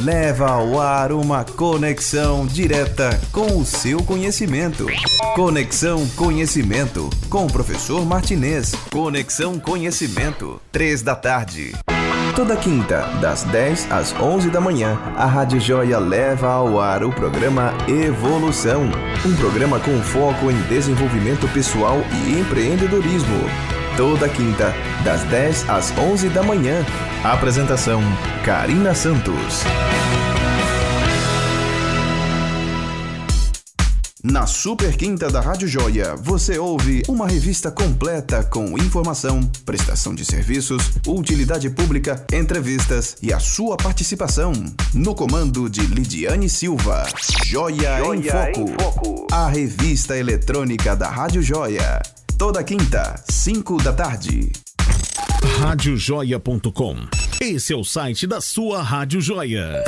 leva ao ar uma conexão direta com o seu conhecimento. Conexão Conhecimento com o professor Martinez. Conexão Conhecimento, três da tarde. Toda quinta, das 10 às 11 da manhã, a Rádio Joia leva ao ar o programa Evolução, um programa com foco em desenvolvimento pessoal e empreendedorismo. Toda quinta, das 10 às 11 da manhã. Apresentação: Karina Santos. Na Super Quinta da Rádio Joia, você ouve uma revista completa com informação, prestação de serviços, utilidade pública, entrevistas e a sua participação. No comando de Lidiane Silva. Joia, Joia em, Foco, em Foco. A revista eletrônica da Rádio Joia. Toda quinta, 5 da tarde. Radiojoia.com. Esse é o site da sua Rádio Joia.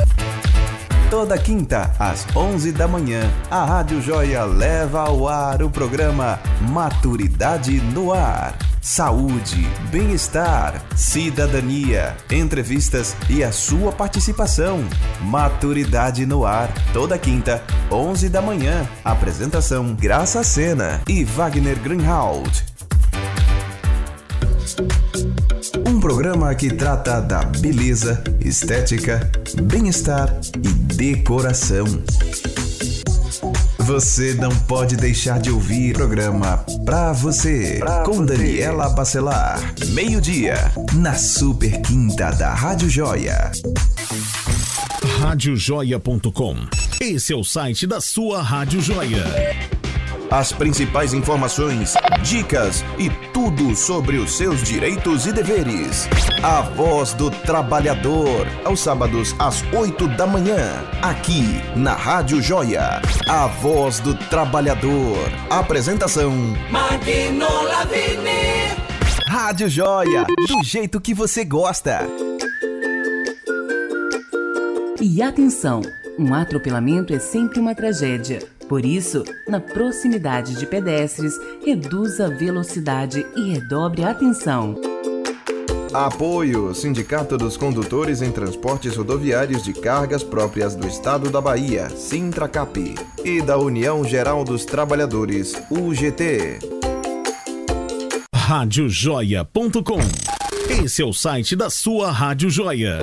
Toda quinta, às 11 da manhã, a Rádio Joia leva ao ar o programa Maturidade no Ar. Saúde, bem-estar, cidadania, entrevistas e a sua participação. Maturidade no Ar. Toda quinta, 11 da manhã. Apresentação Graça Sena e Wagner Greenhalgh. Um programa que trata da beleza, estética, bem-estar e decoração. Você não pode deixar de ouvir o programa Pra Você, pra com você. Daniela Bacelar, meio-dia, na Super Quinta da Rádio Joia. Radiojoia.com. Esse é o site da sua Rádio Joia as principais informações, dicas e tudo sobre os seus direitos e deveres. A Voz do Trabalhador, aos sábados às 8 da manhã, aqui na Rádio Joia. A Voz do Trabalhador. Apresentação: Magno Lavini. Rádio Joia, do jeito que você gosta. E atenção, um atropelamento é sempre uma tragédia. Por isso, na proximidade de pedestres, reduza a velocidade e redobre a atenção. Apoio Sindicato dos Condutores em Transportes Rodoviários de Cargas Próprias do Estado da Bahia, Sintracap, e da União Geral dos Trabalhadores, UGT. Radiojoia.com. Esse é o site da sua Rádio Joia.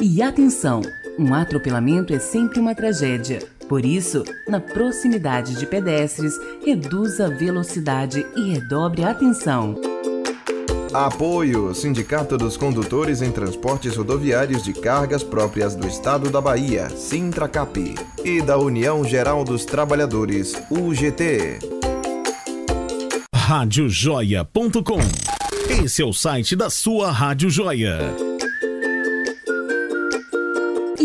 E atenção! Um atropelamento é sempre uma tragédia. Por isso, na proximidade de pedestres, reduza a velocidade e redobre a atenção. Apoio Sindicato dos Condutores em Transportes Rodoviários de Cargas Próprias do Estado da Bahia, Sintracap, e da União Geral dos Trabalhadores, UGT. Radiojoia.com. Esse é o site da sua Rádio Joia.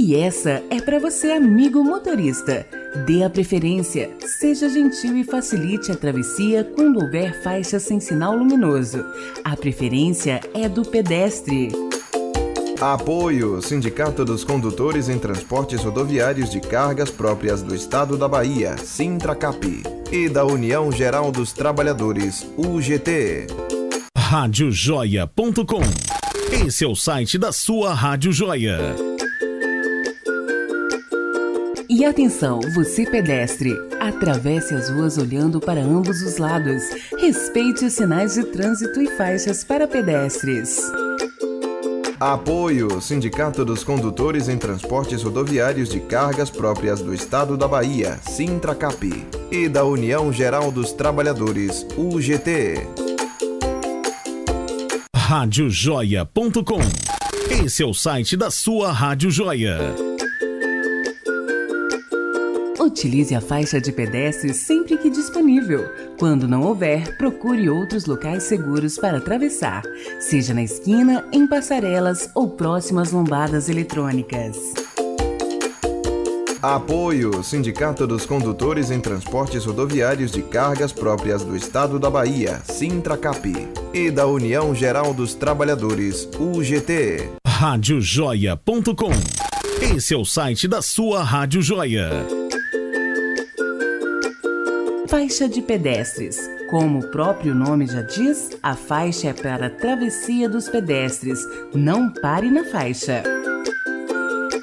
E essa é para você, amigo motorista. Dê a preferência, seja gentil e facilite a travessia quando houver faixa sem sinal luminoso. A preferência é do pedestre. Apoio Sindicato dos Condutores em Transportes Rodoviários de Cargas Próprias do Estado da Bahia, Sintracap, e da União Geral dos Trabalhadores, UGT. Radiojoia.com. Esse é o site da sua Rádio Joia. E atenção, você pedestre, atravesse as ruas olhando para ambos os lados. Respeite os sinais de trânsito e faixas para pedestres. Apoio Sindicato dos Condutores em Transportes Rodoviários de Cargas Próprias do Estado da Bahia, Sintracap, e da União Geral dos Trabalhadores, UGT. Radiojoia.com. Esse é o site da sua Rádio Joia. Utilize a faixa de pedestre sempre que disponível. Quando não houver, procure outros locais seguros para atravessar, seja na esquina, em passarelas ou próximas lombadas eletrônicas. Apoio Sindicato dos Condutores em Transportes Rodoviários de Cargas Próprias do Estado da Bahia, Sintracap, e da União Geral dos Trabalhadores, UGT. Radiojoia.com. Esse é o site da sua Rádio Joia. Faixa de pedestres. Como o próprio nome já diz, a faixa é para a travessia dos pedestres. Não pare na faixa.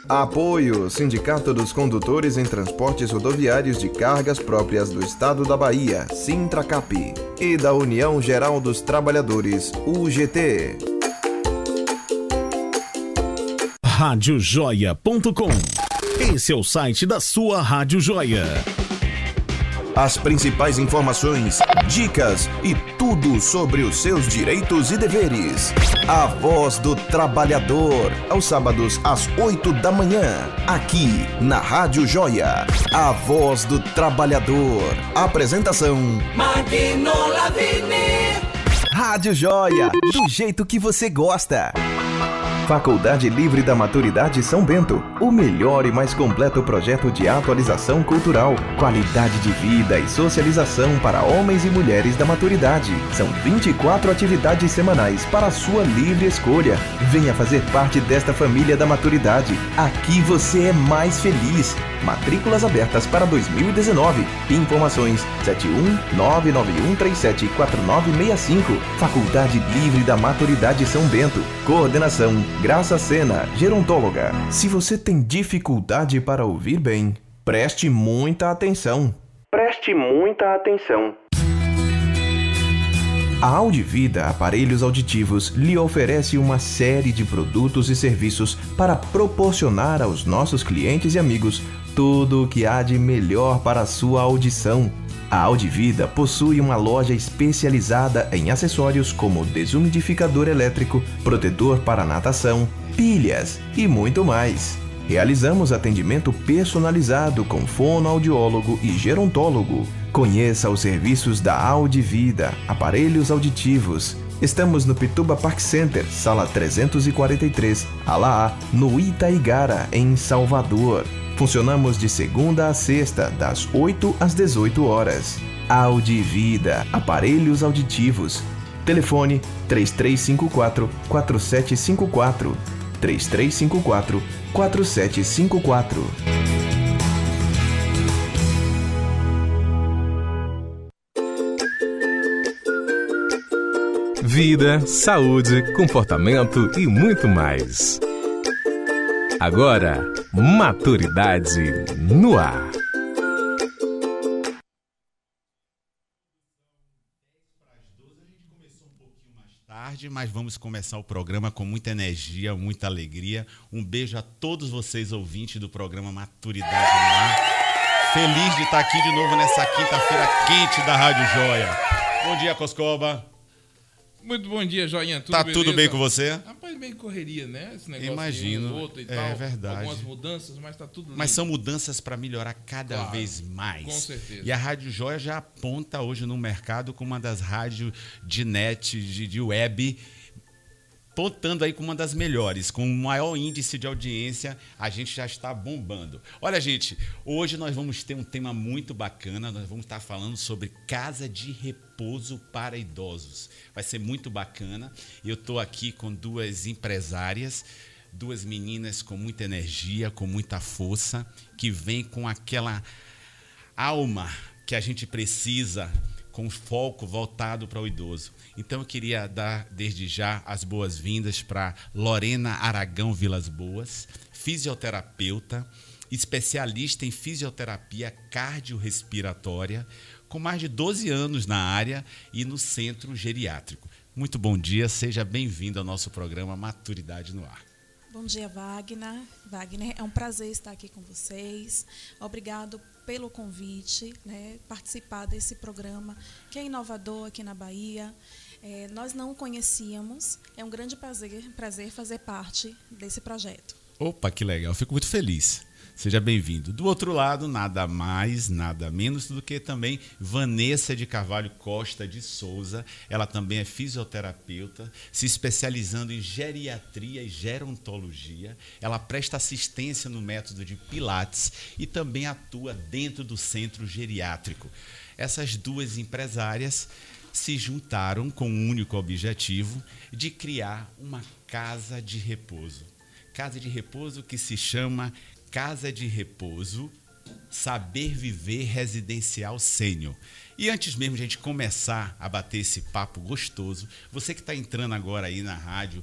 Apoio Sindicato dos Condutores em Transportes Rodoviários de Cargas Próprias do Estado da Bahia, Sintracap, e da União Geral dos Trabalhadores, UGT. Radiojoia.com Esse é o site da sua Rádio Joia. As principais informações, dicas e tudo sobre os seus direitos e deveres. A Voz do Trabalhador, aos sábados às 8 da manhã, aqui na Rádio Joia. A Voz do Trabalhador. Apresentação: Magno Lavini. Rádio Joia, do jeito que você gosta. Faculdade Livre da Maturidade São Bento, o melhor e mais completo projeto de atualização cultural, qualidade de vida e socialização para homens e mulheres da maturidade. São 24 atividades semanais para sua livre escolha. Venha fazer parte desta família da maturidade. Aqui você é mais feliz. Matrículas abertas para 2019. Informações 71991374965. Faculdade Livre da Maturidade São Bento. Coordenação Graça Sena, gerontóloga. Se você tem dificuldade para ouvir bem, preste muita atenção. Preste muita atenção. A Audivida Aparelhos Auditivos lhe oferece uma série de produtos e serviços para proporcionar aos nossos clientes e amigos tudo o que há de melhor para a sua audição. A Audivida possui uma loja especializada em acessórios como desumidificador elétrico, protetor para natação, pilhas e muito mais. Realizamos atendimento personalizado com fonoaudiólogo e gerontólogo. Conheça os serviços da Audivida, aparelhos auditivos. Estamos no Pituba Park Center, sala 343, ala A, no Itaigara, em Salvador. Funcionamos de segunda a sexta, das 8 às 18 horas. Audivida, aparelhos auditivos. Telefone 3354 4754. 3354 4754. Vida, saúde, comportamento e muito mais. Agora, Maturidade no ar. tarde, mas vamos começar o programa com muita energia, muita alegria. Um beijo a todos vocês ouvintes do programa Maturidade no Ar. Feliz de estar aqui de novo nessa quinta-feira quente da Rádio Joia. Bom dia, Coscoba. Muito bom dia, Joinha. Tudo tá beleza? tudo bem com você? Rapaz, bem correria, né? Esse negócio Imagino. Um, outro e é tal. verdade. Algumas mudanças, mas tá tudo lindo. Mas são mudanças para melhorar cada claro, vez mais. Com certeza. E a Rádio Joia já aponta hoje no mercado como uma das rádios de net, de, de web pontuando aí como uma das melhores, com o maior índice de audiência, a gente já está bombando. Olha, gente, hoje nós vamos ter um tema muito bacana, nós vamos estar falando sobre casa de repouso para idosos. Vai ser muito bacana. Eu estou aqui com duas empresárias, duas meninas com muita energia, com muita força, que vêm com aquela alma que a gente precisa com foco voltado para o idoso. Então eu queria dar desde já as boas-vindas para Lorena Aragão Vilas Boas, fisioterapeuta, especialista em fisioterapia cardiorrespiratória, com mais de 12 anos na área e no centro geriátrico. Muito bom dia, seja bem-vindo ao nosso programa Maturidade no Ar. Bom dia, Wagner. Wagner, é um prazer estar aqui com vocês. Obrigado pelo convite, né, participar desse programa que é inovador aqui na Bahia. É, nós não conhecíamos, é um grande prazer, prazer fazer parte desse projeto. Opa, que legal, fico muito feliz. Seja bem-vindo. Do outro lado, nada mais, nada menos do que também Vanessa de Carvalho Costa de Souza. Ela também é fisioterapeuta, se especializando em geriatria e gerontologia. Ela presta assistência no método de Pilates e também atua dentro do centro geriátrico. Essas duas empresárias se juntaram com um único objetivo de criar uma casa de repouso. Casa de repouso que se chama Casa de Repouso Saber Viver Residencial Sênior. E antes mesmo de a gente começar a bater esse papo gostoso, você que está entrando agora aí na rádio,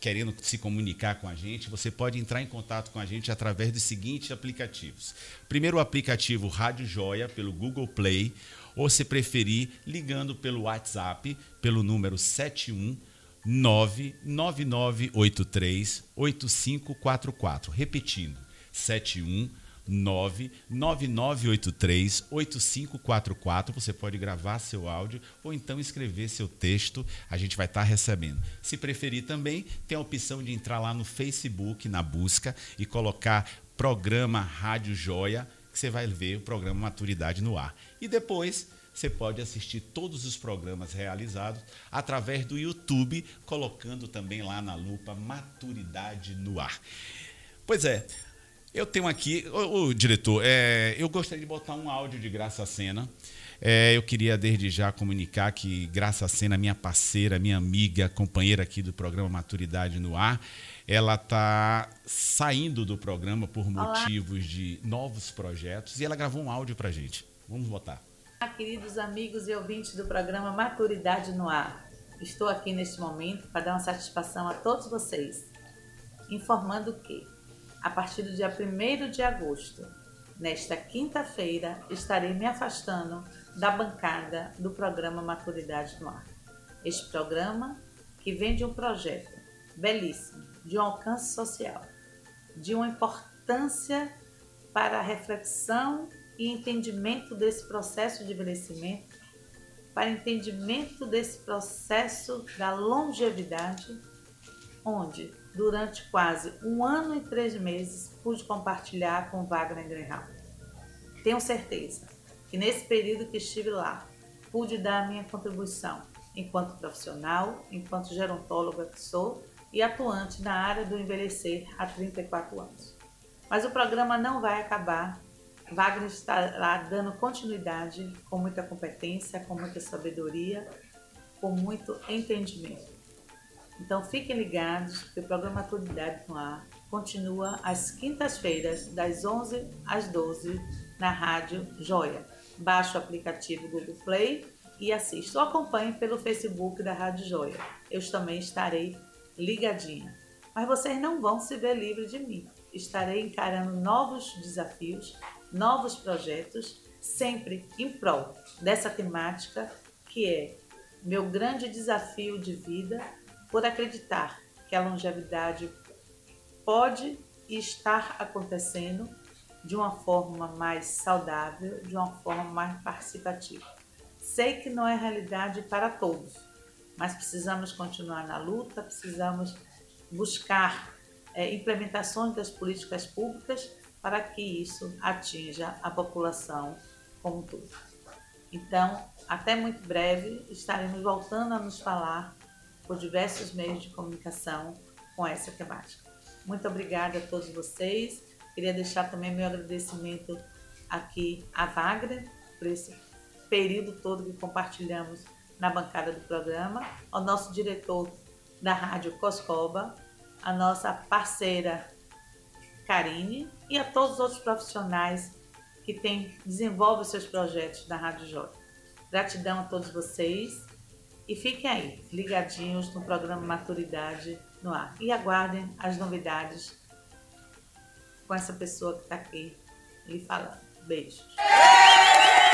querendo se comunicar com a gente, você pode entrar em contato com a gente através dos seguintes aplicativos. Primeiro o aplicativo Rádio Joia pelo Google Play, ou se preferir, ligando pelo WhatsApp pelo número 71 99983 8544. Repetindo, 71 99983 8544. Você pode gravar seu áudio ou então escrever seu texto, a gente vai estar tá recebendo. Se preferir também, tem a opção de entrar lá no Facebook na busca e colocar programa Rádio Joia, que você vai ver o programa Maturidade no ar. E depois você pode assistir todos os programas realizados através do YouTube, colocando também lá na lupa Maturidade no Ar. Pois é, eu tenho aqui, o, diretor, é, eu gostaria de botar um áudio de Graça Sena. É, eu queria desde já comunicar que Graça Sena, minha parceira, minha amiga, companheira aqui do programa Maturidade no Ar, ela está saindo do programa por motivos Olá. de novos projetos e ela gravou um áudio para gente. Vamos botar. Olá, queridos amigos e ouvintes do programa Maturidade no Ar. Estou aqui neste momento para dar uma satisfação a todos vocês, informando que, a partir do dia 1 de agosto, nesta quinta-feira, estarei me afastando da bancada do programa Maturidade no Ar. Este programa que vem de um projeto belíssimo, de um alcance social, de uma importância para a reflexão e entendimento desse processo de envelhecimento, para entendimento desse processo da longevidade, onde durante quase um ano e três meses pude compartilhar com Wagner Greenhalgh. Tenho certeza que nesse período que estive lá, pude dar a minha contribuição enquanto profissional, enquanto gerontóloga que sou e atuante na área do envelhecer há 34 anos. Mas o programa não vai acabar Wagner está lá dando continuidade com muita competência, com muita sabedoria, com muito entendimento. Então fiquem ligados que o programa Maturidade no Ar continua às quintas-feiras, das 11 às 12, na Rádio Joia. Baixe o aplicativo Google Play e assista. Ou acompanhe pelo Facebook da Rádio Joia. Eu também estarei ligadinha. Mas vocês não vão se ver livres de mim. Estarei encarando novos desafios novos projetos, sempre em prol dessa temática que é meu grande desafio de vida por acreditar que a longevidade pode estar acontecendo de uma forma mais saudável, de uma forma mais participativa. Sei que não é realidade para todos, mas precisamos continuar na luta, precisamos buscar é, implementações das políticas públicas para que isso atinja a população como um todo. Então, até muito breve, estaremos voltando a nos falar por diversos meios de comunicação com essa temática. Muito obrigada a todos vocês. Queria deixar também meu agradecimento aqui à Wagner por esse período todo que compartilhamos na bancada do programa, ao nosso diretor da Rádio Coscoba, a nossa parceira Karine e a todos os outros profissionais que têm, desenvolvem seus projetos na Rádio J. Gratidão a todos vocês e fiquem aí, ligadinhos no programa Maturidade no ar. E aguardem as novidades com essa pessoa que está aqui lhe falando. Beijos.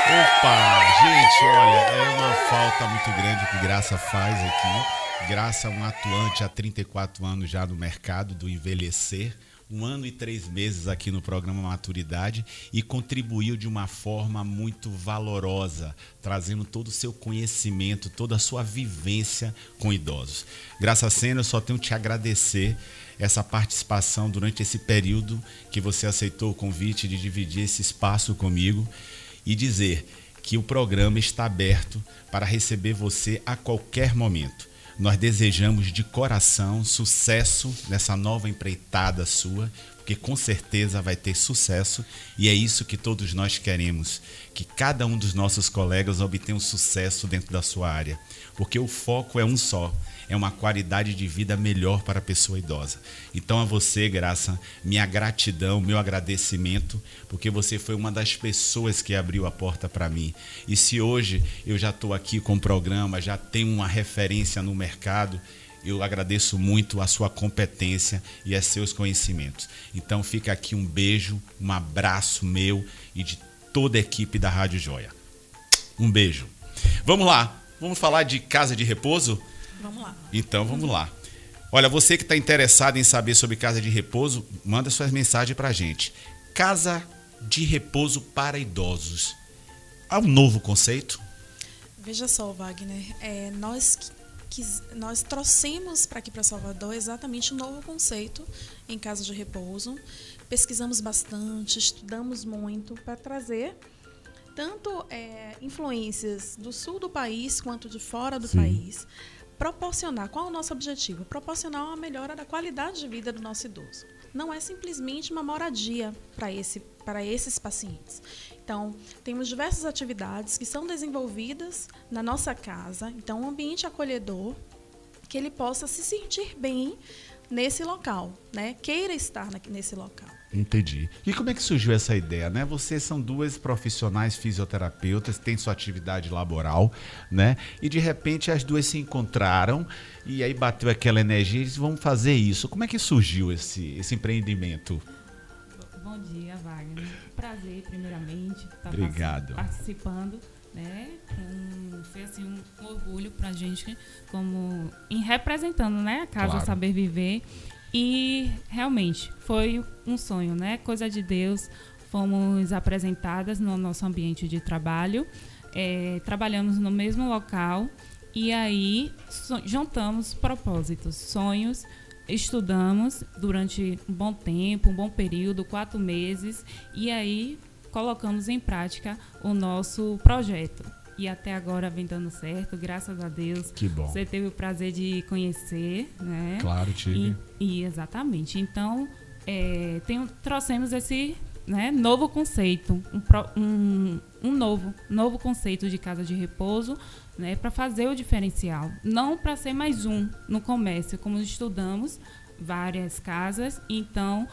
Opa, gente, olha, é uma falta muito grande que Graça faz aqui. Graça é um atuante há 34 anos já no mercado do envelhecer um ano e três meses aqui no programa Maturidade e contribuiu de uma forma muito valorosa, trazendo todo o seu conhecimento, toda a sua vivência com idosos. Graças a Senhor, eu só tenho que te agradecer essa participação durante esse período que você aceitou o convite de dividir esse espaço comigo e dizer que o programa está aberto para receber você a qualquer momento. Nós desejamos de coração sucesso nessa nova empreitada sua, porque com certeza vai ter sucesso e é isso que todos nós queremos, que cada um dos nossos colegas obtenha um sucesso dentro da sua área, porque o foco é um só, é uma qualidade de vida melhor para a pessoa idosa. Então a você, Graça, minha gratidão, meu agradecimento, porque você foi uma das pessoas que abriu a porta para mim. E se hoje eu já estou aqui com o programa, já tenho uma referência no mercado, eu agradeço muito a sua competência e a seus conhecimentos. Então fica aqui um beijo, um abraço meu e de toda a equipe da Rádio Joia. Um beijo. Vamos lá, vamos falar de casa de repouso? Vamos lá. Então vamos lá. Olha, você que está interessado em saber sobre casa de repouso, manda suas mensagens para a gente. Casa de repouso para idosos. Há um novo conceito? Veja só, Wagner, é, nós quis, nós trouxemos para aqui para Salvador exatamente um novo conceito em casa de repouso. Pesquisamos bastante, estudamos muito para trazer tanto é, influências do sul do país quanto de fora do Sim. país. Proporcionar, qual é o nosso objetivo? Proporcionar uma melhora da qualidade de vida do nosso idoso. Não é simplesmente uma moradia para esse, para esses pacientes. Então, temos diversas atividades que são desenvolvidas na nossa casa. Então, um ambiente acolhedor que ele possa se sentir bem nesse local, né? Queira estar nesse local. Entendi. E como é que surgiu essa ideia, né? Vocês são duas profissionais fisioterapeutas, têm sua atividade laboral, né? E de repente as duas se encontraram e aí bateu aquela energia e disse, vamos fazer isso. Como é que surgiu esse, esse empreendimento? Bom dia, Wagner. Prazer, primeiramente, estar Obrigado. participando. Né? Um, foi assim um orgulho para a gente, como em representando, né, a casa claro. Saber Viver. E realmente foi um sonho, né? Coisa de Deus. Fomos apresentadas no nosso ambiente de trabalho, é, trabalhamos no mesmo local e aí juntamos propósitos, sonhos estudamos durante um bom tempo, um bom período, quatro meses, e aí colocamos em prática o nosso projeto. E até agora vem dando certo, graças a Deus. Que bom. Você teve o prazer de conhecer, né? Claro, tive. E, e exatamente. Então, é, tem, trouxemos esse né, novo conceito, um, um, um, novo, novo conceito de casa de repouso, né, para fazer o diferencial, não para ser mais um no comércio, como estudamos várias casas, então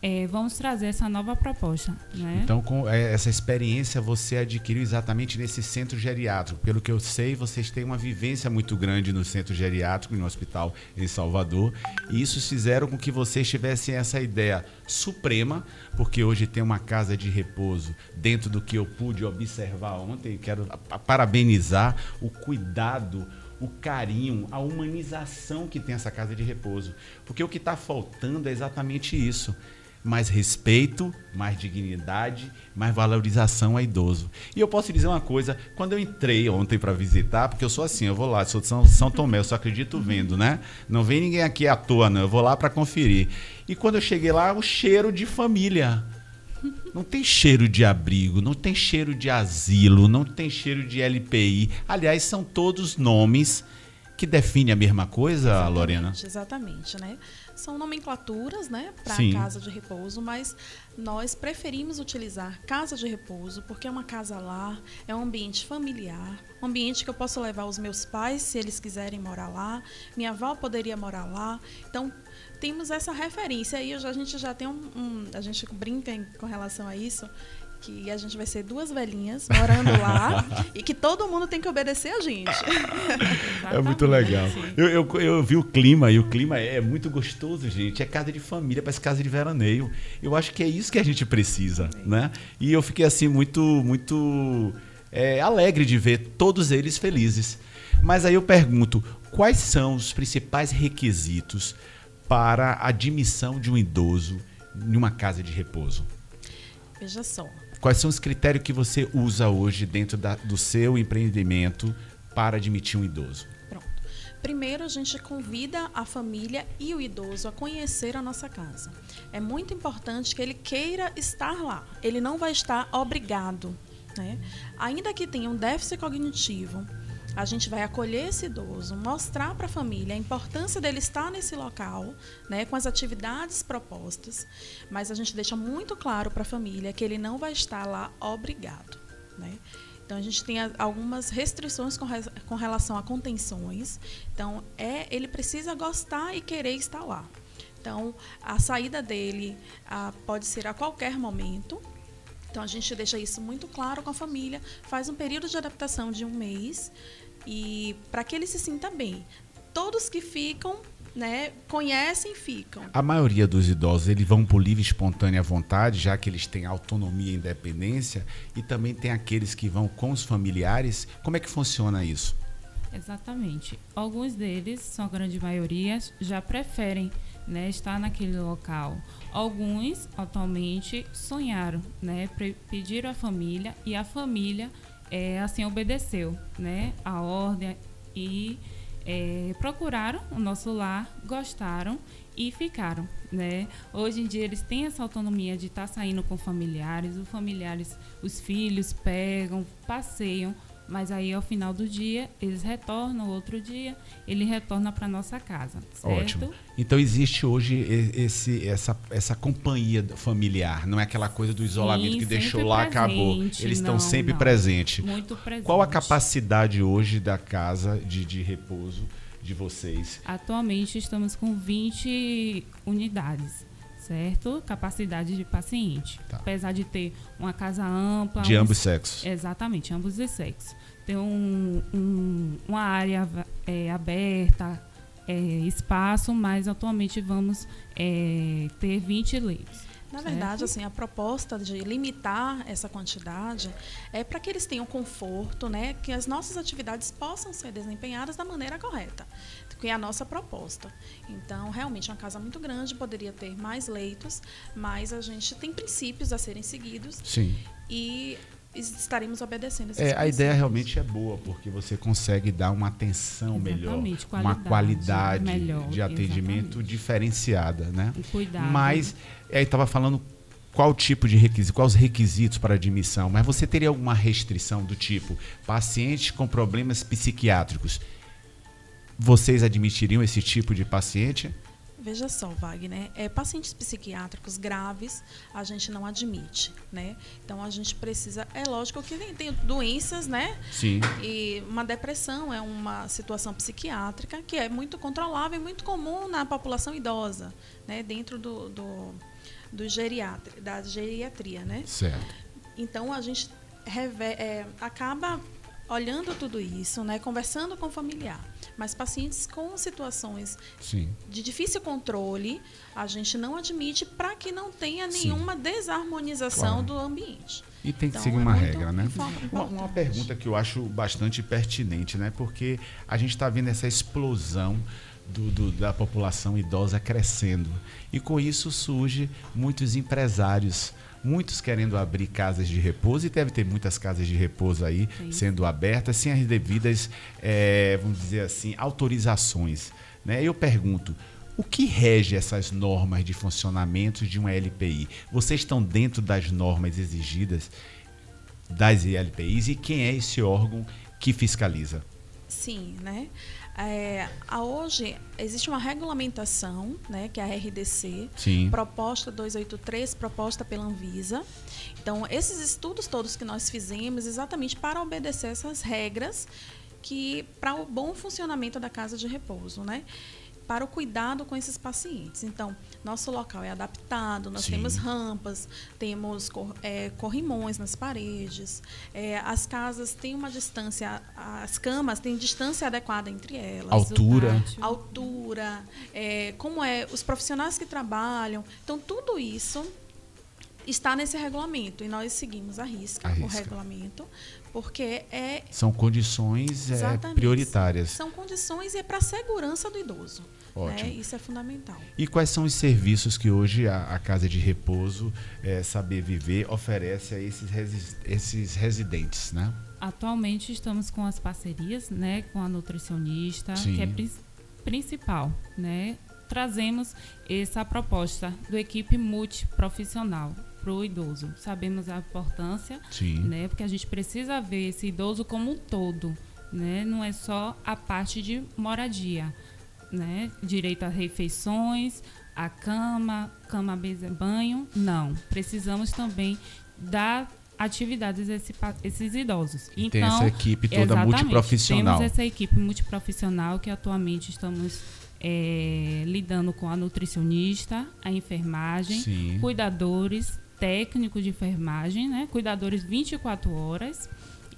é, vamos trazer essa nova proposta. Né? Então, com é, essa experiência você adquiriu exatamente nesse centro geriátrico. Pelo que eu sei, vocês têm uma vivência muito grande no centro geriátrico, no hospital em Salvador. E isso fizeram com que vocês tivessem essa ideia suprema, porque hoje tem uma casa de repouso dentro do que eu pude observar ontem. Quero parabenizar o cuidado o carinho, a humanização que tem essa casa de repouso. Porque o que está faltando é exatamente isso mais respeito, mais dignidade, mais valorização a idoso. E eu posso dizer uma coisa, quando eu entrei ontem para visitar, porque eu sou assim, eu vou lá, sou de São, São Tomé, eu só acredito vendo, né? Não vem ninguém aqui à toa, não, eu vou lá para conferir. E quando eu cheguei lá, o cheiro de família. Não tem cheiro de abrigo, não tem cheiro de asilo, não tem cheiro de LPI. Aliás, são todos nomes que definem a mesma coisa, exatamente, Lorena? Exatamente, né? São nomenclaturas, né, para casa de repouso, mas nós preferimos utilizar casa de repouso porque é uma casa lá, é um ambiente familiar, um ambiente que eu posso levar os meus pais se eles quiserem morar lá, minha avó poderia morar lá. Então, temos essa referência aí, a gente já tem um, um a gente brinca em, com relação a isso, que a gente vai ser duas velhinhas morando lá e que todo mundo tem que obedecer a gente. é muito legal. Eu, eu, eu, vi o clima e o clima é muito gostoso, gente. É casa de família, parece casa de veraneio. Eu acho que é isso que a gente precisa, né? E eu fiquei assim muito, muito é, alegre de ver todos eles felizes. Mas aí eu pergunto, quais são os principais requisitos para a admissão de um idoso em uma casa de repouso? Veja só, Quais são os critérios que você usa hoje dentro da, do seu empreendimento para admitir um idoso? Pronto. Primeiro, a gente convida a família e o idoso a conhecer a nossa casa. É muito importante que ele queira estar lá. Ele não vai estar obrigado. Né? Ainda que tenha um déficit cognitivo, A gente vai acolher esse idoso, mostrar para a família a importância dele estar nesse local, né, com as atividades propostas, mas a gente deixa muito claro para a família que ele não vai estar lá obrigado, né? Então a gente tem algumas restrições com, com relação a contenções. Então é, ele precisa gostar e querer estar lá. Então a saída dele pode ser a qualquer momento. Então a gente deixa isso muito claro com a família, faz um período de adaptação de um mês e para que ele se sinta bem. Todos que ficam né, conhecem ficam. A maioria dos idosos eles vão por livre espontânea vontade, já que eles têm autonomia e independência, e também tem aqueles que vão com os familiares. Como é que funciona isso? Exatamente. Alguns deles, são a grande maioria, já preferem né, estar naquele local. Alguns, atualmente, sonharam, né, pediram à família e a família é, assim obedeceu né, a ordem e é, procuraram o nosso lar, gostaram e ficaram, né? Hoje em dia eles têm essa autonomia de estar tá saindo com familiares, os familiares, os filhos pegam, passeiam, mas aí ao final do dia eles retornam outro dia ele retorna para nossa casa certo? ótimo. Então existe hoje esse essa essa companhia familiar não é aquela coisa do isolamento Sim, que deixou lá presente. acabou eles não, estão sempre presentes muito presente qual a capacidade hoje da casa de, de repouso de vocês? Atualmente estamos com 20 unidades certo? Capacidade de paciente. Tá. Apesar de ter uma casa ampla. De ambos sexos. Exatamente, ambos os sexos. Ter um, um, uma área é, aberta, é, espaço, mas atualmente vamos é, ter 20 leitos. Na verdade, assim, a proposta de limitar essa quantidade é para que eles tenham conforto, né, que as nossas atividades possam ser desempenhadas da maneira correta que é a nossa proposta. Então, realmente, é uma casa muito grande, poderia ter mais leitos, mas a gente tem princípios a serem seguidos. Sim. E estaremos obedecendo esses é, A ideia realmente é boa, porque você consegue dar uma atenção exatamente, melhor, qualidade, uma qualidade melhor, de atendimento exatamente. diferenciada, né? E cuidado. Mas, aí estava falando qual tipo de requisito, quais os requisitos para admissão, mas você teria alguma restrição do tipo pacientes com problemas psiquiátricos vocês admitiriam esse tipo de paciente? Veja só, Wagner, é, pacientes psiquiátricos graves a gente não admite, né? Então a gente precisa, é lógico que tem, tem doenças, né? Sim. E uma depressão é uma situação psiquiátrica que é muito controlável e muito comum na população idosa, né? Dentro do, do, do geriatria, da geriatria, né? Certo. Então a gente rever, é, acaba olhando tudo isso, né? Conversando com o familiar mas pacientes com situações Sim. de difícil controle, a gente não admite para que não tenha nenhuma Sim. desarmonização claro. do ambiente. E tem que então, seguir é uma regra, né? Uma, uma, pergunta que eu acho bastante pertinente, né? Porque a gente está vendo essa explosão do, do, da população idosa crescendo. E com isso surge muitos empresários muitos querendo abrir casas de repouso e deve ter muitas casas de repouso aí Sim. sendo abertas sem as devidas, é, vamos dizer assim, autorizações. Né? Eu pergunto, o que rege essas normas de funcionamento de uma LPI? Vocês estão dentro das normas exigidas das LPIs e quem é esse órgão que fiscaliza? Sim, né? É, hoje existe uma regulamentação, né, que é a RDC, Sim. proposta 283, proposta pela Anvisa. Então, esses estudos todos que nós fizemos exatamente para obedecer essas regras que para o bom funcionamento da casa de repouso, né? Para o cuidado com esses pacientes. Então, nosso local é adaptado, nós Sim. temos rampas, temos é, corrimões nas paredes, é, as casas têm uma distância, as camas têm distância adequada entre elas. Altura. Altura, é, como é, os profissionais que trabalham. Então, tudo isso está nesse regulamento e nós seguimos a risca, a risca. o regulamento porque é são condições é, prioritárias são condições e é para a segurança do idoso Ótimo. Né? Isso é fundamental. E quais são os serviços que hoje a, a Casa de Repouso é, Saber Viver oferece a esses, resi esses residentes, né? Atualmente estamos com as parcerias, né, com a nutricionista, Sim. que é pri principal, né? Trazemos essa proposta do equipe multiprofissional para o idoso. Sabemos a importância, Sim. né? Porque a gente precisa ver esse idoso como um todo, né? Não é só a parte de moradia, né? Direito a refeições, a cama, cama, mesa, banho. Não. Precisamos também dar atividades a esse, esses idosos. Então, Tem essa equipe toda multiprofissional. Temos essa equipe multiprofissional que atualmente estamos é, lidando com a nutricionista, a enfermagem, Sim. cuidadores, técnico de enfermagem, né? Cuidadores 24 horas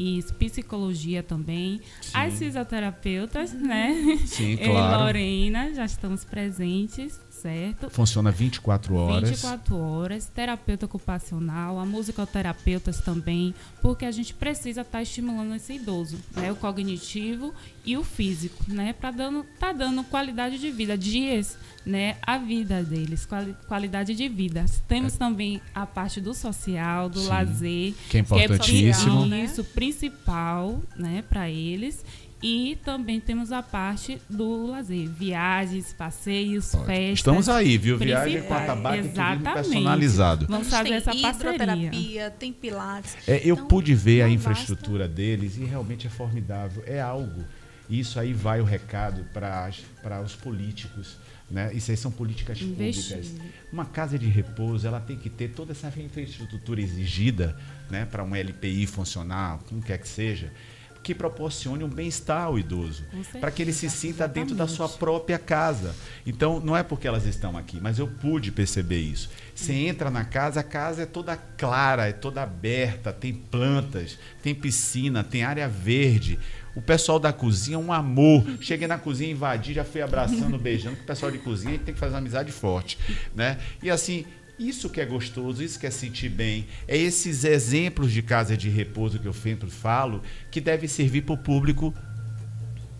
e psicologia também. Sim. As fisioterapeutas, né? Sim, claro. e Lorena, já estamos presentes certo? Funciona 24 horas. 24 horas, terapeuta ocupacional, a musicoterapeutas também, porque a gente precisa estar tá estimulando esse idoso, né? O cognitivo e o físico, né? Para dando, tá dando qualidade de vida, dias, né? A vida deles, quali, qualidade de vida. Temos é. também a parte do social, do Sim, lazer, que é importantíssimo. Que é isso principal, né? Para eles e também temos a parte do lazer, viagens, passeios, Ótimo. festas. Estamos aí, viu? Viagem com atabaque turismo personalizado. Vamos fazer essa parceria. Tem pilates. É, eu então, pude ver a infraestrutura basta. deles e realmente é formidável. É algo. Isso aí vai o recado para os políticos. Né? Isso aí são políticas públicas. Uma casa de repouso, ela tem que ter toda essa infraestrutura exigida né, para um LPI funcionar, como quer que seja que proporcione um bem-estar ao idoso, para que ele se sinta Exatamente. dentro da sua própria casa. Então, não é porque elas estão aqui, mas eu pude perceber isso. Você entra na casa, a casa é toda clara, é toda aberta, tem plantas, tem piscina, tem área verde. O pessoal da cozinha é um amor. Cheguei na cozinha, invadi, já fui abraçando, beijando. O pessoal de cozinha tem que fazer uma amizade forte, né? E assim, isso que é gostoso, isso que é sentir bem. É esses exemplos de casa de repouso que eu sempre falo, que deve servir para o público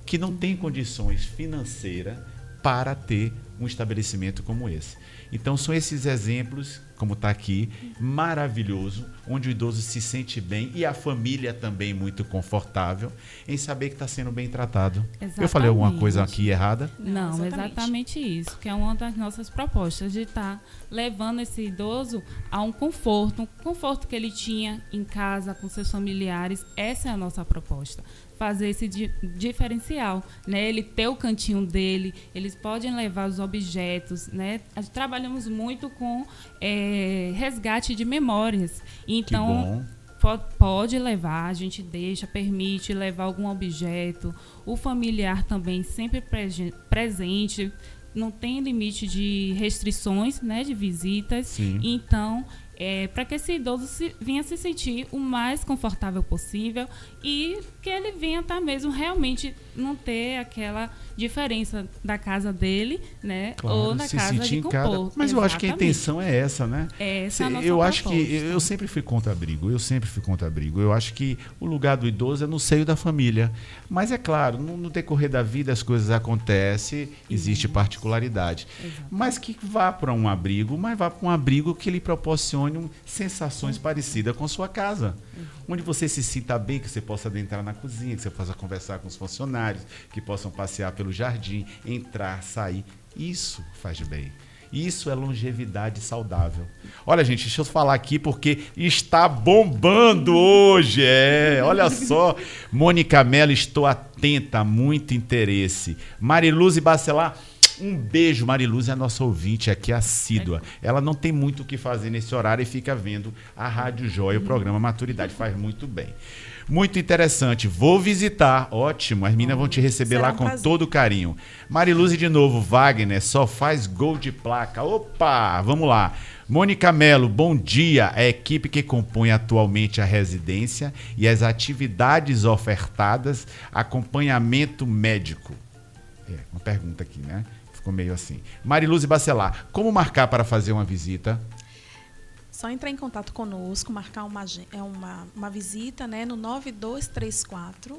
que não tem condições financeiras para ter um estabelecimento como esse. Então são esses exemplos, como está aqui, maravilhoso, onde o idoso se sente bem e a família também muito confortável em saber que está sendo bem tratado. Exatamente. Eu falei alguma coisa aqui errada? Não, exatamente. exatamente isso, que é uma das nossas propostas de estar tá levando esse idoso a um conforto, um conforto que ele tinha em casa com seus familiares. Essa é a nossa proposta fazer esse di diferencial, né? Ele ter o cantinho dele, eles podem levar os objetos, né? Trabalhamos muito com é, resgate de memórias. Então, pode levar, a gente deixa, permite levar algum objeto. O familiar também sempre presente, não tem limite de restrições, né, de visitas. Sim. Então, é, para que esse idoso se, venha se sentir o mais confortável possível e que ele venha estar tá mesmo realmente não ter aquela diferença da casa dele, né, claro, ou da casa de conforto. Mas Exatamente. eu acho que a intenção é essa, né? É essa a nossa eu proposta. acho que eu sempre fui contra abrigo, eu sempre fui contra abrigo. Eu acho que o lugar do idoso é no seio da família. Mas é claro, no, no decorrer da vida as coisas acontecem, existe particularidade. Mas que vá para um abrigo, mas vá para um abrigo que lhe proporcione um, sensações uhum. parecidas com sua casa. Uhum. Onde você se sinta bem, que você possa adentrar na cozinha, que você possa conversar com os funcionários, que possam passear pelo jardim, entrar, sair. Isso faz bem. Isso é longevidade saudável. Olha, gente, deixa eu falar aqui porque está bombando hoje. É, olha só. Mônica Mello, estou atenta, muito interesse. Mariluz e Bacelar, um beijo, Mariluz é a nossa ouvinte aqui, assídua. Ela não tem muito o que fazer nesse horário e fica vendo a Rádio Joia, o programa Maturidade. Faz muito bem. Muito interessante. Vou visitar. Ótimo. As meninas vão te receber Será lá um com prazer. todo carinho. Mariluz de novo. Wagner só faz gol de placa. Opa! Vamos lá. Mônica Melo, bom dia. A equipe que compõe atualmente a residência e as atividades ofertadas, acompanhamento médico. É, uma pergunta aqui, né? Ficou meio assim. Mariluz e Bacelar, como marcar para fazer uma visita? Só entrar em contato conosco, marcar uma, é uma, uma visita né, no 9234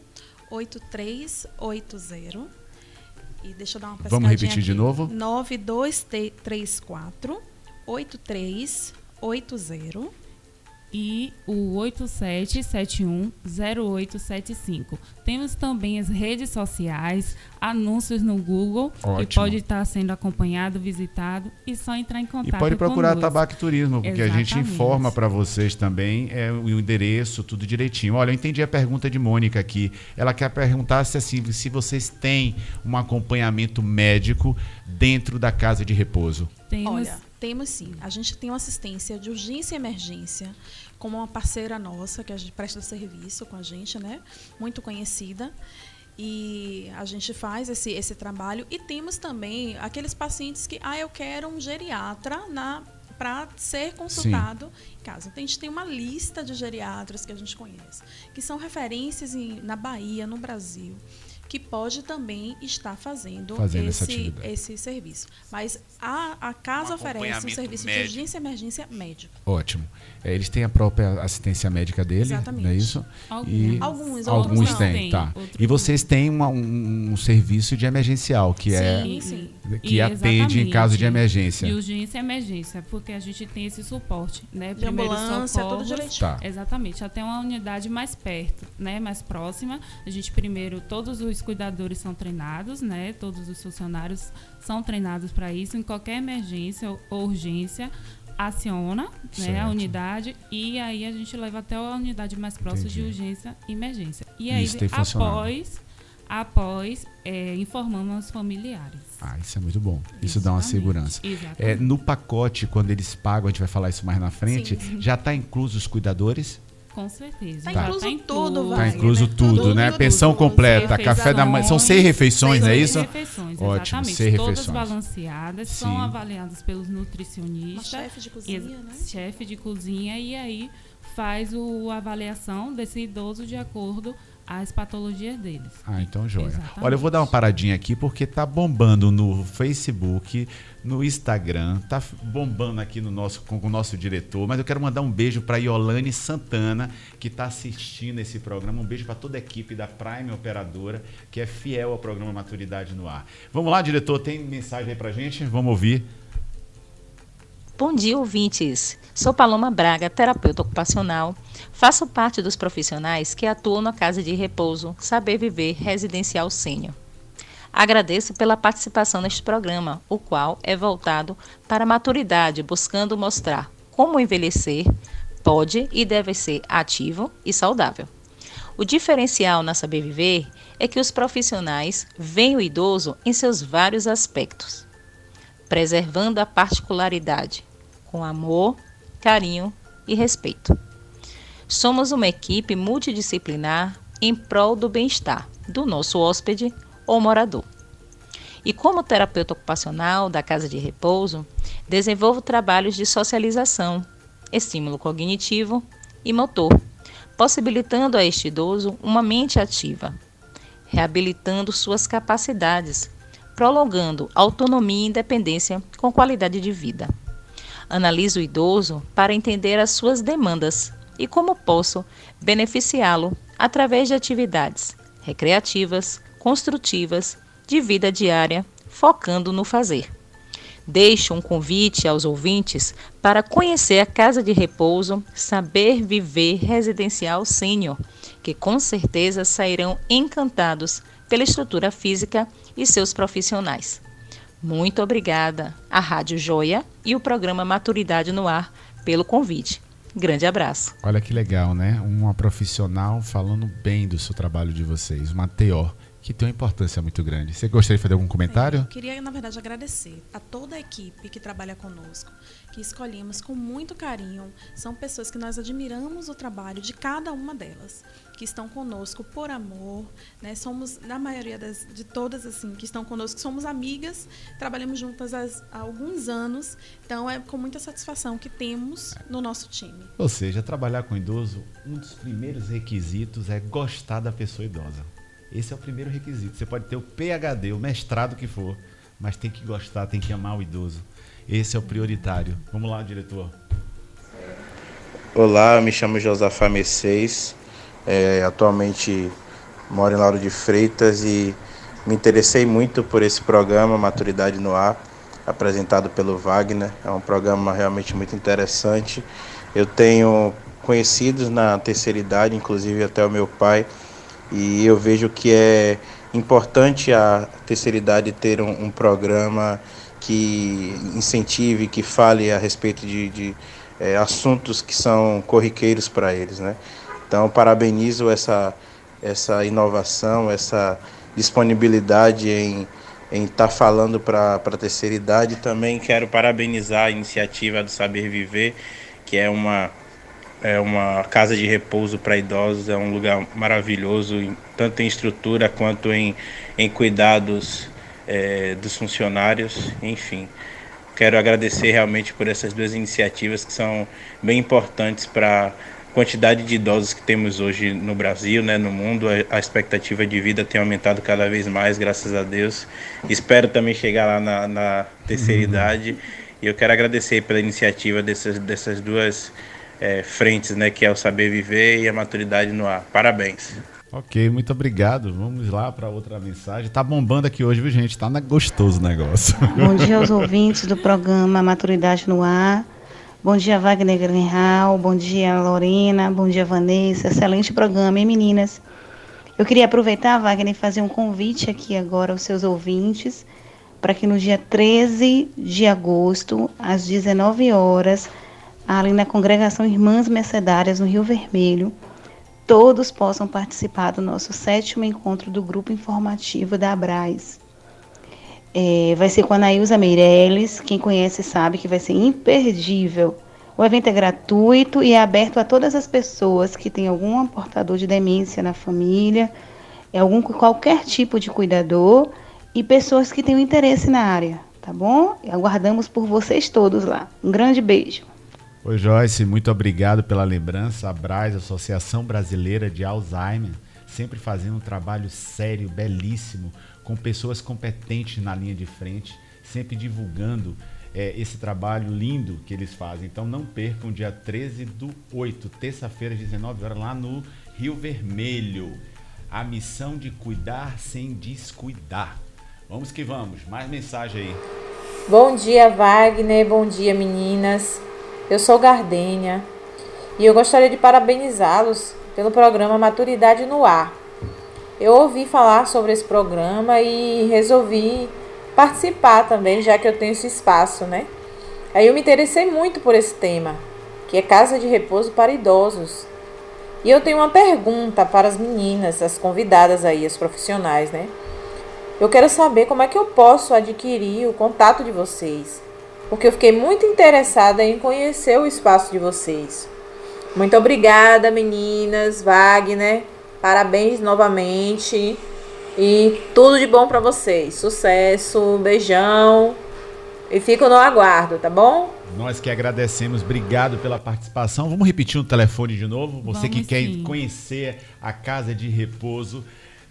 8380. E deixa eu dar uma Vamos repetir aqui. de novo? 9234 8380. E o 87710875. Temos também as redes sociais, anúncios no Google, Ótimo. que pode estar sendo acompanhado, visitado e só entrar em contato. E pode procurar conosco. Tabaco Turismo, porque Exatamente. a gente informa para vocês também é, o endereço, tudo direitinho. Olha, eu entendi a pergunta de Mônica aqui. Ela quer perguntar se, assim, se vocês têm um acompanhamento médico dentro da casa de repouso. Temos. Olha temos sim. A gente tem uma assistência de urgência e emergência, como uma parceira nossa, que a gente presta serviço com a gente, né? Muito conhecida. E a gente faz esse, esse trabalho. E temos também aqueles pacientes que, ah, eu quero um geriatra na para ser consultado Sim. em casa. Então, a gente tem uma lista de geriatras que a gente conhece, que são referências em, na Bahia, no Brasil que pode também estar fazendo, fazendo esse, esse serviço. Mas a, a casa um oferece um serviço médico. de urgência e emergência médico. Ótimo. É, eles têm a própria assistência médica dele, Exatamente. não é isso? Alguns. E alguns, alguns têm, tá. E vocês têm uma, um, um, serviço de emergencial, que é sim, é sim. que e atende em caso de emergência. De urgência e emergência, porque a gente tem esse suporte, né? De Primeiro ambulância, socorros, tudo direitinho. Tá. Exatamente, até uma unidade mais perto, né? Mais próxima. A gente primeiro, todos os cuidadores são treinados, né? Todos os funcionários são treinados para isso. Em qualquer emergência ou urgência, aciona né, a unidade e aí a gente leva até a unidade mais próxima Entendi. de urgência e emergência. E aí, após, após é, informamos os familiares. Ah, isso é muito bom. Isso dá uma segurança. É, no pacote, quando eles pagam, a gente vai falar isso mais na frente, sim. já está incluso os cuidadores? Com certeza. Está incluso tá tudo, vai. Está incluso né? tudo, tudo, né? Pensão tudo, completa, café da manhã. São seis refeições, é isso? Seis refeições, Ótimo, exatamente. Seis Todas refeições. balanceadas, Sim. são avaliadas pelos nutricionistas. chefe de cozinha, né? Chefe de cozinha, e aí faz o, a avaliação desse idoso de acordo as patologias deles. Ah, então joia. Exatamente. Olha, eu vou dar uma paradinha aqui porque tá bombando no Facebook, no Instagram, tá bombando aqui no nosso com o nosso diretor, mas eu quero mandar um beijo para Iolane Santana, que está assistindo esse programa. Um beijo para toda a equipe da Prime Operadora, que é fiel ao programa Maturidade no Ar. Vamos lá, diretor, tem mensagem aí pra gente? Vamos ouvir. Bom dia, ouvintes. Sou Paloma Braga, terapeuta ocupacional. Faço parte dos profissionais que atuam na Casa de Repouso Saber Viver Residencial Sênior. Agradeço pela participação neste programa, o qual é voltado para a maturidade, buscando mostrar como envelhecer pode e deve ser ativo e saudável. O diferencial na Saber Viver é que os profissionais veem o idoso em seus vários aspectos, preservando a particularidade, com amor, carinho e respeito. Somos uma equipe multidisciplinar em prol do bem-estar do nosso hóspede ou morador. E como terapeuta ocupacional da Casa de Repouso, desenvolvo trabalhos de socialização, estímulo cognitivo e motor, possibilitando a este idoso uma mente ativa, reabilitando suas capacidades, prolongando autonomia e independência com qualidade de vida. Analiso o idoso para entender as suas demandas e como posso beneficiá-lo através de atividades recreativas, construtivas, de vida diária, focando no fazer. Deixo um convite aos ouvintes para conhecer a Casa de Repouso Saber Viver Residencial Sênior, que com certeza sairão encantados pela estrutura física e seus profissionais. Muito obrigada à Rádio Joia e o programa Maturidade no Ar pelo convite. Grande abraço. Olha que legal, né? Uma profissional falando bem do seu trabalho de vocês, uma TO que tem uma importância muito grande. Você gostaria de fazer algum comentário? É, eu queria, na verdade, agradecer a toda a equipe que trabalha conosco, que escolhemos com muito carinho. São pessoas que nós admiramos o trabalho de cada uma delas, que estão conosco por amor. Né? Somos, na maioria das, de todas assim que estão conosco, somos amigas, trabalhamos juntas há, há alguns anos. Então, é com muita satisfação que temos no nosso time. Ou seja, trabalhar com idoso, um dos primeiros requisitos é gostar da pessoa idosa. Esse é o primeiro requisito. Você pode ter o PhD, o mestrado que for, mas tem que gostar, tem que amar o idoso. Esse é o prioritário. Vamos lá, diretor. Olá, eu me chamo Josafá Mercedes. É, atualmente moro em Lauro de Freitas e me interessei muito por esse programa Maturidade no Ar, apresentado pelo Wagner. É um programa realmente muito interessante. Eu tenho conhecidos na terceira idade, inclusive até o meu pai, e eu vejo que é importante a terceira idade ter um, um programa que incentive, que fale a respeito de, de é, assuntos que são corriqueiros para eles, né? Então, parabenizo essa, essa inovação, essa disponibilidade em em estar tá falando para a terceira idade. Também quero parabenizar a iniciativa do Saber Viver, que é uma, é uma casa de repouso para idosos, é um lugar maravilhoso, tanto em estrutura quanto em, em cuidados é, dos funcionários, enfim. Quero agradecer realmente por essas duas iniciativas que são bem importantes para quantidade de idosos que temos hoje no Brasil, né, no mundo, a, expectativa de vida tem aumentado cada vez mais, graças a Deus. Espero também chegar lá na, na terceira uhum. idade. E eu quero agradecer pela iniciativa dessas, dessas duas é, frentes, né, que é o saber viver e a maturidade no ar. Parabéns. Ok, muito obrigado. Vamos lá para outra mensagem. Tá bombando aqui hoje, viu, gente? Tá gostoso o negócio. Bom dia aos ouvintes do programa Maturidade no Ar. Bom dia, Wagner Grenhal. Bom dia, Lorena. Bom dia, Vanessa. Excelente programa, hein, meninas? Eu queria aproveitar, Wagner, e fazer um convite aqui agora aos seus ouvintes para que no dia 13 de agosto, às 19 horas, ali na congregação Irmãs Mercedárias, no Rio Vermelho, todos possam participar do nosso sétimo encontro do grupo informativo da Abraz. É, vai ser com a Nailza Meirelles. Quem conhece sabe que vai ser imperdível. O evento é gratuito e é aberto a todas as pessoas que têm algum portador de demência na família, é algum qualquer tipo de cuidador e pessoas que tenham interesse na área, tá bom? E aguardamos por vocês todos lá. Um grande beijo. Oi, Joyce, muito obrigado pela lembrança. A Braz, Associação Brasileira de Alzheimer, sempre fazendo um trabalho sério, belíssimo com pessoas competentes na linha de frente, sempre divulgando é, esse trabalho lindo que eles fazem. Então não percam, dia 13 do 8, terça-feira, às 19 horas, lá no Rio Vermelho. A missão de cuidar sem descuidar. Vamos que vamos, mais mensagem aí. Bom dia, Wagner. Bom dia, meninas. Eu sou Gardênia e eu gostaria de parabenizá-los pelo programa Maturidade no Ar eu ouvi falar sobre esse programa e resolvi participar também, já que eu tenho esse espaço, né? Aí eu me interessei muito por esse tema, que é casa de repouso para idosos. E eu tenho uma pergunta para as meninas, as convidadas aí, as profissionais, né? Eu quero saber como é que eu posso adquirir o contato de vocês, porque eu fiquei muito interessada em conhecer o espaço de vocês. Muito obrigada, meninas, Wagner. Parabéns novamente. E tudo de bom para vocês. Sucesso, beijão. E fico no aguardo, tá bom? Nós que agradecemos, obrigado pela participação. Vamos repetir o telefone de novo. Você Vamos que quer sim. conhecer a casa de repouso,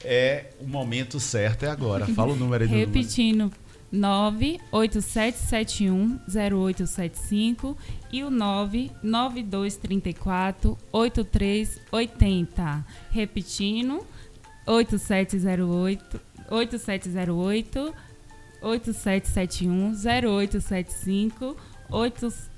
é o momento certo, é agora. Fala o número aí do Repetindo, 987710875 e o 99234 8380. Repetindo, 8708 8708 8771 0875 8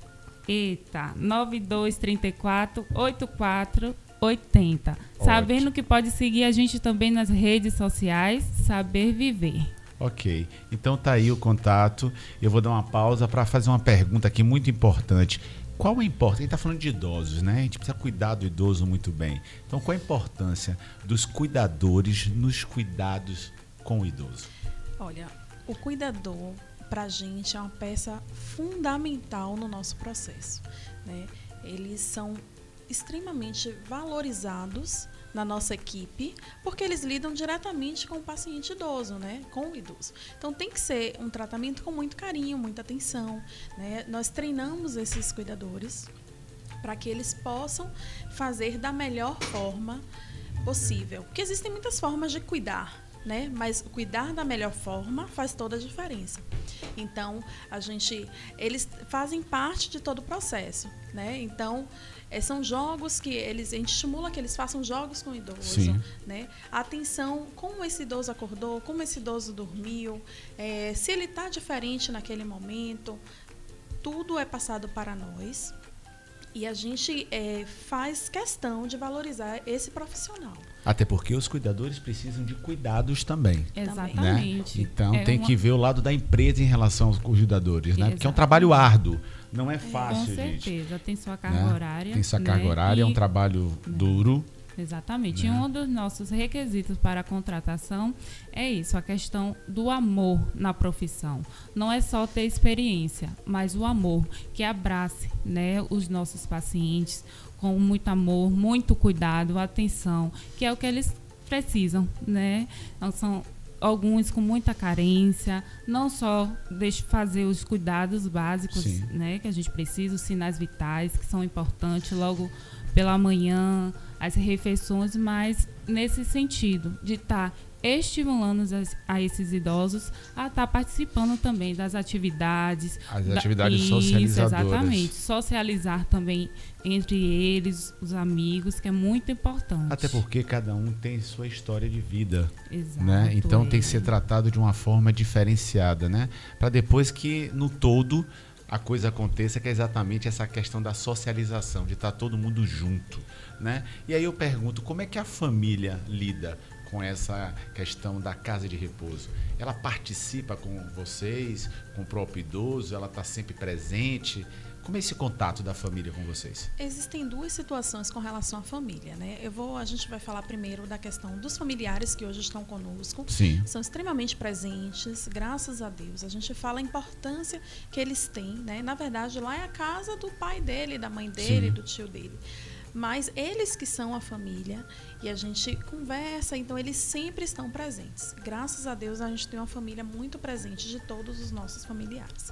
Eita, 9234 8480. Sabendo que pode seguir a gente também nas redes sociais, Saber Viver. Ok, então tá aí o contato. Eu vou dar uma pausa para fazer uma pergunta aqui muito importante. Qual a importância? A gente está falando de idosos, né? A gente precisa cuidar do idoso muito bem. Então, qual a importância dos cuidadores nos cuidados com o idoso? Olha, o cuidador, para a gente, é uma peça fundamental no nosso processo. Né? Eles são extremamente valorizados na nossa equipe, porque eles lidam diretamente com o paciente idoso, né? Com o idoso. Então tem que ser um tratamento com muito carinho, muita atenção, né? Nós treinamos esses cuidadores para que eles possam fazer da melhor forma possível. Porque existem muitas formas de cuidar, né? Mas cuidar da melhor forma faz toda a diferença. Então, a gente eles fazem parte de todo o processo, né? Então, é, são jogos que eles a gente estimula que eles façam jogos com o idoso, Sim. né? Atenção, como esse idoso acordou, como esse idoso dormiu, é, se ele está diferente naquele momento, tudo é passado para nós E a gente é, faz questão de valorizar esse profissional. Até porque os cuidadores precisam de cuidados também. Exatamente. Né? Então é tem uma... que ver o lado da empresa em relação aos cuidadores, né? Porque é um trabalho árduo, não é fácil, Com certeza, gente. tem sua carga né? horária. Tem sua carga né? horária, e... é um trabalho duro. Exatamente. Né? E um dos nossos requisitos para a contratação é isso, a questão do amor na profissão. Não é só ter experiência, mas o amor que abrace, né, os nossos pacientes com muito amor, muito cuidado, atenção, que é o que eles precisam, né? Então, são alguns com muita carência, não só fazer os cuidados básicos, né, que a gente precisa, os sinais vitais que são importantes logo pela manhã, as refeições, mas nesse sentido de estar tá estimulando a esses idosos a estar tá participando também das atividades. As atividades da, socializadoras. Exatamente. Socializar também entre eles, os amigos, que é muito importante. Até porque cada um tem sua história de vida. Exato. Né? Então é. tem que ser tratado de uma forma diferenciada, né? Para depois que, no todo, a coisa aconteça, que é exatamente essa questão da socialização, de estar tá todo mundo junto. Né? E aí eu pergunto, como é que a família lida com essa questão da casa de repouso? Ela participa com vocês, com o próprio idoso? Ela está sempre presente? Como é esse contato da família com vocês? Existem duas situações com relação à família, né? Eu vou, a gente vai falar primeiro da questão dos familiares que hoje estão conosco. Sim. São extremamente presentes, graças a Deus. A gente fala a importância que eles têm, né? Na verdade, lá é a casa do pai dele, da mãe dele, Sim. do tio dele mas eles que são a família e a gente conversa, então eles sempre estão presentes. Graças a Deus a gente tem uma família muito presente de todos os nossos familiares.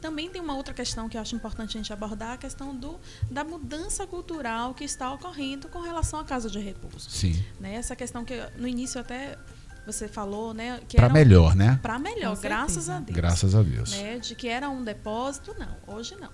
Também tem uma outra questão que eu acho importante a gente abordar, a questão do, da mudança cultural que está ocorrendo com relação à casa de repouso. Sim. Né? Essa questão que no início até você falou, né? Para melhor, né? Para melhor, graças a Deus. Graças a Deus. Né? De que era um depósito, não. Hoje não.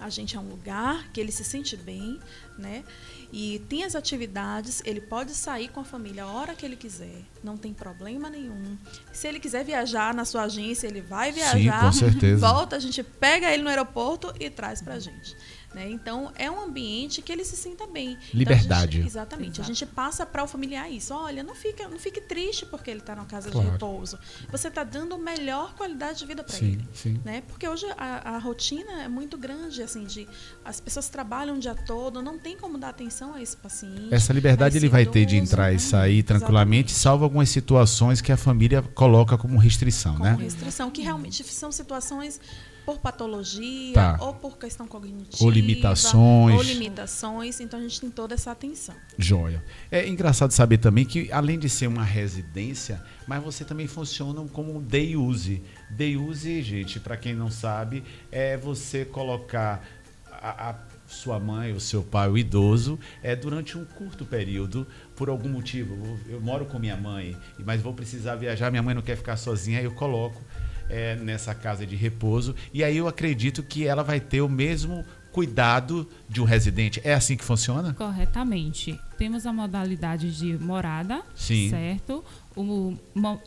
A gente é um lugar que ele se sente bem, né? E tem as atividades, ele pode sair com a família a hora que ele quiser, não tem problema nenhum. Se ele quiser viajar na sua agência, ele vai viajar, Sim, com certeza. volta, a gente pega ele no aeroporto e traz pra gente. Né? Então, é um ambiente que ele se sinta bem. Liberdade. Então, a gente, exatamente. Exato. A gente passa para o familiar isso. Olha, não, fica, não fique triste porque ele está na casa claro. de repouso. Você está dando melhor qualidade de vida para ele. Sim. Né? Porque hoje a, a, rotina é muito grande, assim, de as pessoas trabalham o dia todo, não tem como dar atenção a esse paciente. Essa liberdade ele vai idoso, ter de entrar né? e sair tranquilamente, exatamente. salvo algumas situações que a família coloca como restrição, como né? restrição, que realmente são situações por patologia tá. ou por questão cognitiva. Ou limitações. Ou limitações. Então a gente tem toda essa atenção. Joia. É engraçado saber também que, além de ser uma residência, mas você também funciona como day use. Day use, gente, para quem não sabe, é você colocar a, a sua mãe, o seu pai, o idoso, é durante um curto período, por algum motivo. Eu, eu moro com minha mãe, mas vou precisar viajar, minha mãe não quer ficar sozinha, aí eu coloco é, nessa casa de repouso. E aí eu acredito que ela vai ter o mesmo cuidado de um residente. É assim que funciona? Corretamente. Temos a modalidade de morada, Sim. certo? O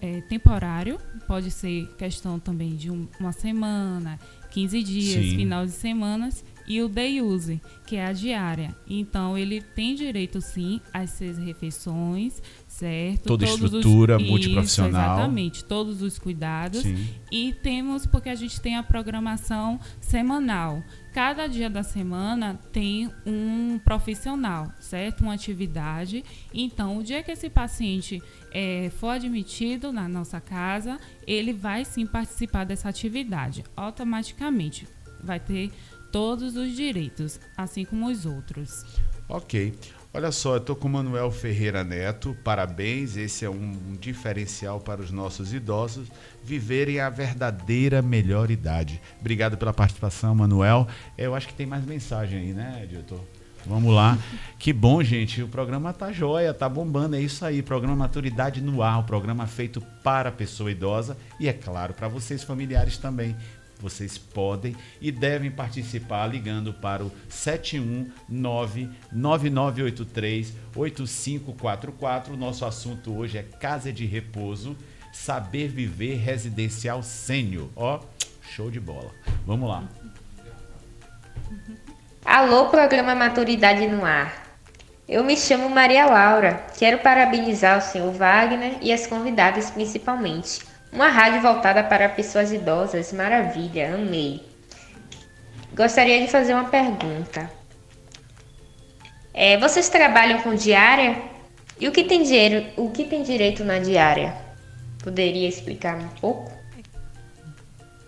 é, temporário pode ser questão também de um, uma semana, 15 dias, Sim. final de semanas e o day use, que é a diária. Então ele tem direito sim às seis refeições, certo? Toda estrutura os, multiprofissional. Isso, exatamente, todos os cuidados. Sim. E temos, porque a gente tem a programação semanal. Cada dia da semana tem um profissional, certo? Uma atividade. Então, o dia que esse paciente é, for admitido na nossa casa, ele vai sim participar dessa atividade. Automaticamente. Vai ter todos os direitos, assim como os outros. Ok. Olha só, eu estou com o Manuel Ferreira Neto, parabéns, esse é um diferencial para os nossos idosos viverem a verdadeira melhor idade. Obrigado pela participação, Manuel. Eu acho que tem mais mensagem aí, né, editor? Vamos lá. Que bom, gente. O programa tá jóia, tá bombando. É isso aí. Programa Maturidade no Ar, o programa feito para a pessoa idosa e, é claro, para vocês familiares também. Vocês podem e devem participar ligando para o 719-9983-8544. Nosso assunto hoje é Casa de Repouso, Saber Viver Residencial Sênior. Ó, show de bola. Vamos lá. Alô, programa Maturidade no Ar. Eu me chamo Maria Laura. Quero parabenizar o senhor Wagner e as convidadas principalmente. Uma rádio voltada para pessoas idosas, maravilha, amei. Gostaria de fazer uma pergunta. É, vocês trabalham com diária? E o que tem dinheiro, o que tem direito na diária? Poderia explicar um pouco?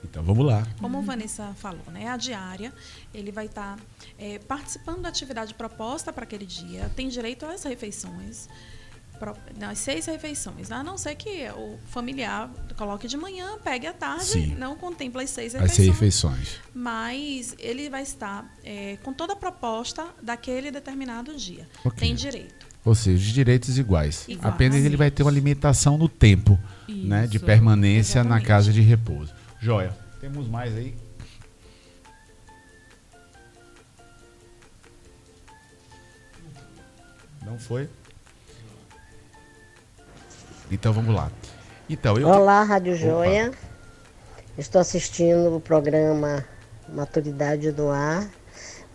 Então vamos lá. Como a Vanessa falou, né? A diária, ele vai estar tá, é, participando da atividade proposta para aquele dia, tem direito às refeições, nas seis refeições, a não ser que o familiar coloque de manhã, pegue à tarde, Sim. não contempla as seis refeições. As seis refeições. Mas ele vai estar é, com toda a proposta daquele determinado dia. Okay. Tem direito. Ou seja, os direitos iguais. iguais. Apenas ele vai ter uma limitação no tempo Isso, né, de permanência exatamente. na casa de repouso. Joia. Temos mais aí? Não foi? Então vamos lá. Então, eu Olá, Rádio Joia. Opa. Estou assistindo o programa Maturidade no Ar,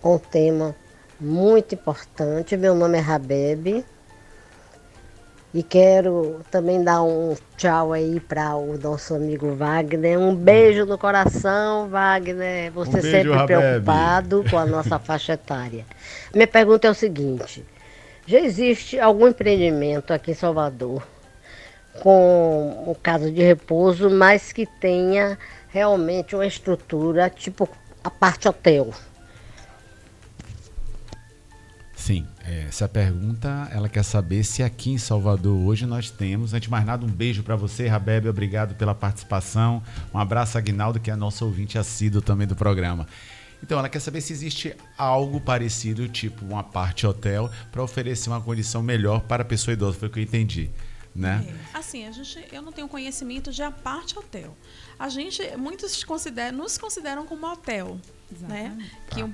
com um tema muito importante. Meu nome é Rabebe. E quero também dar um tchau aí para o nosso amigo Wagner. Um beijo no coração, Wagner. Você um beijo, sempre Rabebe. preocupado com a nossa faixa etária. Minha pergunta é o seguinte: já existe algum empreendimento aqui em Salvador com um caso de repouso, mas que tenha realmente uma estrutura tipo a parte hotel? Sim, é, essa pergunta ela quer saber se aqui em Salvador hoje nós temos. Antes de mais nada, um beijo para você, Rabebe, obrigado pela participação. Um abraço a Aguinaldo, que é nosso ouvinte assíduo também do programa. Então, ela quer saber se existe algo parecido, tipo uma parte hotel, para oferecer uma condição melhor para a pessoa idosa. Foi o que eu entendi. Né? É. Assim, a gente, eu não tenho conhecimento de a parte hotel. A gente, muitos consideram, nos consideram como hotel, né? Que um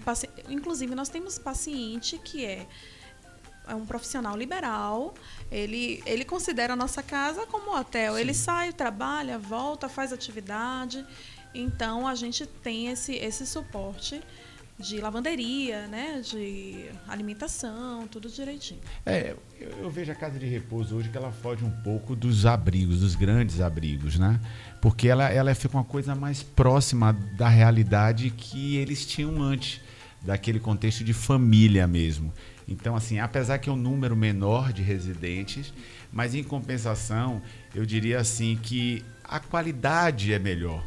inclusive nós temos paciente que é é um profissional liberal, ele, ele considera a nossa casa como hotel. Sim. Ele sai, trabalha, volta, faz atividade. Então a gente tem esse, esse suporte de lavanderia, né, de alimentação, tudo direitinho. É, eu, eu, vejo a casa de repouso hoje que ela foge um pouco dos abrigos, dos grandes abrigos, né? Porque ela, ela fica uma coisa mais próxima da realidade que eles tinham antes, daquele contexto de família mesmo. Então, assim, apesar que é um número menor de residentes, mas em compensação, eu diria assim que a qualidade é melhor.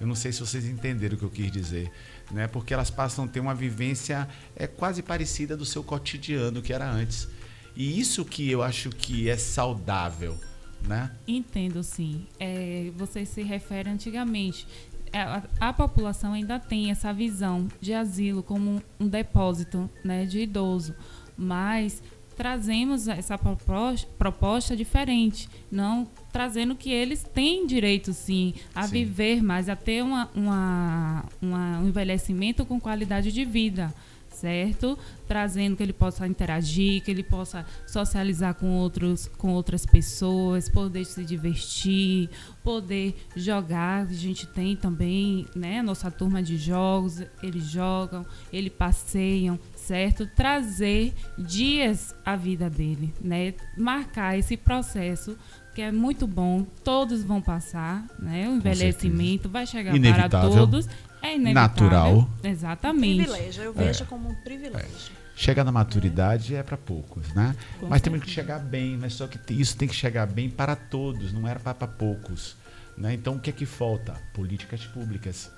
Eu não sei se vocês entenderam o que eu quis dizer, né? Porque elas passam a ter uma vivência é quase parecida do seu cotidiano que era antes. E isso que eu acho que é saudável, né? Entendo, sim. É, você se refere antigamente. É, a, a, população ainda tem essa visão de asilo como um, um depósito né, de idoso mas trazemos essa proposta, proposta diferente, não trazendo que eles têm direito sim a sim. viver mais, a ter uma, uma, uma, um envelhecimento com qualidade de vida certo? Trazendo que ele possa interagir, que ele possa socializar com, outros, com outras pessoas, poder se divertir, poder jogar. A gente tem também, né? A nossa turma de jogos, eles jogam, eles passeiam, certo? Trazer dias à vida dele, né? Marcar esse processo que é muito bom, todos vão passar, né? O envelhecimento vai chegar Inevitável. para todos. É inevitável. Natural. Exatamente. Privilégio, eu vejo é. como um privilégio. É. Chegar na maturidade é, é para poucos, né? Com mas certeza. temos que chegar bem, mas só que isso tem que chegar bem para todos, não era para poucos. Né? Então o que é que falta? Políticas públicas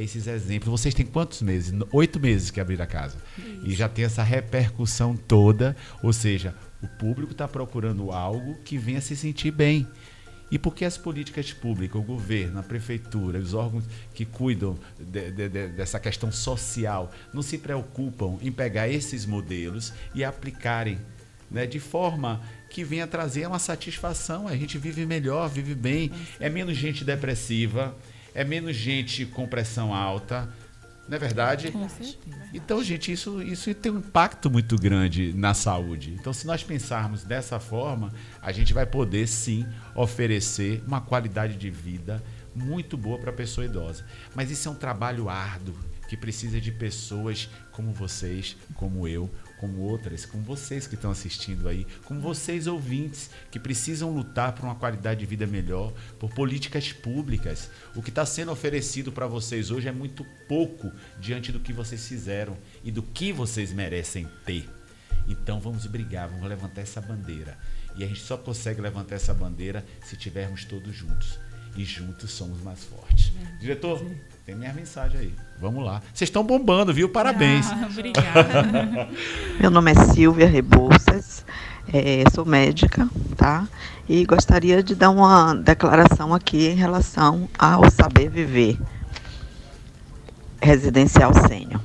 esses exemplos. Vocês têm quantos meses? Oito meses que abriram a casa. Isso. E já tem essa repercussão toda. Ou seja, o público está procurando algo que venha se sentir bem. E por que as políticas públicas, o governo, a prefeitura, os órgãos que cuidam de, de, de, dessa questão social, não se preocupam em pegar esses modelos e aplicarem né, de forma que venha trazer uma satisfação? A gente vive melhor, vive bem, é menos gente depressiva, é menos gente com pressão alta. Não é verdade? Com certeza. Então, gente, isso, isso tem um impacto muito grande na saúde. Então, se nós pensarmos dessa forma, a gente vai poder sim oferecer uma qualidade de vida muito boa para a pessoa idosa. Mas isso é um trabalho árduo. que precisa de pessoas como vocês, como eu, como outras, como vocês que estão assistindo aí, como vocês ouvintes que precisam lutar por uma qualidade de vida melhor, por políticas públicas. O que está sendo oferecido para vocês hoje é muito pouco diante do que vocês fizeram e do que vocês merecem ter. Então vamos brigar, vamos levantar essa bandeira. E a gente só consegue levantar essa bandeira se tivermos todos juntos. E juntos somos mais fortes. É, Diretor, sim. tem minha mensagem aí. Vamos lá. Vocês estão bombando, viu? Parabéns. Ah, obrigada. Meu nome é Silvia Rebouças, é, sou médica, tá? E gostaria de dar uma declaração aqui em relação ao saber viver residencial sênior.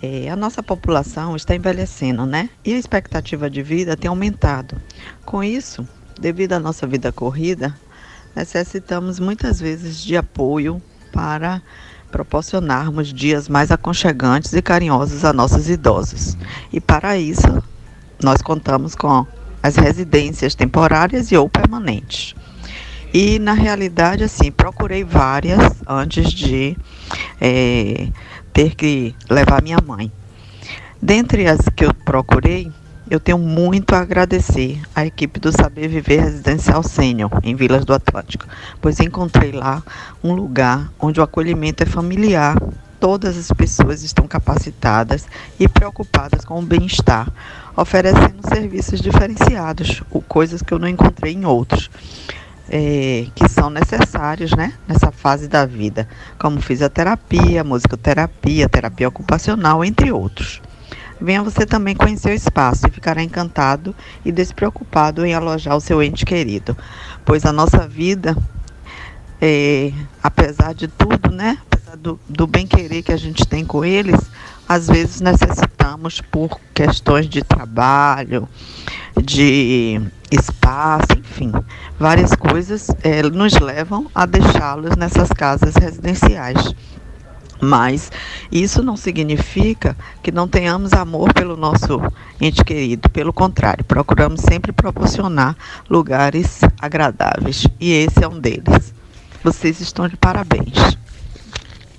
É, a nossa população está envelhecendo, né? E a expectativa de vida tem aumentado. Com isso, devido à nossa vida corrida, necessitamos muitas vezes de apoio para proporcionarmos dias mais aconchegantes e carinhosos a nossos idosos. E para isso, nós contamos com as residências temporárias e ou permanentes. E na realidade, assim, procurei várias antes de é, ter que levar minha mãe. Dentre as que eu procurei, eu tenho muito a agradecer à equipe do Saber Viver Residencial Sênior, em Vilas do Atlântico, pois encontrei lá um lugar onde o acolhimento é familiar, todas as pessoas estão capacitadas e preocupadas com o bem-estar, oferecendo serviços diferenciados, coisas que eu não encontrei em outros é, que são necessários né, nessa fase da vida, como fisioterapia, musicoterapia, terapia ocupacional, entre outros. Venha você também conhecer o espaço e ficará encantado e despreocupado em alojar o seu ente querido, pois a nossa vida, é, apesar de tudo, né, apesar do, do bem-querer que a gente tem com eles, às vezes necessitamos, por questões de trabalho, de espaço, enfim, várias coisas é, nos levam a deixá-los nessas casas residenciais. Mas isso não significa que não tenhamos amor pelo nosso ente querido. Pelo contrário, procuramos sempre proporcionar lugares agradáveis. E esse é um deles. Vocês estão de parabéns.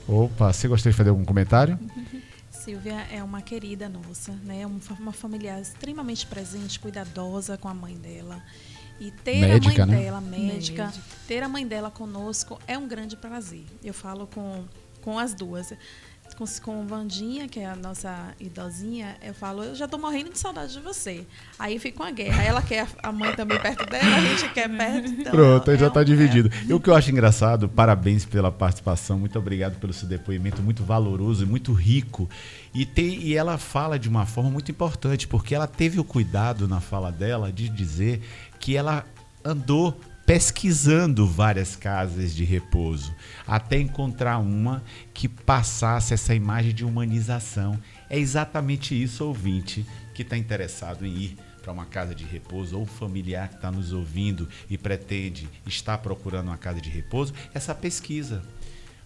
Opa, você gostaria de fazer algum comentário? Silvia é uma querida nossa, né? Uma familiar extremamente presente, cuidadosa com a mãe dela. E ter médica, a mãe né? dela, médica, médica, ter a mãe dela conosco é um grande prazer. Eu falo com, com as duas com, com Vandinha, que é a nossa idosinha, eu falo, eu já tô morrendo de saudade de você. Aí fica uma guerra. Ela quer a mãe também perto dela, a gente quer perto. Então, Pronto, aí já está é dividido. É. E o que eu acho engraçado, parabéns pela participação, muito obrigado pelo seu depoimento, muito valoroso e muito rico. E, tem, e ela fala de uma forma muito importante, porque ela teve o cuidado na fala dela de dizer que ela andou pesquisando várias casas de repouso, até encontrar uma que passasse essa imagem de humanização. É exatamente isso, ouvinte, que está interessado em ir para uma casa de repouso ou familiar que está nos ouvindo e pretende estar procurando uma casa de repouso, essa pesquisa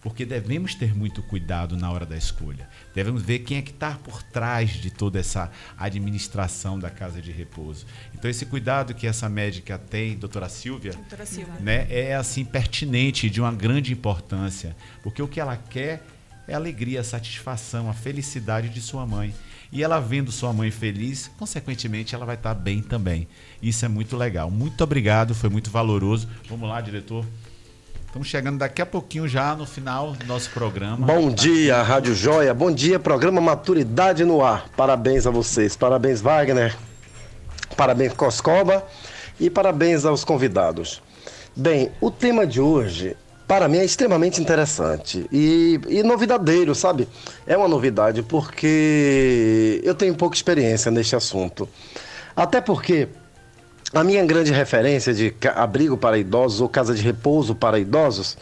porque devemos ter muito cuidado na hora da escolha. Devemos ver quem é que está por trás de toda essa administração da casa de repouso. Então esse cuidado que essa médica tem, doutora Silvia, doutora Silvia. Né, é assim pertinente de uma grande importância, porque o que ela quer é a alegria, a satisfação, a felicidade de sua mãe. E ela vendo sua mãe feliz, consequentemente ela vai estar bem também. Isso é muito legal. Muito obrigado, foi muito valoroso. Vamos lá, diretor. Estamos chegando daqui a pouquinho já no final do nosso programa. Bom dia, Rádio Joia. Bom dia, programa Maturidade no Ar. Parabéns a vocês. Parabéns, Wagner. Parabéns, Coscoba. E parabéns aos convidados. Bem, o tema de hoje, para mim, é extremamente interessante e, e novidadeiro, sabe? É uma novidade porque eu tenho pouca experiência neste assunto. Até porque a minha grande referência de abrigo para idosos ou casa de repouso para idosos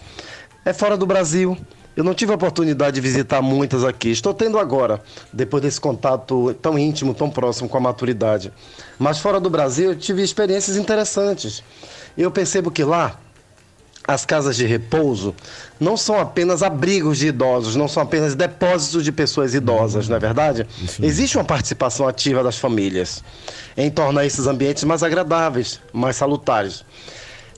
é fora do Brasil. Eu não tive a oportunidade de visitar muitas aqui. Estou tendo agora, depois desse contato tão íntimo, tão próximo com a maturidade. Mas fora do Brasil, eu tive experiências interessantes. Eu percebo que lá as casas de repouso não são apenas abrigos de idosos, não são apenas depósitos de pessoas idosas, não é verdade? Existe uma participação ativa das famílias em tornar esses ambientes mais agradáveis, mais salutares.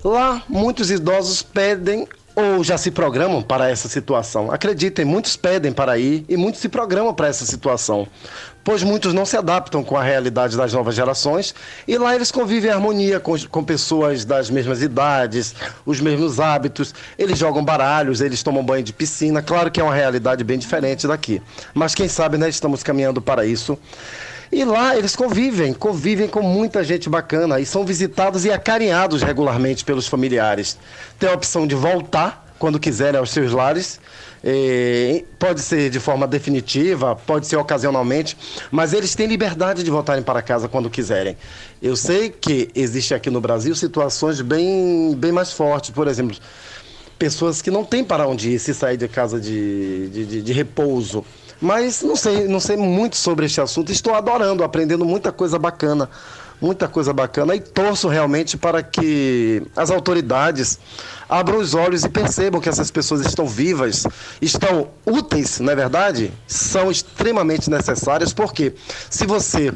Lá, muitos idosos pedem ou já se programam para essa situação. Acreditem, muitos pedem para ir e muitos se programam para essa situação, pois muitos não se adaptam com a realidade das novas gerações e lá eles convivem em harmonia com, com pessoas das mesmas idades, os mesmos hábitos, eles jogam baralhos, eles tomam banho de piscina. Claro que é uma realidade bem diferente daqui, mas quem sabe, né, estamos caminhando para isso. E lá eles convivem, convivem com muita gente bacana e são visitados e acarinhados regularmente pelos familiares. Tem a opção de voltar quando quiserem aos seus lares. Pode ser de forma definitiva, pode ser ocasionalmente, mas eles têm liberdade de voltarem para casa quando quiserem. Eu sei que existe aqui no Brasil situações bem, bem mais fortes, por exemplo, pessoas que não têm para onde ir se sair de casa de, de, de, de repouso. Mas não sei, não sei muito sobre este assunto. Estou adorando, aprendendo muita coisa bacana, muita coisa bacana e torço realmente para que as autoridades abram os olhos e percebam que essas pessoas estão vivas, estão úteis, não é verdade? São extremamente necessárias, porque se você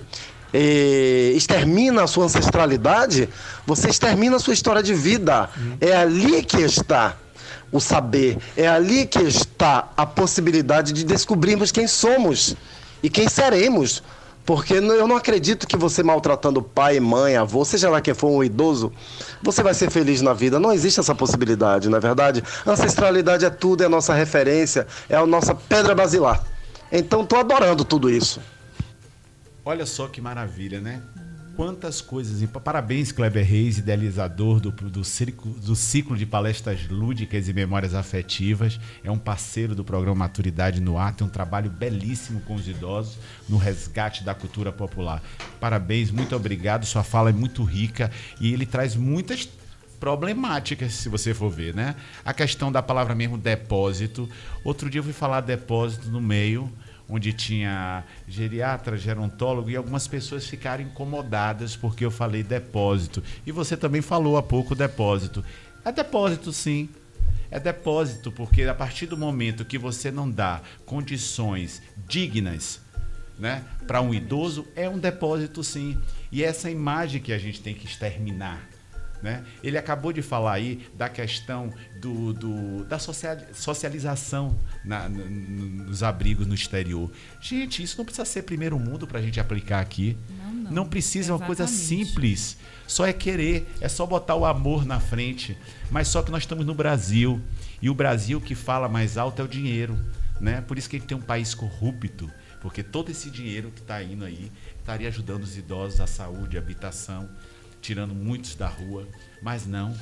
eh, extermina a sua ancestralidade, você extermina a sua história de vida. É ali que está o saber. É ali que está a possibilidade de descobrirmos quem somos e quem seremos. Porque eu não acredito que você maltratando pai, mãe, avô, seja lá quem for um idoso, você vai ser feliz na vida. Não existe essa possibilidade, não é verdade? Ancestralidade é tudo, é a nossa referência, é a nossa pedra basilar. Então estou adorando tudo isso. Olha só que maravilha, né? Quantas coisas. E parabéns, Kleber Reis, idealizador do, do, do ciclo de palestras lúdicas e memórias afetivas. É um parceiro do programa Maturidade no Ar. Tem um trabalho belíssimo com os idosos no resgate da cultura popular. Parabéns, muito obrigado. Sua fala é muito rica e ele traz muitas problemáticas, se você for ver, né? A questão da palavra mesmo depósito. Outro dia eu fui falar depósito no meio onde tinha geriatra, gerontólogo, e algumas pessoas ficaram incomodadas porque eu falei depósito. E você também falou há pouco depósito. É depósito, sim. É depósito, porque a partir do momento que você não dá condições dignas né, para um idoso, é um depósito, sim. E é essa imagem que a gente tem que exterminar. Né? Ele acabou de falar aí da questão do, do da socialização na, nos abrigos no exterior. Gente, isso não precisa ser primeiro mundo para a gente aplicar aqui. Não, não. não precisa, é uma coisa simples. Só é querer, é só botar o amor na frente. Mas só que nós estamos no Brasil. E o Brasil que fala mais alto é o dinheiro. Né? Por isso que a gente tem um país corrupto. Porque todo esse dinheiro que está indo aí estaria ajudando os idosos, a saúde, a habitação tirando muitos da rua, mas não.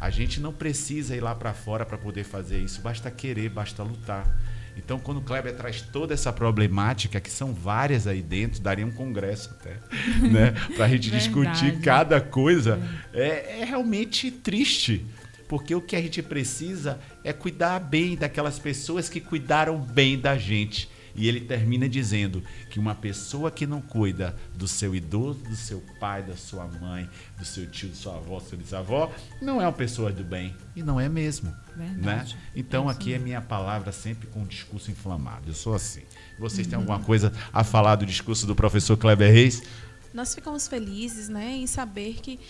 A gente não precisa ir lá para fora para poder fazer isso, basta querer, basta lutar. Então, quando o Kleber traz toda essa problemática, que são várias aí dentro, daria um congresso até, né? Para a gente discutir cada coisa, é, é realmente triste. Porque o que a gente precisa é cuidar bem daquelas pessoas que cuidaram bem da gente. E ele termina dizendo que uma pessoa que não cuida do seu idoso, do seu pai, da sua mãe, do seu tio, da sua avó, do seu bisavó, não é uma pessoa do bem. E não é mesmo. Verdade. Né? Então é aqui é minha palavra sempre com um discurso inflamado. Eu sou assim. Vocês uhum. têm alguma coisa a falar do discurso do professor Kleber Reis? Nós ficamos felizes né, em saber que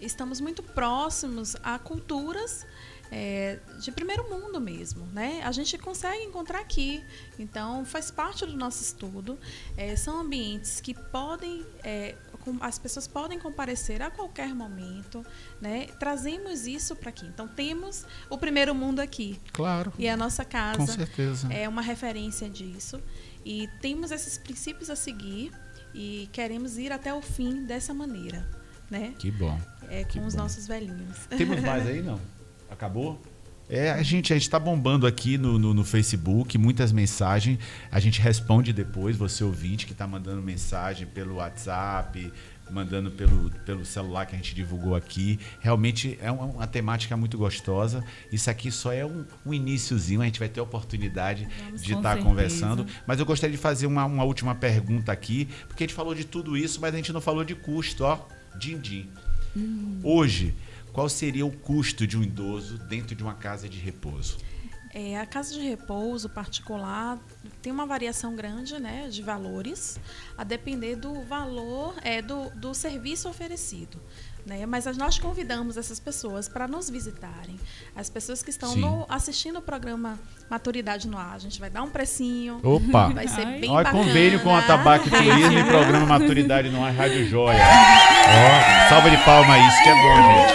estamos muito próximos a culturas é, de primeiro mundo mesmo, né? A gente consegue encontrar aqui, então faz parte do nosso estudo. É, são ambientes que podem, é, as pessoas podem comparecer a qualquer momento, né? Trazemos isso para aqui. Então temos o primeiro mundo aqui. Claro. E a nossa casa com certeza. é uma referência disso. E temos esses princípios a seguir e queremos ir até o fim dessa maneira, né? Que bom. É, com que os bom. nossos velhinhos. Temos mais aí, não? Acabou? É, a gente a está bombando aqui no, no, no, Facebook, muitas mensagens. A gente responde depois, você ouvinte que está mandando mensagem pelo WhatsApp, mandando pelo, pelo celular que a gente divulgou aqui. Realmente é uma, uma temática muito gostosa. Isso aqui só é um, um iníciozinho, a gente vai ter a oportunidade Vamos, de estar tá conversando. Mas eu gostaria de fazer uma, uma última pergunta aqui, porque a gente falou de tudo isso, mas a gente não falou de custo, ó. Din-din. Hum. Hoje, qual seria o custo de um idoso dentro de uma casa de repouso? É, a casa de repouso particular tem uma variação grande né, de valores, a depender do valor é, do, do serviço oferecido. Né? Mas nós convidamos essas pessoas para nos visitarem. As pessoas que estão no, assistindo o programa Maturidade no Ar, a gente vai dar um precinho. Opa! Vai ser Ai. bem Olha, bacana. convênio com a Tabaco Turismo e programa Maturidade no Ar Rádio Joia. Ó, salva de palma isso que é bom, gente.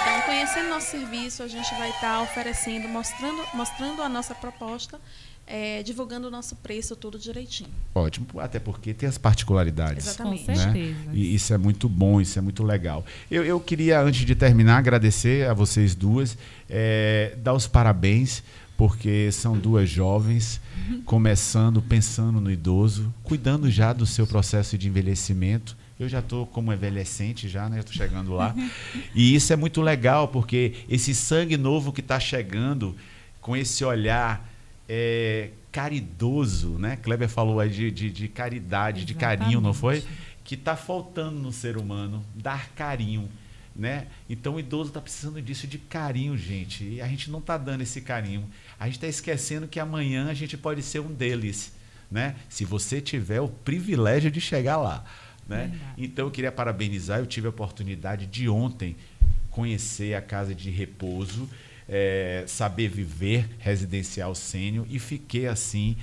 Então, conhecendo nosso serviço, a gente vai estar oferecendo, mostrando, mostrando a nossa proposta, é, divulgando o nosso preço, tudo direitinho. Ótimo, até porque tem as particularidades. Exatamente. Com né? certeza. E isso é muito bom, isso é muito legal. Eu, eu queria, antes de terminar, agradecer a vocês duas, é, dar os parabéns, porque são duas jovens, começando, pensando no idoso, cuidando já do seu processo de envelhecimento. Eu já estou como envelhecente já, né? Estou chegando lá. E isso é muito legal, porque esse sangue novo que está chegando, com esse olhar é, caridoso, né? Kleber falou aí de, de, de caridade, de carinho, não foi? Que está faltando no ser humano, dar carinho. Né? Então o idoso está precisando disso, de carinho, gente. E a gente não está dando esse carinho. A gente está esquecendo que amanhã a gente pode ser um deles. Né? Se você tiver o privilégio de chegar lá. Né? Então eu queria parabenizar, eu tive a oportunidade de ontem conhecer a casa de repouso, é, saber viver residencial sênior e fiquei assim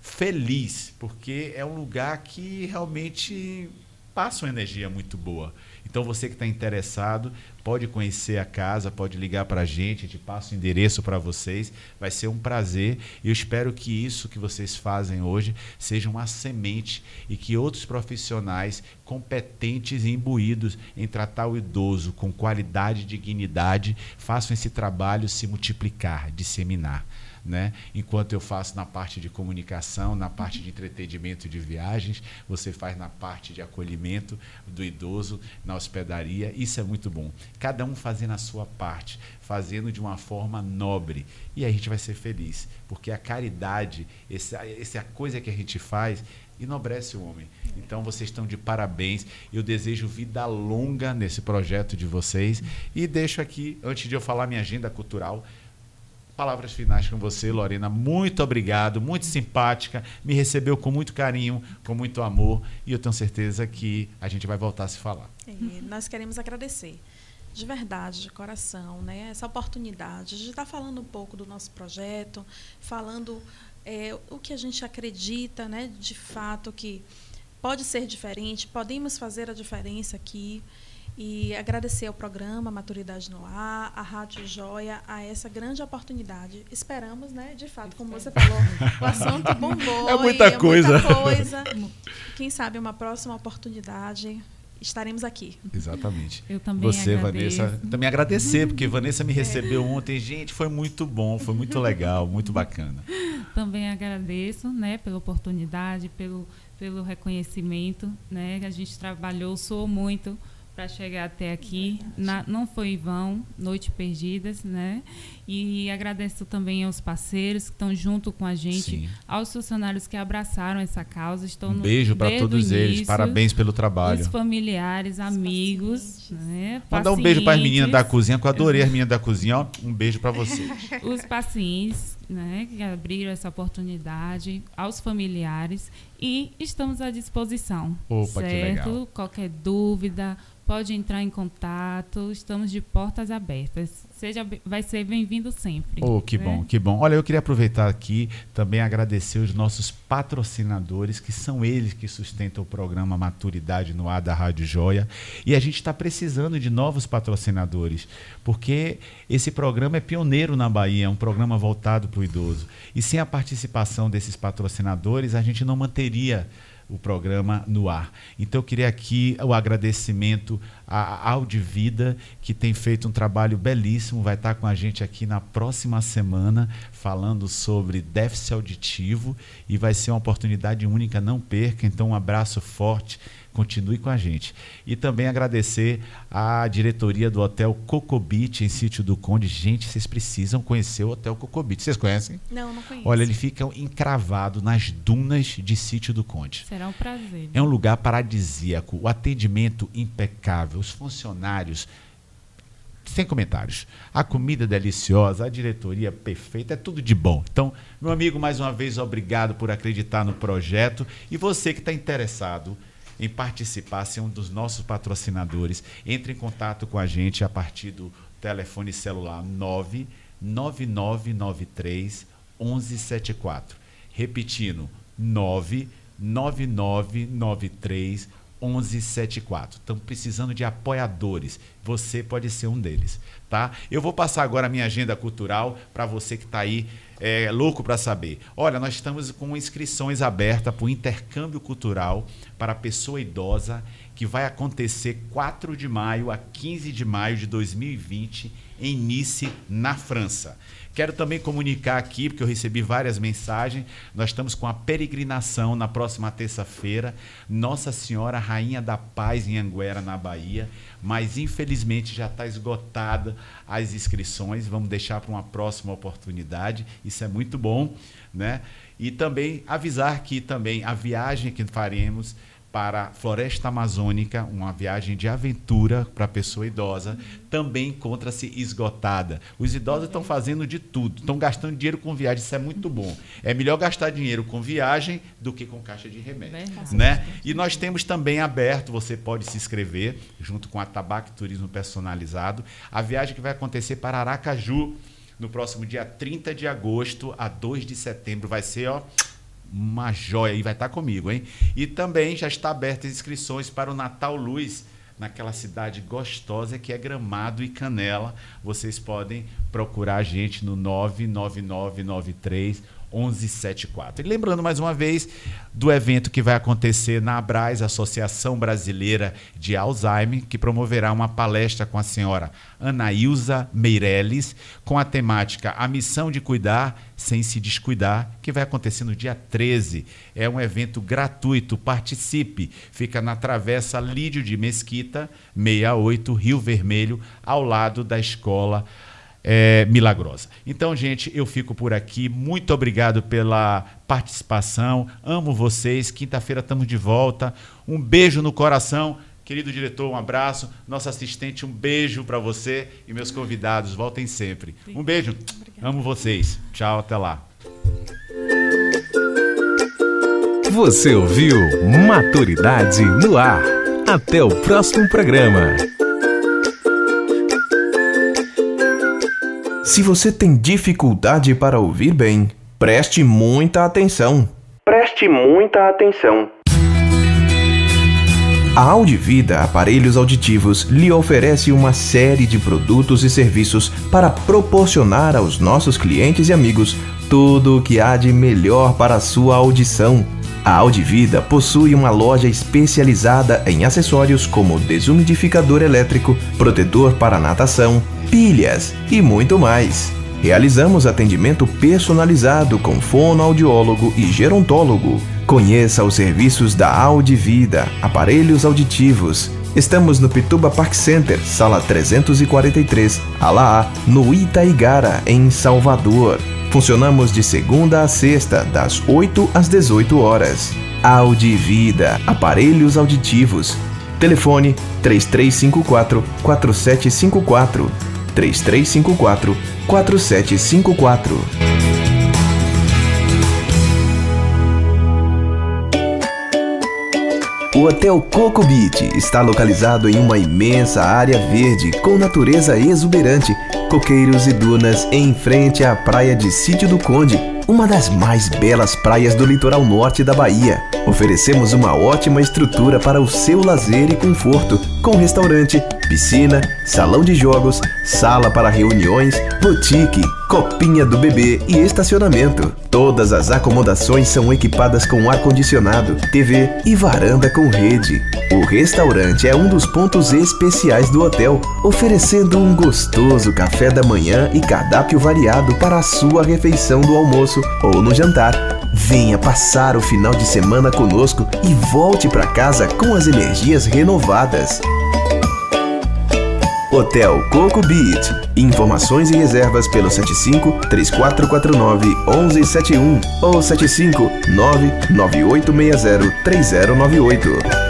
feliz, porque é um lugar que realmente passa uma energia muito boa. Então você que está interessado pode conhecer a casa, pode ligar para a gente, a gente passa o endereço para vocês. Vai ser um prazer. E eu espero que isso que vocês fazem hoje seja uma semente e que outros profissionais competentes e imbuídos em tratar o idoso com qualidade e dignidade façam esse trabalho se multiplicar, disseminar. Né? Enquanto eu faço na parte de comunicação, na parte de entretenimento de viagens, você faz na parte de acolhimento do idoso, na hospedaria. Isso é muito bom. Cada um fazendo a sua parte, fazendo de uma forma nobre. E a gente vai ser feliz, porque a caridade, essa, essa coisa que a gente faz, enobrece o homem. Então vocês estão de parabéns. Eu desejo vida longa nesse projeto de vocês. E deixo aqui, antes de eu falar minha agenda cultural, palavras finais com você, Lorena. Muito obrigado, muito simpática, me recebeu com muito carinho, com muito amor e eu tenho certeza que a gente vai voltar a se falar. E nós queremos agradecer de verdade, de coração, né, essa oportunidade de estar falando um pouco do nosso projeto, falando é, o que a gente acredita, né, de fato que pode ser diferente, podemos fazer a diferença aqui e agradecer ao programa Maturidade no Ar, à Rádio Joia, a essa grande oportunidade. Esperamos, né, de fato, como você falou, o assunto bombou. É muita e coisa. É muita coisa. Quem sabe uma próxima oportunidade estaremos aqui. Exatamente. Eu também Você, agradeço. Vanessa, também agradecer, porque Vanessa me recebeu ontem. Gente, foi muito bom, foi muito legal, muito bacana. Também agradeço, né, pela oportunidade, pelo, pelo reconhecimento, né, a gente trabalhou, soou muito para chegar até aqui. Na, não foi em vão, Noite Perdidas, né? E agradeço também aos parceiros que estão junto com a gente, Sim. aos funcionários que abraçaram essa causa, estão Um beijo para todos eles. início, Parabéns pelo trabalho. Os familiares, amigos, né? Mandar um beijo para as meninas da cozinha, que eu adorei as meninas da cozinha. Ó, um beijo para vocês. os pacientes né, que abriram essa oportunidade, aos familiares e estamos à disposição. Opa, certo? Qualquer dúvida, pode entrar em contato, estamos de portas abertas. Seja, vai ser bem-vindo sempre. Oh, que né? bom, que bom. Olha, eu queria aproveitar aqui também agradecer os nossos patrocinadores, que são eles que sustentam o programa Maturidade no ar da Rádio Joia. E a gente está precisando de novos patrocinadores, porque esse programa é pioneiro na Bahia, é um programa voltado para o idoso. E sem a participação desses patrocinadores, a gente não manteria o programa no ar. Então eu queria aqui o agradecimento à Audivida, que tem feito um trabalho belíssimo, vai estar com a gente aqui na próxima semana falando sobre déficit auditivo e vai ser uma oportunidade única, não perca. Então um abraço forte, continue com a gente. E também agradecer à diretoria do Hotel Cocobit em Sítio do Conde. Gente, vocês precisam conhecer o Hotel Cocobit. Vocês conhecem? Não, não conheço. Olha, ele fica encravado nas dunas de Sítio do Conde. Será um prazer. É um lugar paradisíaco, o atendimento impecável, os funcionários sem comentários. A comida é deliciosa, a diretoria perfeita, é tudo de bom. Então, meu amigo, mais uma vez, obrigado por acreditar no projeto. E você que está interessado em participar, ser um dos nossos patrocinadores, entre em contato com a gente a partir do telefone celular 99993 1174. Repetindo, 99993 1174. Estamos precisando de apoiadores. Você pode ser um deles, tá? Eu vou passar agora a minha agenda cultural para você que está aí é, louco para saber. Olha, nós estamos com inscrições abertas para o intercâmbio cultural para pessoa idosa que vai acontecer 4 de maio a 15 de maio de 2020 em Nice, na França. Quero também comunicar aqui, porque eu recebi várias mensagens, nós estamos com a peregrinação na próxima terça-feira, Nossa Senhora Rainha da Paz em Anguera, na Bahia, mas infelizmente já está esgotada as inscrições, vamos deixar para uma próxima oportunidade, isso é muito bom, né? E também avisar que também a viagem que faremos para a Floresta Amazônica, uma viagem de aventura para a pessoa idosa, também encontra-se esgotada. Os idosos estão fazendo de tudo, estão gastando dinheiro com viagem, isso é muito bom. É melhor gastar dinheiro com viagem do que com caixa de remédio. Né? E nós temos também aberto, você pode se inscrever, junto com a Tabaco Turismo Personalizado, a viagem que vai acontecer para Aracaju no próximo dia 30 de agosto a 2 de setembro. Vai ser, ó uma joia e vai estar comigo, hein? E também já está aberta as inscrições para o Natal Luz naquela cidade gostosa que é Gramado e Canela. Vocês podem procurar a gente no 99993 1174. E lembrando mais uma vez do evento que vai acontecer na Abraz, Associação Brasileira de Alzheimer, que promoverá uma palestra com a senhora Anaísa Meirelles, com a temática A Missão de Cuidar Sem Se Descuidar, que vai acontecer no dia 13. É um evento gratuito, participe. Fica na Travessa Lídio de Mesquita, 68, Rio Vermelho, ao lado da escola é, milagrosa. Então, gente, eu fico por aqui. Muito obrigado pela participação. Amo vocês. Quinta-feira estamos de volta. Um beijo no coração. Querido diretor, um abraço. Nosso assistente, um beijo para você e meus convidados. Voltem sempre. Um beijo. Amo vocês. Tchau, até lá. Você ouviu Maturidade no Ar. Até o próximo programa. Se você tem dificuldade para ouvir bem, preste muita atenção. Preste muita atenção. A Audivida Aparelhos Auditivos lhe oferece uma série de produtos e serviços para proporcionar aos nossos clientes e amigos tudo o que há de melhor para a sua audição. A Audivida possui uma loja especializada em acessórios como desumidificador elétrico, protetor para natação, pilhas e muito mais. Realizamos atendimento personalizado com fonoaudiólogo e gerontólogo. Conheça os serviços da Audivida, aparelhos auditivos. Estamos no Pituba Park Center, sala 343, Alaá, no Itaigara, em Salvador. Funcionamos de segunda a sexta, das 8 às 18 horas. Audivida, aparelhos auditivos. Telefone 3354 4754 3354 4754. O Hotel Coco Beach está localizado em uma imensa área verde com natureza exuberante, coqueiros e dunas em frente à praia de Sítio do Conde, uma das mais belas praias do litoral norte da Bahia. Oferecemos uma ótima estrutura para o seu lazer e conforto, com restaurante, piscina, salão de jogos, sala para reuniões, boutique, copinha do bebê e estacionamento. Todas as acomodações são equipadas com ar-condicionado, TV e varanda com rede. O restaurante é um dos pontos especiais do hotel, oferecendo um gostoso café da manhã e cardápio variado para a sua refeição do almoço ou no jantar. Venha passar o final de semana conosco e volte para casa com as energias renovadas. Hotel Coco Beach. Informações e reservas pelo 75 3449 1171 ou 75 99860 3098.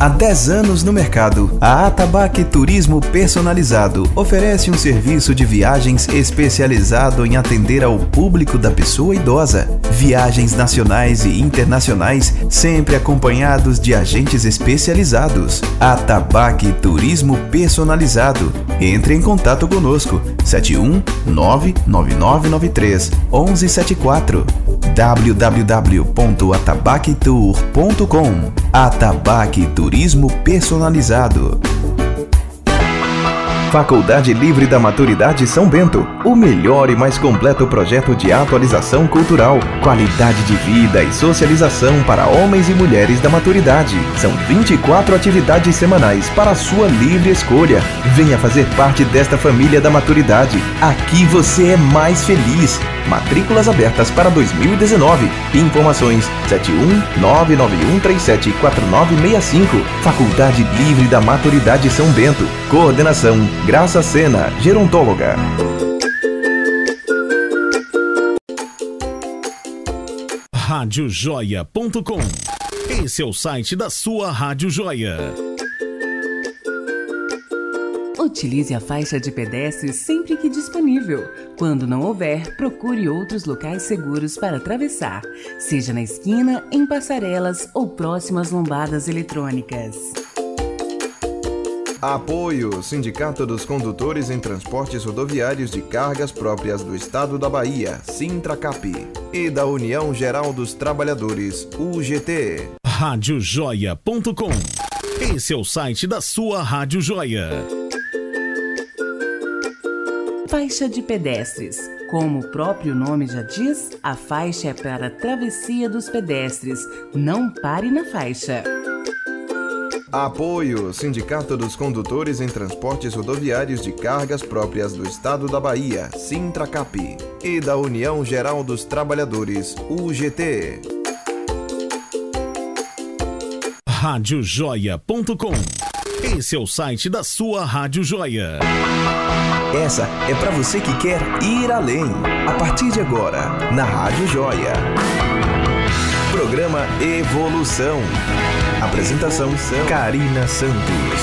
Há 10 anos no mercado, a Atabaque Turismo Personalizado oferece um serviço de viagens especializado em atender ao público da pessoa idosa. Viagens nacionais e internacionais, sempre acompanhados de agentes especializados. Atabaque Turismo Personalizado. Entre em contato conosco 71 99993 1174 www.atabaquetour.com Atabaque Turismo Personalizado Faculdade Livre da Maturidade São Bento, o melhor e mais completo projeto de atualização cultural, qualidade de vida e socialização para homens e mulheres da maturidade. São 24 atividades semanais para sua livre escolha. Venha fazer parte desta família da maturidade. Aqui você é mais feliz. Matrículas abertas para 2019. Informações 71991374965. Faculdade Livre da Maturidade São Bento. Coordenação Graça Sena, gerontóloga. Radiojoia.com Esse é o site da sua Rádio Joia. Utilize a faixa de pedestres sempre que disponível. Quando não houver, procure outros locais seguros para atravessar, seja na esquina, em passarelas ou próximas lombadas eletrônicas. Apoio Sindicato dos Condutores em Transportes Rodoviários de Cargas Próprias do Estado da Bahia, Sintracap, e da União Geral dos Trabalhadores, UGT. Radiojoia.com Esse é o site da sua Rádio Joia. Faixa de pedestres. Como o próprio nome já diz, a faixa é para a travessia dos pedestres. Não pare na faixa. Apoio Sindicato dos Condutores em Transportes Rodoviários de Cargas Próprias do Estado da Bahia, Sintracap, e da União Geral dos Trabalhadores, UGT. Radiojoia.com Esse é o site da sua Rádio Joia. Essa é para você que quer ir além. A partir de agora, na Rádio Joia. Programa Evolução. Apresentação Karina Santos.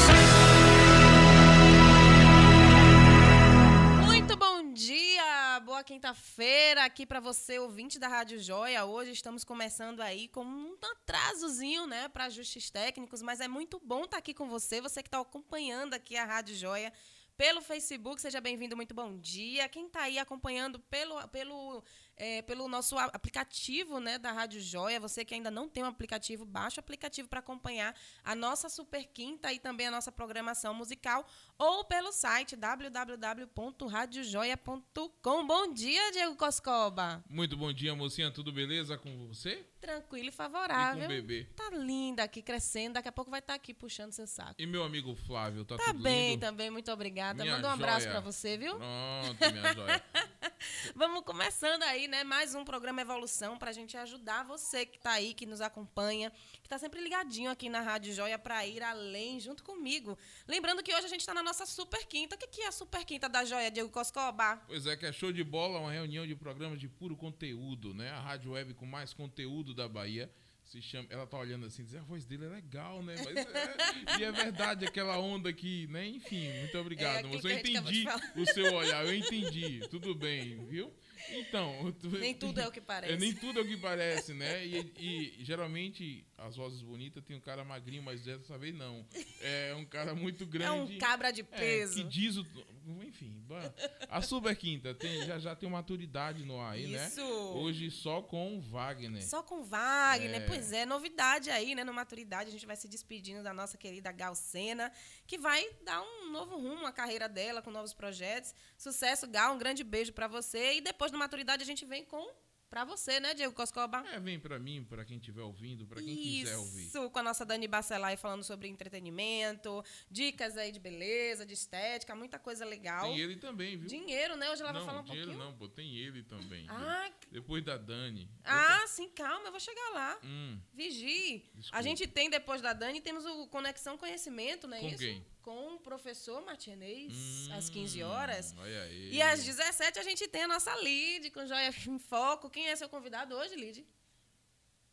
Muito bom dia, boa quinta-feira aqui para você, ouvinte da Rádio Joia. Hoje estamos começando aí com um atrasozinho, né, para ajustes técnicos, mas é muito bom estar aqui com você, você que está acompanhando aqui a Rádio Joia pelo Facebook. Seja bem-vindo, muito bom dia. Quem está aí acompanhando pelo, pelo é, pelo nosso aplicativo né, da Rádio Joia. Você que ainda não tem um aplicativo, baixe o aplicativo para acompanhar a nossa Super Quinta e também a nossa programação musical ou pelo site www.radiojoia.com. Bom dia, Diego Coscoba. Muito bom dia, mocinha. Tudo beleza com você? Tranquilo e favorável. E com o bebê. Tá linda aqui, crescendo. Daqui a pouco vai estar tá aqui puxando seu saco. E meu amigo Flávio, tá, tá tudo bem lindo? também, muito obrigada. Minha Manda um abraço joia. para você, viu? Pronto, minha joia. Vamos começando aí, né? Mais um programa Evolução pra gente ajudar você que tá aí, que nos acompanha, que tá sempre ligadinho aqui na Rádio Joia pra ir além junto comigo. Lembrando que hoje a gente tá na nossa Super Quinta. O que é a Super Quinta da Joia, Diego Coscoba? Pois é, que é show de bola, uma reunião de programas de puro conteúdo, né? A rádio web com mais conteúdo da Bahia. Se chama, ela tá olhando assim, diz, a voz dele é legal, né? Mas é, e é verdade, aquela onda que, né? Enfim, muito obrigado, É moço. Eu a entendi o seu olhar, eu entendi. Tudo bem, viu? Então. Nem tudo é o que parece. É, nem tudo é o que parece, né? E, e, geralmente as vozes bonitas tem um cara magrinho, mas dessa vez não. É um cara muito grande. um cabra de É, peso. que diz o. Enfim, a Super Quinta tem, já, já tem maturidade no ar aí, né? Isso. Hoje só com o Wagner. Só com Wagner, É. pois é, novidade aí, né? No Maturidade, a gente vai se despedindo da nossa querida Gal Sena, que vai dar um novo rumo à carreira dela, com novos projetos. Sucesso, Gal, um grande beijo pra você. E depois do Maturidade, a gente vem com pra você, né, Diego Coscoba? É, vem pra mim, pra quem estiver ouvindo, pra quem quiser ouvir. Isso, com a nossa Dani Bacelar falando sobre entretenimento, dicas aí de beleza, de estética, muita coisa legal. Tem ele também, viu? Dinheiro, né? Hoje ela vai não, falar um dinheiro pouquinho. não, pô, tem ele também. Ah? Depois da Dani. Ah, sim, calma, eu vou chegar lá. Hum. Vigie. Desculpa. A gente tem, depois da Dani, temos o Conexão Conhecimento, não é Com isso? quem? Com o professor Martinez, Hum, às 15 horas. Olha aí. E às 17 a gente tem a nossa Lid com Joia em Foco. Quem é seu convidado hoje, Lid?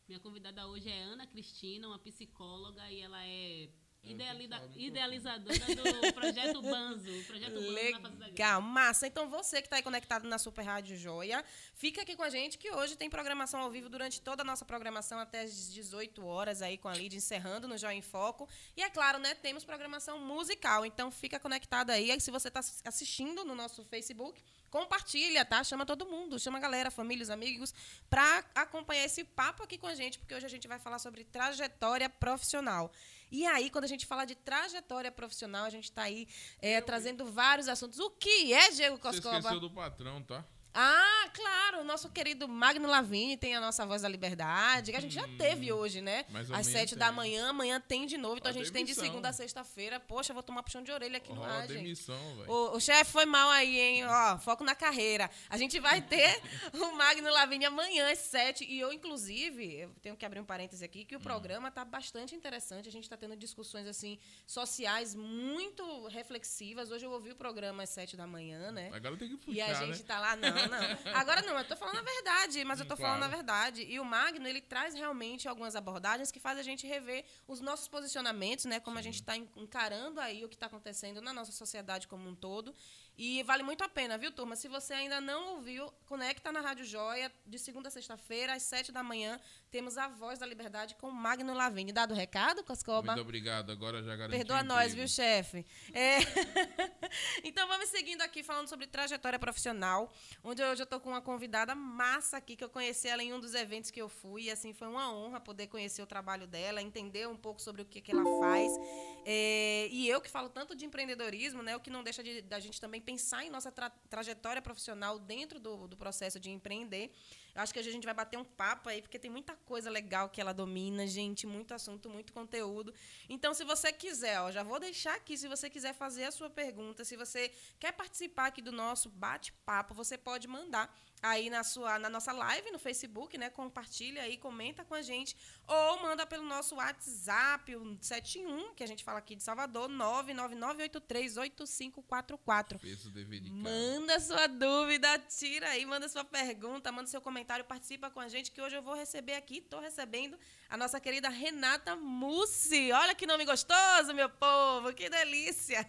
Minha convidada hoje é Ana Cristina, uma psicóloga, e ela é Idealizadora do projeto Banzo. Projeto Banzo Legal, massa. Então você que está aí conectado na Super Rádio Joia, fica aqui com a gente que hoje tem programação ao vivo durante toda a nossa programação até às 18 horas aí com a Lid encerrando no Joia em Foco. E é claro, né, temos programação musical. Então fica conectado aí. Aí se você está assistindo no nosso Facebook, compartilha, tá? Chama todo mundo, chama a galera, famílias, amigos, para acompanhar esse papo aqui com a gente, porque hoje a gente vai falar sobre trajetória profissional. E aí, quando a gente fala de trajetória profissional, a gente está aí é, trazendo vários assuntos. O que é, Diego Coscoba? Você esqueceu do patrão, tá? Ah, claro, o nosso querido Magno Lavini tem a nossa voz da liberdade, que a gente já hum, teve hoje, né? Às sete da manhã, amanhã tem de novo, então a, a gente demissão. tem de segunda a sexta-feira. Poxa, vou tomar puxão de orelha aqui oh, no ar, demissão, gente. O, o chefe foi mal aí, hein? Ó, foco na carreira. A gente vai ter o Magno Lavini amanhã às sete. E eu, inclusive, eu tenho que abrir um parêntese aqui, que o hum. programa tá bastante interessante. A gente está tendo discussões, assim, sociais muito reflexivas. Hoje eu ouvi o programa às sete da manhã, né? Agora tem que puxar, E a gente né? tá lá, não, não. Agora não, eu tô falando a verdade, mas eu tô claro. falando a verdade. E o Magno, ele traz realmente algumas abordagens que faz a gente rever os nossos posicionamentos, né? Como Sim. a gente está encarando aí o que está acontecendo na nossa sociedade como um todo. E vale muito a pena, viu, turma? Se você ainda não ouviu, conecta na Rádio Joia, de segunda a sexta-feira, às sete da manhã, temos a Voz da Liberdade com Magno Lavini. Dado o recado, Coscoba? Muito obrigado, agora já garanti Perdoa nós, viu, chefe? É... então vamos seguindo aqui, falando sobre trajetória profissional, onde hoje eu estou com uma convidada massa aqui, que eu conheci ela em um dos eventos que eu fui, e assim, foi uma honra poder conhecer o trabalho dela, entender um pouco sobre o que, que ela faz. É... E eu que falo tanto de empreendedorismo, né, o que não deixa de, da gente também pensar em nossa tra trajetória profissional dentro do, do processo de empreender. Eu acho que a gente vai bater um papo aí, porque tem muita coisa legal que ela domina, gente, muito assunto, muito conteúdo. Então, se você quiser, ó, já vou deixar aqui, se você quiser fazer a sua pergunta, se você quer participar aqui do nosso bate-papo, você pode mandar aí na sua na nossa live no Facebook, né? Compartilha aí, comenta com a gente ou manda pelo nosso WhatsApp, o 71, que a gente fala aqui de Salvador, 999838544. Fez o dever de casa. Manda sua dúvida, tira aí, manda sua pergunta, manda seu comentário, participa com a gente que hoje eu vou receber aqui, tô recebendo a nossa querida Renata Mussi. Olha que nome gostoso, meu povo, que delícia.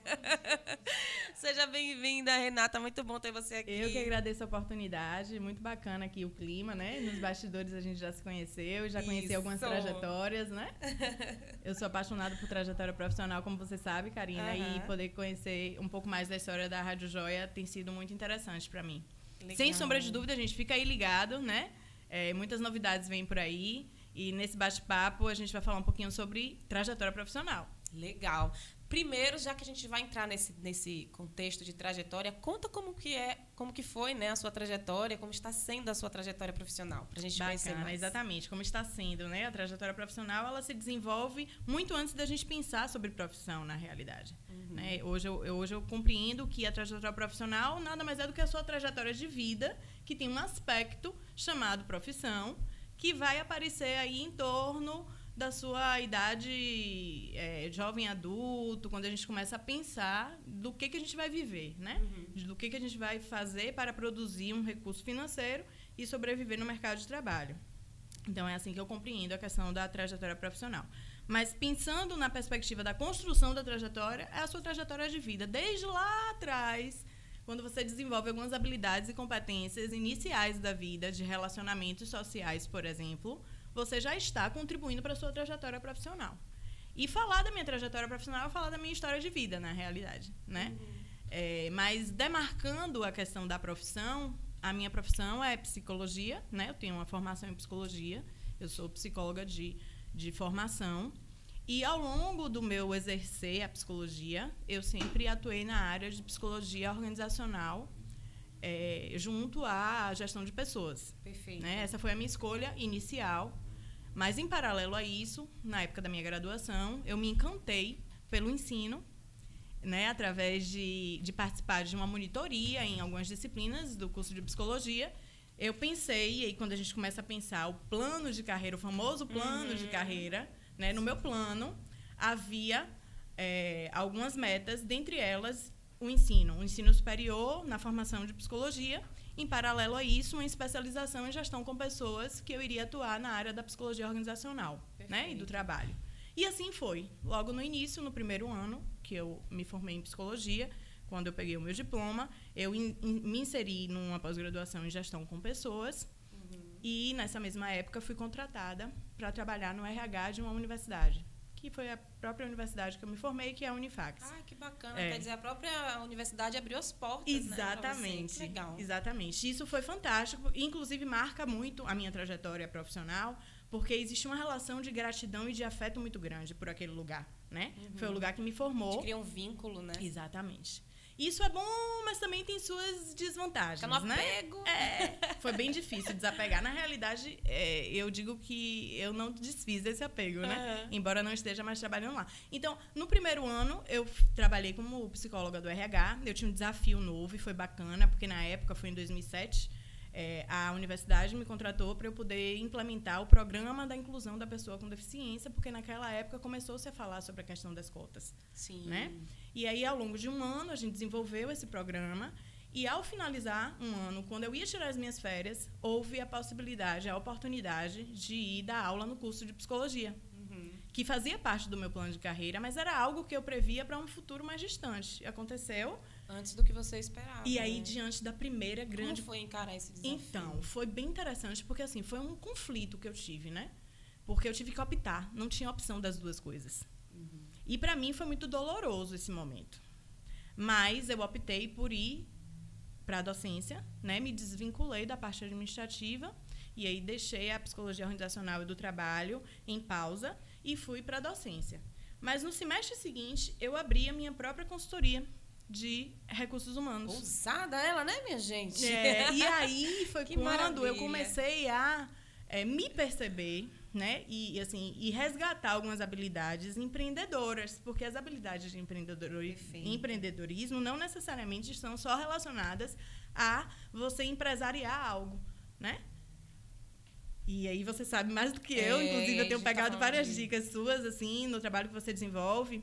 Seja bem-vinda, Renata, muito bom ter você aqui. Eu que agradeço a oportunidade muito bacana aqui o clima, né? Nos bastidores a gente já se conheceu, já conheci algumas trajetórias, né? Eu sou apaixonada por trajetória profissional, como você sabe, Karina, uhum. e poder conhecer um pouco mais da história da Rádio Joia tem sido muito interessante para mim. Legal. Sem sombra de dúvida, a gente fica aí ligado, né? É, muitas novidades vêm por aí. E nesse bate-papo a gente vai falar um pouquinho sobre trajetória profissional. Legal. Primeiro, já que a gente vai entrar nesse, nesse contexto de trajetória, conta como que é, como que foi, né, a sua trajetória, como está sendo a sua trajetória profissional, para a gente Bacana, conhecer mais. Exatamente, como está sendo, né? A trajetória profissional, ela se desenvolve muito antes da gente pensar sobre profissão, na realidade. Uhum. Né? Hoje, eu, hoje eu compreendo que a trajetória profissional nada mais é do que a sua trajetória de vida, que tem um aspecto chamado profissão, que vai aparecer aí em torno da sua idade é, jovem adulto, quando a gente começa a pensar do que, que a gente vai viver, né? Uhum. Do que, que a gente vai fazer para produzir um recurso financeiro e sobreviver no mercado de trabalho. Então, é assim que eu compreendo a questão da trajetória profissional. Mas pensando na perspectiva da construção da trajetória, é a sua trajetória de vida. Desde lá atrás, quando você desenvolve algumas habilidades e competências iniciais da vida, de relacionamentos sociais, por exemplo, você já está contribuindo para a sua trajetória profissional. E falar da minha trajetória profissional é falar da minha história de vida, na realidade, né? Uhum. É, mas demarcando a questão da profissão, a minha profissão é psicologia, né? Eu tenho uma formação em psicologia, eu sou psicóloga de, de formação. E ao longo do meu exercer a psicologia, eu sempre atuei na área de psicologia organizacional, é, junto à gestão de pessoas. Perfeito. Né? Essa foi a minha escolha inicial. Mas, em paralelo a isso, na época da minha graduação, eu me encantei pelo ensino, né, através de, de participar de uma monitoria em algumas disciplinas do curso de psicologia. Eu pensei, e aí quando a gente começa a pensar o plano de carreira, o famoso plano uhum. de carreira, né, no meu plano havia é, algumas metas, dentre elas o ensino, o ensino superior na formação de psicologia em paralelo a isso, uma especialização em gestão com pessoas que eu iria atuar na área da psicologia organizacional né, e do trabalho. E assim foi. Logo no início, no primeiro ano, que eu me formei em psicologia, quando eu peguei o meu diploma, eu in, in, me inseri numa pós-graduação em gestão com pessoas. Uhum. E nessa mesma época fui contratada para trabalhar no RH de uma universidade que foi a própria universidade que eu me formei, que é a Unifax. Ah, que bacana. É. Quer dizer, a própria universidade abriu as portas, né, Exatamente. Né, legal. Exatamente. Isso foi fantástico. Inclusive, marca muito a minha trajetória profissional, porque existe uma relação de gratidão e de afeto muito grande por aquele lugar, né? Uhum. Foi o lugar que me formou. cria um vínculo, né? Exatamente. Isso é bom, mas também tem suas desvantagens, Fica no né? apego. É, foi bem difícil desapegar. Na realidade, é, eu digo que eu não desfiz desse apego, né? Uhum. Embora não esteja mais trabalhando lá. Então, no primeiro ano, eu trabalhei como psicóloga do RH. Eu tinha um desafio novo e foi bacana, porque na época, foi em 2007, é, a universidade me contratou para eu poder implementar o programa da inclusão da pessoa com deficiência, porque naquela época começou-se a falar sobre a questão das cotas. Sim. Né? E aí, ao longo de um ano, a gente desenvolveu esse programa. E ao finalizar um ano, quando eu ia tirar as minhas férias, houve a possibilidade, a oportunidade de ir dar aula no curso de psicologia, uhum. que fazia parte do meu plano de carreira, mas era algo que eu previa para um futuro mais distante. Aconteceu Antes do que você esperava. E aí, né? diante da primeira grande. Como foi encarar esse desafio? Então, foi bem interessante, porque assim, foi um conflito que eu tive, né? Porque eu tive que optar, não tinha opção das duas coisas. E para mim foi muito doloroso esse momento. Mas eu optei por ir para a docência, né? Me desvinculei da parte administrativa e aí deixei a psicologia organizacional e do trabalho em pausa e fui para a docência. Mas no semestre seguinte, eu abri a minha própria consultoria de recursos humanos. Ousada ela, né, minha gente? É, e aí foi quando maravilha. eu comecei a é, me perceber, né, e assim, e resgatar algumas habilidades empreendedoras, porque as habilidades de empreendedorismo não necessariamente estão só relacionadas a você empresariar algo, né? E aí você sabe mais do que eu, é, inclusive eu tenho tá pegado tá várias de... dicas suas assim no trabalho que você desenvolve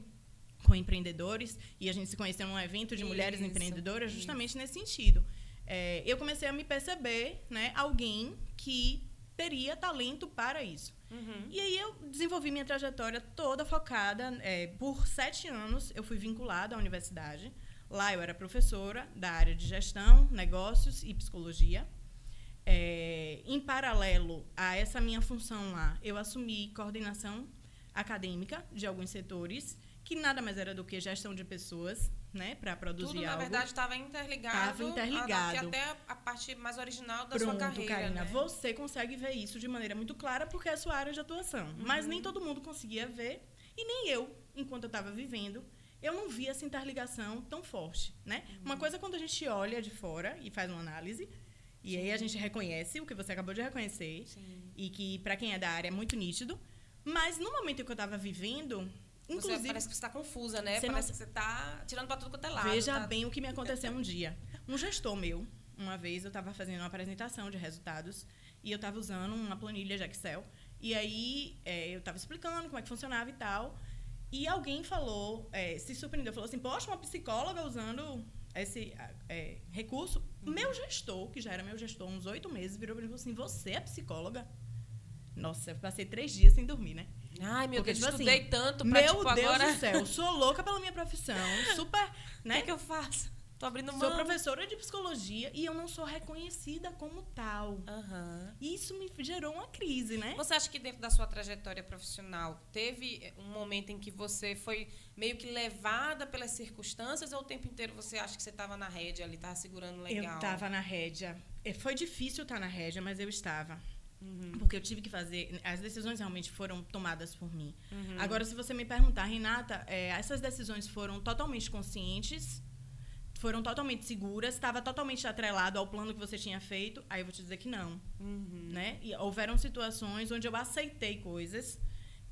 com empreendedores e a gente se conheceu num evento de mulheres isso, empreendedoras justamente isso. nesse sentido. É, eu comecei a me perceber, né, alguém que teria talento para isso. Uhum. E aí eu desenvolvi minha trajetória toda focada. É, por sete anos eu fui vinculada à universidade. Lá eu era professora da área de gestão, negócios e psicologia. É, em paralelo a essa minha função lá, eu assumi coordenação acadêmica de alguns setores que nada mais era do que gestão de pessoas, né, para produzir Tudo, algo. na verdade, estava interligado. Estava interligado. A, até a parte mais original da Pronto, sua carreira. Karina, né? você consegue ver isso de maneira muito clara porque é a sua área de atuação. Uhum. Mas nem todo mundo conseguia ver, e nem eu, enquanto eu estava vivendo, eu não via essa interligação tão forte, né? Uhum. Uma coisa é quando a gente olha de fora e faz uma análise, e Sim. aí a gente reconhece o que você acabou de reconhecer, Sim. e que para quem é da área é muito nítido. Mas no momento em que eu estava vivendo, Inclusive, você parece que você está confusa, né? Parece não... que você está tirando para tudo quanto é lado. Veja tá... bem o que me aconteceu um dia. Um gestor meu, uma vez eu estava fazendo uma apresentação de resultados e eu estava usando uma planilha de Excel. E aí é, eu estava explicando como é que funcionava e tal. E alguém falou, é, se surpreendeu, falou assim: Poxa, uma psicóloga usando esse é, recurso. Uhum. Meu gestor, que já era meu gestor há uns oito meses, virou para mim e falou assim: Você é psicóloga? Nossa, eu passei três dias sem dormir, né? Ai, meu Porque, Deus, tipo estudei assim, tanto pra, Meu tipo, Deus agora... do céu, sou louca pela minha profissão, super, né? O que, é que eu faço? Tô abrindo mão. Sou professora de psicologia e eu não sou reconhecida como tal. Uhum. Isso me gerou uma crise, né? Você acha que dentro da sua trajetória profissional teve um momento em que você foi meio que levada pelas circunstâncias ou o tempo inteiro você acha que você estava na rédea ali, estava segurando legal? Eu estava na rédea. É, foi difícil estar na rédea, mas eu estava. Uhum. Porque eu tive que fazer. As decisões realmente foram tomadas por mim. Uhum. Agora, se você me perguntar, Renata, é, essas decisões foram totalmente conscientes, foram totalmente seguras, estava totalmente atrelado ao plano que você tinha feito, aí eu vou te dizer que não. Uhum. Né? E houveram situações onde eu aceitei coisas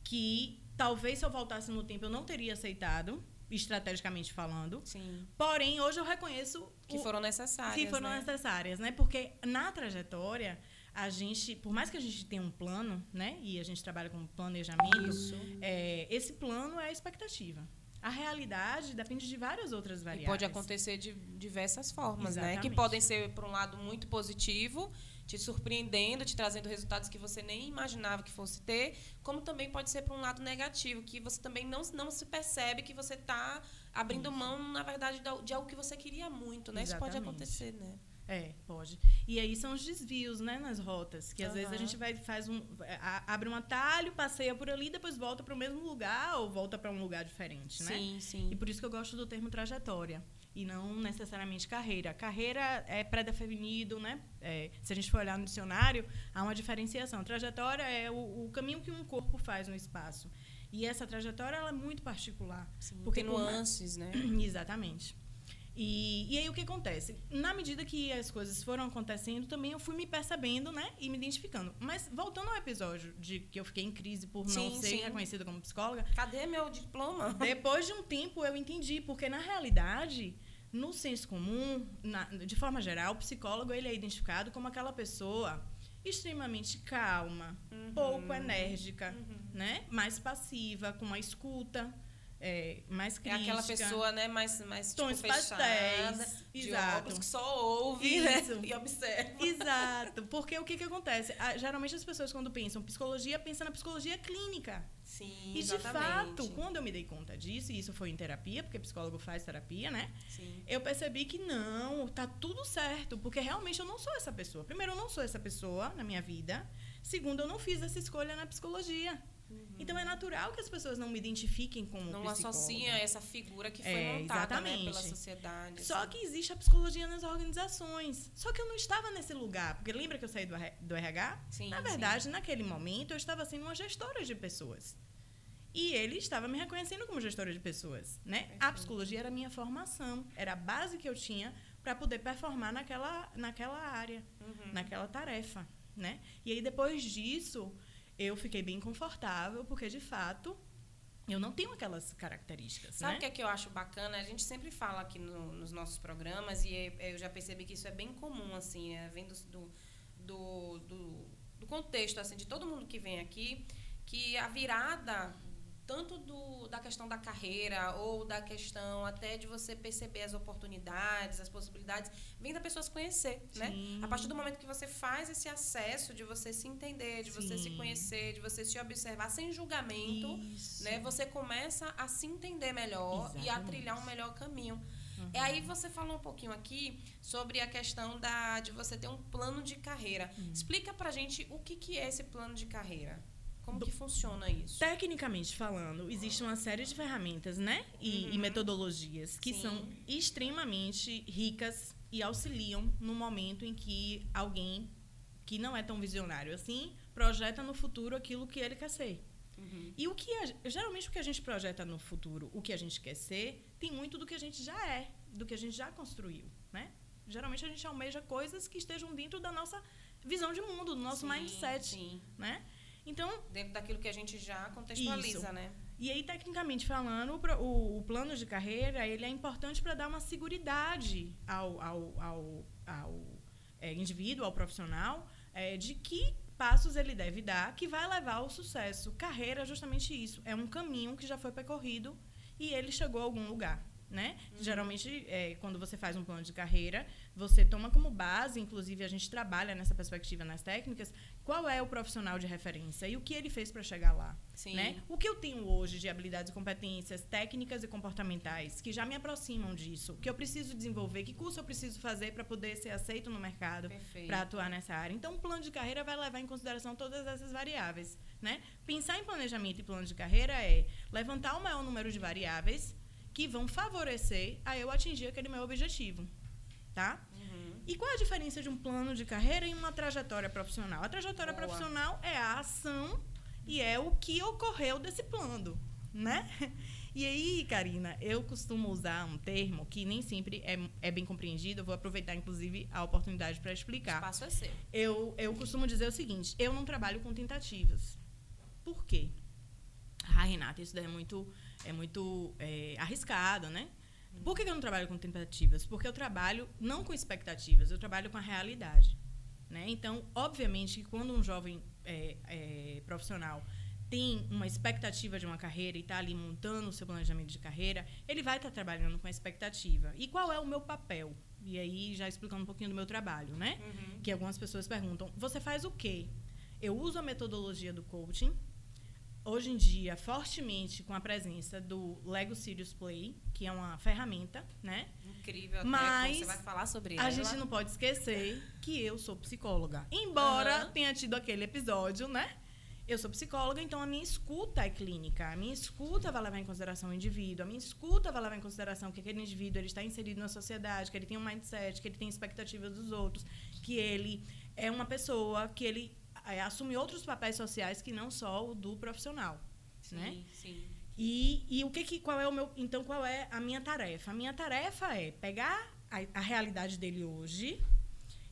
que talvez se eu voltasse no tempo eu não teria aceitado estrategicamente falando. Sim. Porém, hoje eu reconheço que o, foram necessárias, que foram né? necessárias, né? Porque na trajetória a gente, por mais que a gente tenha um plano, né, e a gente trabalha com planejamento, é, esse plano é a expectativa. A realidade depende de várias outras variáveis. E pode acontecer de diversas formas, Exatamente. né? Que podem ser, por um lado, muito positivo, te surpreendendo, te trazendo resultados que você nem imaginava que fosse ter, como também pode ser por um lado negativo, que você também não, não se percebe que você está abrindo mão, na verdade, de algo que você queria muito, né? Isso pode Exatamente. acontecer, né? É, pode. E aí são os desvios, né, nas rotas, que às vezes a gente vai faz um a- abre um atalho, passeia por ali, depois volta para o mesmo lugar ou volta para um lugar diferente, né? Sim, sim. E por isso que eu gosto do termo trajetória e não necessariamente carreira. Carreira é pré-definido, né? É, se a gente for olhar no dicionário, há uma diferenciação. Trajetória é o, o caminho que um corpo faz no espaço. E essa trajetória ela é muito particular. tem por mais- nuances, né? Exatamente. E, e aí o que acontece? Na medida que as coisas foram acontecendo, também eu fui me percebendo, né? E me identificando. Mas voltando ao episódio de que eu fiquei em crise por não Sim, ser sim. reconhecida como psicóloga. Cadê meu diploma? Depois de um tempo eu entendi, porque na realidade, no senso comum, na- de forma geral, o psicólogo ele é identificado como aquela pessoa extremamente calma, Uhum. pouco enérgica, né? Mais passiva, com uma escuta. É, mais É crítica. aquela pessoa, né, mais, mais tipo, Tons fechada, pastéis, de exato. óculos, que só ouve né, e observa. Exato. Porque o que, que acontece? Ah, geralmente as pessoas, quando pensam psicologia, pensam na psicologia clínica. Sim, E de exatamente. fato, quando eu me dei conta disso, e isso foi em terapia, porque psicólogo faz terapia, né? Sim. Eu percebi que não, tá tudo certo, porque realmente eu não sou essa pessoa. Primeiro, eu não sou essa pessoa na minha vida. Segundo, eu não fiz essa escolha na psicologia. Então é natural que as pessoas não me identifiquem como Uhum. Não psicóloga. associa essa figura que foi É, montada né, pela sociedade. Só assim. que existe a psicologia nas organizações. Só que eu não estava nesse lugar. Porque lembra que eu saí do, do RH? Sim, Na verdade, naquele momento, eu estava sendo uma gestora de pessoas. E ele estava me reconhecendo como gestora de pessoas, né? A psicologia era a minha formação, era a base que eu tinha para poder performar naquela, naquela área, Uhum. naquela tarefa, né? E aí depois disso, eu fiquei bem confortável, porque de fato eu não tenho aquelas características, Sabe o né? que é que eu acho bacana? A gente sempre fala aqui no- nos nossos programas, e é- eu já percebi que isso é bem comum, assim, é, vem do, do, do, do- do contexto, assim, de todo mundo que vem aqui, que a virada, tanto do, da questão da carreira, ou da questão até de você perceber as oportunidades, as possibilidades, vem da pessoa se conhecer, né? Sim. A partir do momento que você faz esse acesso de você se entender, de você se Sim. conhecer, de você se observar sem julgamento, Isso. né? Você começa a se entender melhor e a Exatamente. trilhar um melhor caminho. Uhum. E aí você falou um pouquinho aqui sobre a questão da, de você ter um plano de carreira. Uhum. Explica pra gente o que, que é esse plano de carreira. Como que funciona isso? Tecnicamente falando, existe uma série de ferramentas, né? E, e metodologias que Uhum. Sim. são extremamente ricas e auxiliam no momento em que alguém que não é tão visionário assim projeta no futuro aquilo que ele quer ser. Uhum. E o que a- geralmente o que a gente projeta no futuro, o que a gente quer ser, tem muito do que a gente já é, do que a gente já construiu, né? Geralmente a gente almeja coisas que estejam dentro da nossa visão de mundo, do nosso Sim, mindset, sim. né? Então, Dentro daquilo que a gente já contextualiza, Isso. né? e aí, tecnicamente falando, o, o, o plano de carreira ele é importante para dar uma seguridade ao, ao, ao, ao é, indivíduo, ao profissional, é, de que passos ele deve dar que vai levar ao sucesso. Carreira é justamente isso. É um caminho que já foi percorrido e ele chegou a algum lugar. Né? Geralmente, é, quando você faz um plano de carreira, você toma como base, inclusive a gente trabalha nessa perspectiva nas técnicas, qual é o profissional de referência e o que ele fez para chegar lá. Sim. Né? O que eu tenho hoje de habilidades e competências técnicas e comportamentais que já me aproximam disso, que eu preciso desenvolver, que curso eu preciso fazer para poder ser aceito no mercado, para atuar nessa área. Então, o plano de carreira vai levar em consideração todas essas variáveis. Né? Pensar em planejamento e plano de carreira é levantar o maior número de variáveis que vão favorecer a eu atingir aquele meu objetivo. Tá? E qual é a diferença de um plano de carreira e uma trajetória profissional? A trajetória Boa. profissional é a ação e é o que ocorreu desse plano, né? E aí, Karina, eu costumo usar um termo que nem sempre é, é bem compreendido. Eu vou aproveitar, inclusive, a oportunidade para O explicar. espaço é seu. Eu, eu costumo dizer o seguinte: eu não trabalho com tentativas. Por quê? Ah, Renata, isso daí é muito, é muito é, arriscado, né? Por que eu não trabalho com tentativas? Porque eu trabalho não com expectativas, eu trabalho com a realidade. Né? Então, obviamente, quando um jovem é, é, profissional tem uma expectativa de uma carreira e está ali montando o seu planejamento de carreira, ele vai estar tá trabalhando com a expectativa. E qual é o meu papel? E aí, já explicando um pouquinho do meu trabalho, né? Uhum. Que algumas pessoas perguntam: você faz o quê? Eu uso a metodologia do coaching, hoje em dia, fortemente com a presença do Lego Serious Play, que é uma ferramenta, né? Incrível, Mas você vai falar sobre a ela. gente não pode esquecer que eu sou psicóloga. Embora uhum. tenha tido aquele episódio, né? Eu sou psicóloga, então a minha escuta é clínica. A minha escuta vai levar em consideração o indivíduo. A minha escuta vai levar em consideração que aquele indivíduo ele está inserido na sociedade, que ele tem um mindset, que ele tem expectativas dos outros, que ele é uma pessoa, que ele é, assume outros papéis sociais que não só o do profissional, sim, né? Sim. E, e o que, que qual é o meu então qual é a minha tarefa? A minha tarefa é pegar a, a realidade dele hoje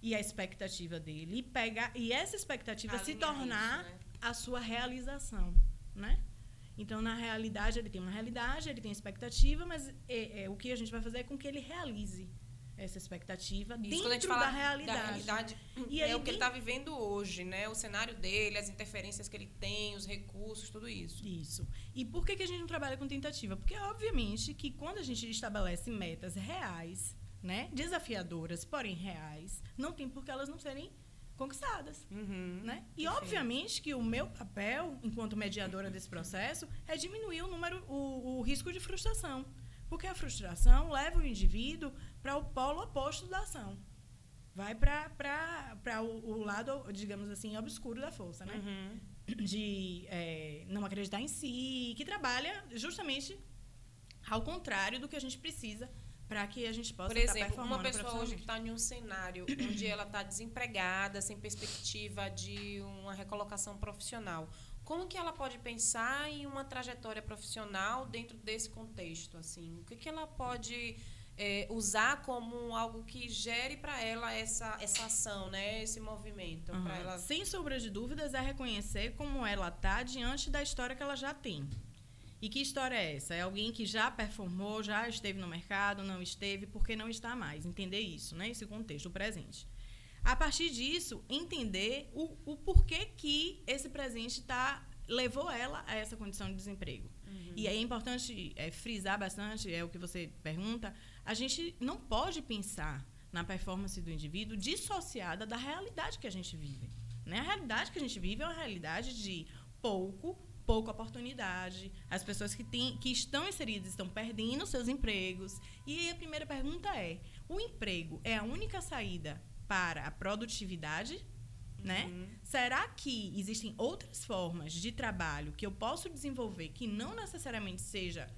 e a expectativa dele e pegar e essa expectativa se tornar isso, né? a sua realização, né? Então, na realidade, ele tem uma realidade, ele tem expectativa, mas é, é, o que a gente vai fazer é com que ele realize essa expectativa Isso, dentro da realidade. Da realidade e é o que ele está vivendo hoje, né? O cenário dele, as interferências que ele tem, os recursos, tudo isso. Isso. E por que, que a gente não trabalha com tentativa? Porque, obviamente, que quando a gente estabelece metas reais, né? Desafiadoras, porém reais, não tem por que elas não serem conquistadas, uhum, né? E perfeito. obviamente que o meu papel, enquanto mediadora desse processo, é diminuir o número, o, o risco de frustração. Porque a frustração leva o indivíduo para o polo oposto da ação. Vai para o, o lado, digamos assim, obscuro da força, né? Uhum. De é, não acreditar em si, que trabalha justamente ao contrário do que a gente precisa para que a gente possa Por exemplo, uma pessoa hoje que está em um cenário onde ela está desempregada, sem perspectiva de uma recolocação profissional, como que ela pode pensar em uma trajetória profissional dentro desse contexto? Assim, o que, que ela pode é, usar como algo que gere para ela essa, essa ação, né? Esse movimento, uhum. ela. Sem sombra de dúvidas, é reconhecer como ela está diante da história que ela já tem. E que história é essa? É alguém que já performou, já esteve no mercado, não esteve, porque não está mais. Entender isso, né? Esse contexto, presente. A partir disso, entender o, o porquê que esse presente tá, levou ela a essa condição de desemprego. Uhum. E aí é importante é, frisar bastante, é o que você pergunta, a gente não pode pensar na performance do indivíduo dissociada da realidade que a gente vive. Né? A realidade que a gente vive é uma realidade de pouco, pouca oportunidade. As pessoas que, têm, que estão inseridas estão perdendo seus empregos. E aí a primeira pergunta é: o emprego é a única saída para a produtividade, né? Uhum. Será que existem outras formas de trabalho que eu posso desenvolver que não necessariamente seja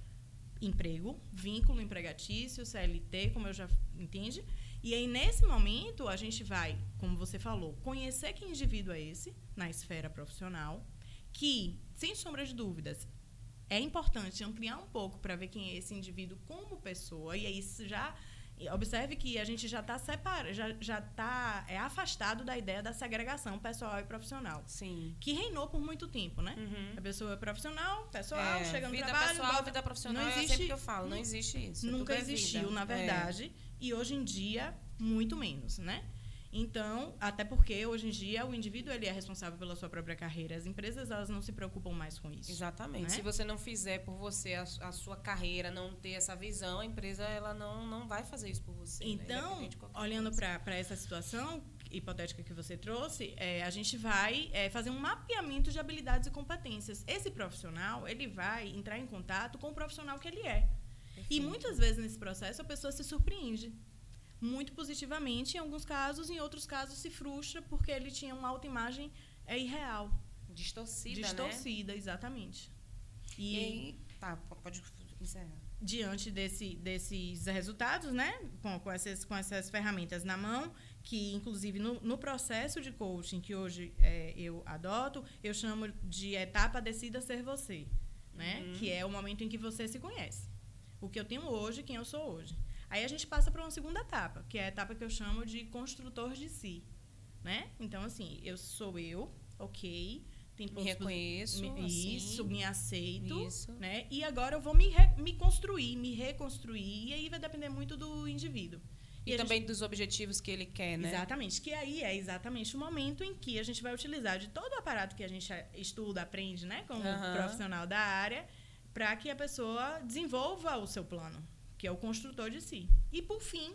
emprego, vínculo empregatício, CLT, como eu já entende? E aí nesse momento a gente vai, como você falou, conhecer que indivíduo é esse na esfera profissional, que sem sombra de dúvidas é importante ampliar um pouco para ver quem é esse indivíduo como pessoa e aí já observe que a gente já está separado, já já está é afastado da ideia da segregação pessoal e profissional. Sim. Que reinou por muito tempo, né? Uhum. A pessoa é profissional, pessoal, é, chega no vida trabalho, pessoal, bota, vida profissional, não existe, é sempre que eu falo, não, existe isso. Nunca é existiu, na verdade, é. e hoje em dia muito menos, né? Então, até porque hoje em dia o indivíduo ele é responsável pela sua própria carreira. As empresas elas não se preocupam mais com isso. Exatamente. Né? Se você não fizer por você a, a, sua carreira, não ter essa visão, a empresa ela não, não vai fazer isso por você. Né? Então, né? olhando para essa situação hipotética que você trouxe, é, a gente vai é, fazer um mapeamento de habilidades e competências. Esse profissional ele vai entrar em contato com o profissional que ele é. Perfeito. E muitas vezes nesse processo a pessoa se surpreende muito positivamente, em alguns casos, em outros casos se frustra porque ele tinha uma autoimagem é irreal. Distorcida, Distorcida, né? exatamente. E, e aí, tá, pode encerrar. Diante desse, desses resultados, né, com, com, essas, com essas ferramentas na mão, que inclusive no, no processo de coaching que hoje é, eu adoto, eu chamo de etapa decida ser você, né, uhum. que é o momento em que você se conhece. O que eu tenho hoje, quem eu sou hoje. Aí a gente passa para uma segunda etapa, que é a etapa que eu chamo de construtor de si, né? Então assim, eu sou eu, ok, tem me reconheço, me, assim, isso, me aceito, isso. né? E agora eu vou me, re, me construir, me reconstruir, e aí vai depender muito do indivíduo. E, e também gente... dos objetivos que ele quer, né? Exatamente. Que aí é exatamente o momento em que a gente vai utilizar de todo o aparato que a gente estuda, aprende, né? Como uhum. profissional da área, para que a pessoa desenvolva o seu plano, que é o construtor de si. E, por fim,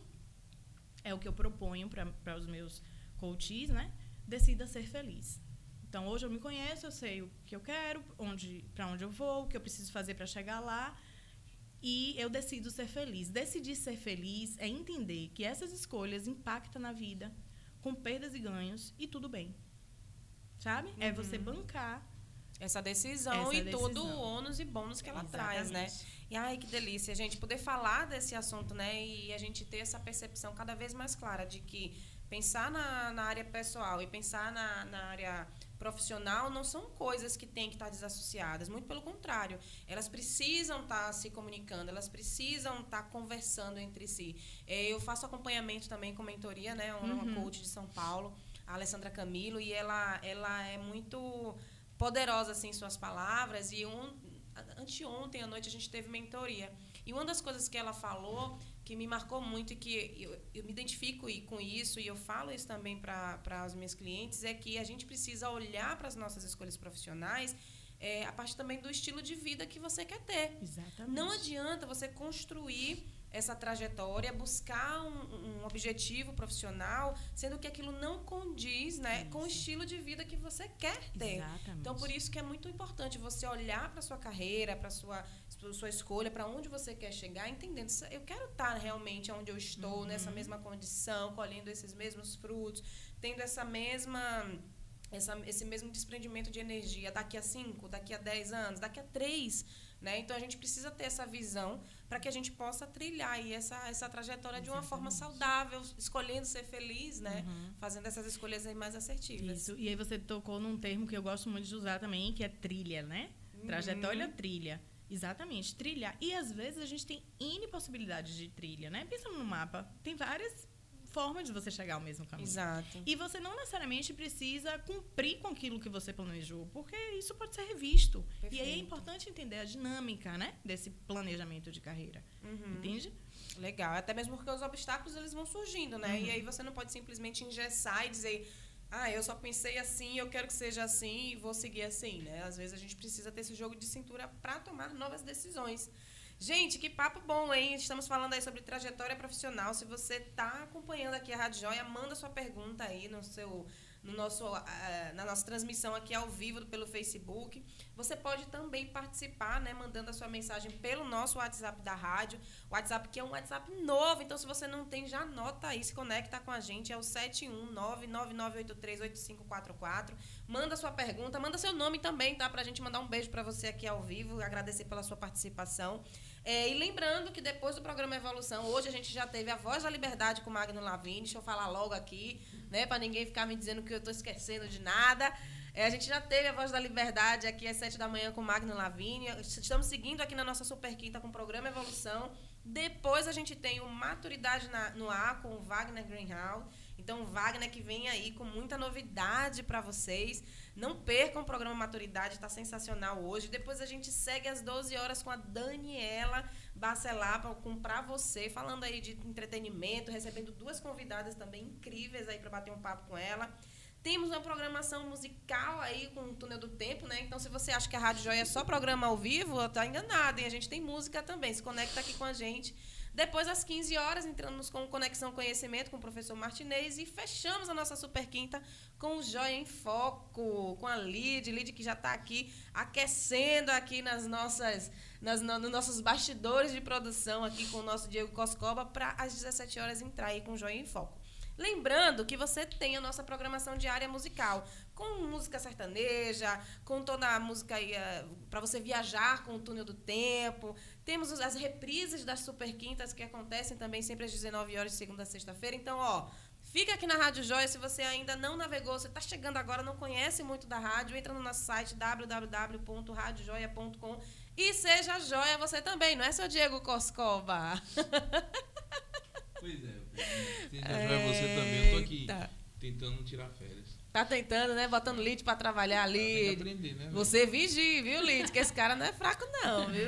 é o que eu proponho para os meus coaches, né? Decida ser feliz. Então, hoje eu me conheço, eu sei o que eu quero, onde, para onde eu vou, o que eu preciso fazer para chegar lá e eu decido ser feliz. Decidir ser feliz é entender que essas escolhas impactam na vida, com perdas e ganhos, e tudo bem. Sabe? Uhum. É você bancar essa decisão essa e decisão. todo o ônus e bônus que ela Exatamente. traz, né? E ai, que delícia, a gente poder falar desse assunto, né? E a gente ter essa percepção cada vez mais clara de que pensar na, na área pessoal e pensar na, na área profissional não são coisas que têm que estar desassociadas, muito pelo contrário. Elas precisam estar se comunicando, elas precisam estar conversando entre si. É, eu faço acompanhamento também com mentoria, né? Uma, uhum. coach de São Paulo, a Alessandra Camilo, e ela, ela é muito poderosa assim, em suas palavras. E um, anteontem à noite a gente teve mentoria. E uma das coisas que ela falou que me marcou muito e que eu, eu me identifico com isso e eu falo isso também para os meus clientes é que a gente precisa olhar para as nossas escolhas profissionais é, a partir também do estilo de vida que você quer ter. Exatamente. Não adianta você construir essa trajetória, buscar um, um, objetivo profissional, sendo que aquilo não condiz né, com o estilo de vida que você quer ter. Exatamente. Então, por isso que é muito importante você olhar para sua carreira, para sua sua escolha, para onde você quer chegar, entendendo, eu quero estar realmente onde eu estou, uhum. nessa mesma condição, colhendo esses mesmos frutos, tendo essa mesma essa, esse mesmo desprendimento de energia daqui a 5, daqui a 10 anos, daqui a 3 né? Então a gente precisa ter essa visão para que a gente possa trilhar aí essa, essa trajetória Exatamente. de uma forma saudável, escolhendo ser feliz, né? Uhum. Fazendo essas escolhas aí mais assertivas. Isso. E aí você tocou num termo que eu gosto muito de usar também, que é trilha, né? Uhum. Trajetória trilha. Exatamente, trilhar. E às vezes a gente tem N possibilidades de trilha, né? Pensa no mapa, tem várias forma de você chegar ao mesmo caminho. Exato. E você não necessariamente precisa cumprir com aquilo que você planejou, porque isso pode ser revisto. Perfeito. E aí é importante entender a dinâmica, né, desse planejamento de carreira. Uhum. Entende? Legal. Até mesmo porque os obstáculos eles vão surgindo, né? Uhum. E aí você não pode simplesmente engessar e dizer ah, eu só pensei assim, eu quero que seja assim e vou seguir assim, né? Às vezes a gente precisa ter esse jogo de cintura para tomar novas decisões. Gente, que papo bom, hein? Estamos falando aí sobre trajetória profissional. Se você está acompanhando aqui a Rádio Joia, manda sua pergunta aí no seu no nosso, uh, na nossa transmissão aqui ao vivo pelo Facebook. Você pode também participar, né, mandando a sua mensagem pelo nosso WhatsApp da rádio. O WhatsApp que é um WhatsApp novo, então se você não tem, já anota aí, se conecta com a gente. É o 71999838544. Manda sua pergunta, manda seu nome também, tá? Pra gente mandar um beijo para você aqui ao vivo, agradecer pela sua participação. É, e lembrando que depois do programa Evolução, hoje a gente já teve a Voz da Liberdade com Magno Lavini. Deixa eu falar logo aqui, né? Para ninguém ficar me dizendo que eu estou esquecendo de nada. É, a gente já teve a Voz da Liberdade aqui às sete da manhã com Magno Lavini. Estamos seguindo aqui na nossa Super Quinta com o programa Evolução. Depois a gente tem o Maturidade na, no Ar com o Wagner Greenhalgh. Então, o Wagner que vem aí com muita novidade para vocês. Não percam o programa Maturidade, está sensacional hoje. Depois a gente segue às 12 horas com a Daniela Bacelar para você, falando aí de entretenimento, recebendo duas convidadas também incríveis aí para bater um papo com ela. Temos uma programação musical aí com o Túnel do Tempo, né? Então, se você acha que a Rádio Joia é só programa ao vivo, tá enganado, hein? A gente tem música também. Se conecta aqui com a gente depois, às 15 horas, entramos com Conexão Conhecimento com o professor Martinez e fechamos a nossa super quinta com o Joia em Foco, com a Lid, Lid que já está aqui aquecendo aqui nas nossas, nas, no, nos nossos bastidores de produção aqui com o nosso Diego Coscoba para às 17 horas entrar aí com o Joia em Foco. Lembrando que você tem a nossa programação diária musical, com música sertaneja, com toda a música eh, para você viajar com o túnel do tempo. Temos as reprises das Super Quintas que acontecem também sempre às 19 horas de segunda a sexta-feira. Então, ó, fica aqui na Rádio Joia. Se você ainda não navegou, você está chegando agora, não conhece muito da rádio, entra no nosso site www.radiojoia.com e seja joia você também, não é, seu Diego Coscova? Pois é, seja é... joia você também. Eu tô aqui tentando tirar férias. Tá tentando, né? Botando Lid pra trabalhar ali. aprender, né? Você vigie, viu, Lid? Que esse cara não é fraco, não, viu?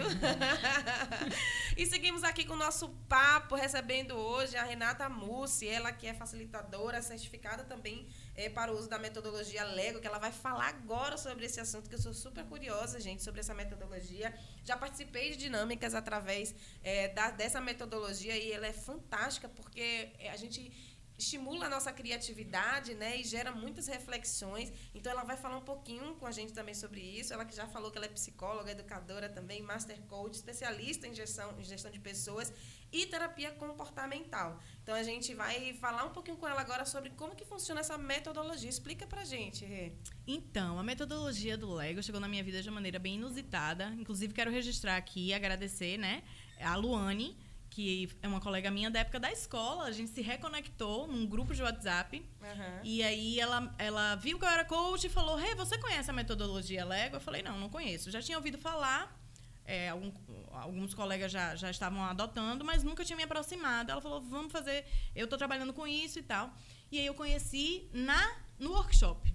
e seguimos aqui com o nosso papo, recebendo hoje a Renata Mussi, ela que é facilitadora, certificada também é, para o uso da metodologia Lego, que ela vai falar agora sobre esse assunto, que eu sou super curiosa, gente, sobre essa metodologia. Já participei de dinâmicas através é, da, dessa metodologia e ela é fantástica, porque a gente estimula a nossa criatividade, né, e gera muitas reflexões. Então ela vai falar um pouquinho com a gente também sobre isso. Ela que já falou que ela é psicóloga, educadora também, master coach, especialista em gestão, em gestão de pessoas e terapia comportamental. Então a gente vai falar um pouquinho com ela agora sobre como que funciona essa metodologia. Explica pra gente, Rê. Então, a metodologia do Lego chegou na minha vida de maneira bem inusitada. Inclusive quero registrar aqui e agradecer, né, a Luane que é uma colega minha da época da escola. A gente se reconectou num grupo de WhatsApp. Uhum. E aí ela, ela viu que eu era coach e falou: Hey, você conhece a metodologia Lego? Eu falei: Não, não conheço. Já tinha ouvido falar. É, algum, alguns colegas já, já estavam adotando, mas nunca tinha me aproximado. Ela falou: Vamos fazer. Eu estou trabalhando com isso e tal. E aí eu conheci na, no workshop.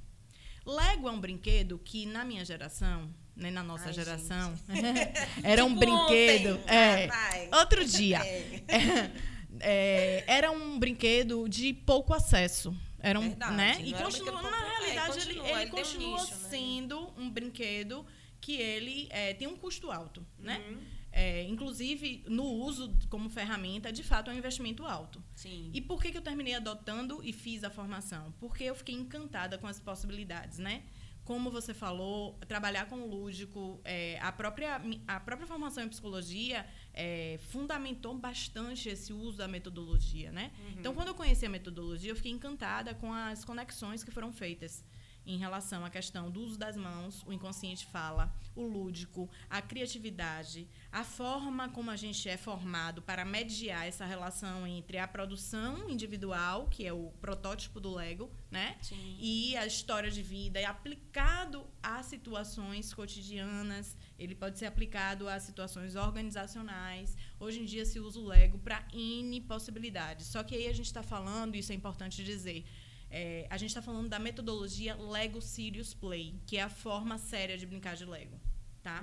Lego é um brinquedo que, na minha geração, né, na nossa Ai, geração. era um Tipo brinquedo. ontem. É, Ah, vai. outro dia. É. É, era um brinquedo de pouco acesso. Era um, Verdade, né? E um continua, brinquedo na é, realidade, ele, continua, ele ele tem um continua nicho, né? sendo um brinquedo que ele é, tem um custo alto, né? Uhum. É, inclusive, no uso como ferramenta, de fato, é um investimento alto. Sim. E por que, que eu terminei adotando e fiz a formação? Porque eu fiquei encantada com as possibilidades, né? Como você falou, trabalhar com o lúdico, é, a, própria, a própria formação em psicologia é, fundamentou bastante esse uso da metodologia, né? Uhum. Então, quando eu conheci a metodologia, eu fiquei encantada com as conexões que foram feitas em relação à questão do uso das mãos, o inconsciente fala, o lúdico, a criatividade, a forma como a gente é formado para mediar essa relação entre a produção individual, que é o protótipo do Lego, né? Sim. E a história de vida e aplicado a situações cotidianas, ele pode ser aplicado a situações organizacionais. Hoje em dia se usa o Lego para N possibilidades. Só que aí a gente está falando, isso é importante dizer, é, a gente está falando da metodologia Lego Serious Play, que é a forma séria de brincar de Lego. Tá?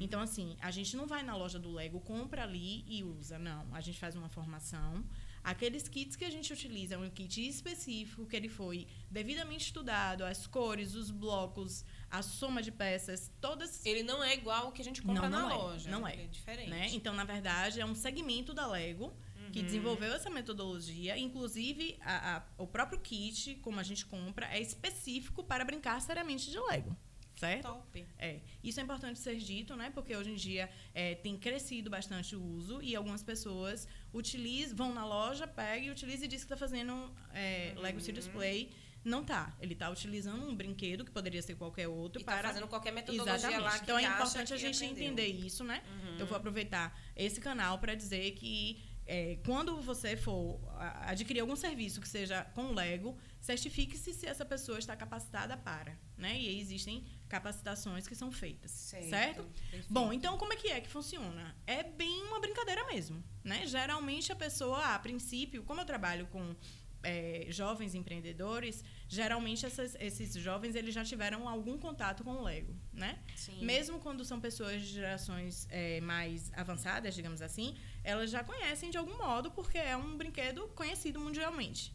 Então, assim, a gente não vai na loja do Lego, compra ali e usa. Não. A gente faz uma formação. Aqueles kits que a gente utiliza é um kit específico, que ele foi devidamente estudado, as cores, os blocos, a soma de peças, todas. Ele não é igual o que a gente compra não, na não loja. É, não é. É diferente. Né? Então, na verdade, é um segmento da Lego que Uhum. desenvolveu essa metodologia. Inclusive, a- a- o próprio kit, como a gente compra, é específico para brincar seriamente de Lego. Certo? Top. É. Isso é importante ser dito, né? Porque hoje em dia é, tem crescido bastante o uso e algumas pessoas utilizam, vão na loja, pegam e utilizam e dizem que está fazendo é, Uhum. Lego Serious Play. Não tá. Ele está utilizando um brinquedo, que poderia ser qualquer outro, E tá para... fazendo qualquer metodologia Exatamente. lá que Então é importante a gente aprendeu. entender isso, né? Uhum. Eu vou aproveitar esse canal para dizer que é, quando você for adquirir algum serviço que seja com Lego, certifique-se se essa pessoa está capacitada para, né? E aí existem capacitações que são feitas, Certo. certo? Bom, então como é que é que funciona? É bem uma brincadeira mesmo, né? Geralmente a pessoa, a princípio, como eu trabalho com é, jovens empreendedores, geralmente essas- esses jovens eles já tiveram algum contato com o Lego, né? Sim. Mesmo quando são pessoas de gerações é, mais avançadas, digamos assim, elas já conhecem de algum modo porque é um brinquedo conhecido mundialmente.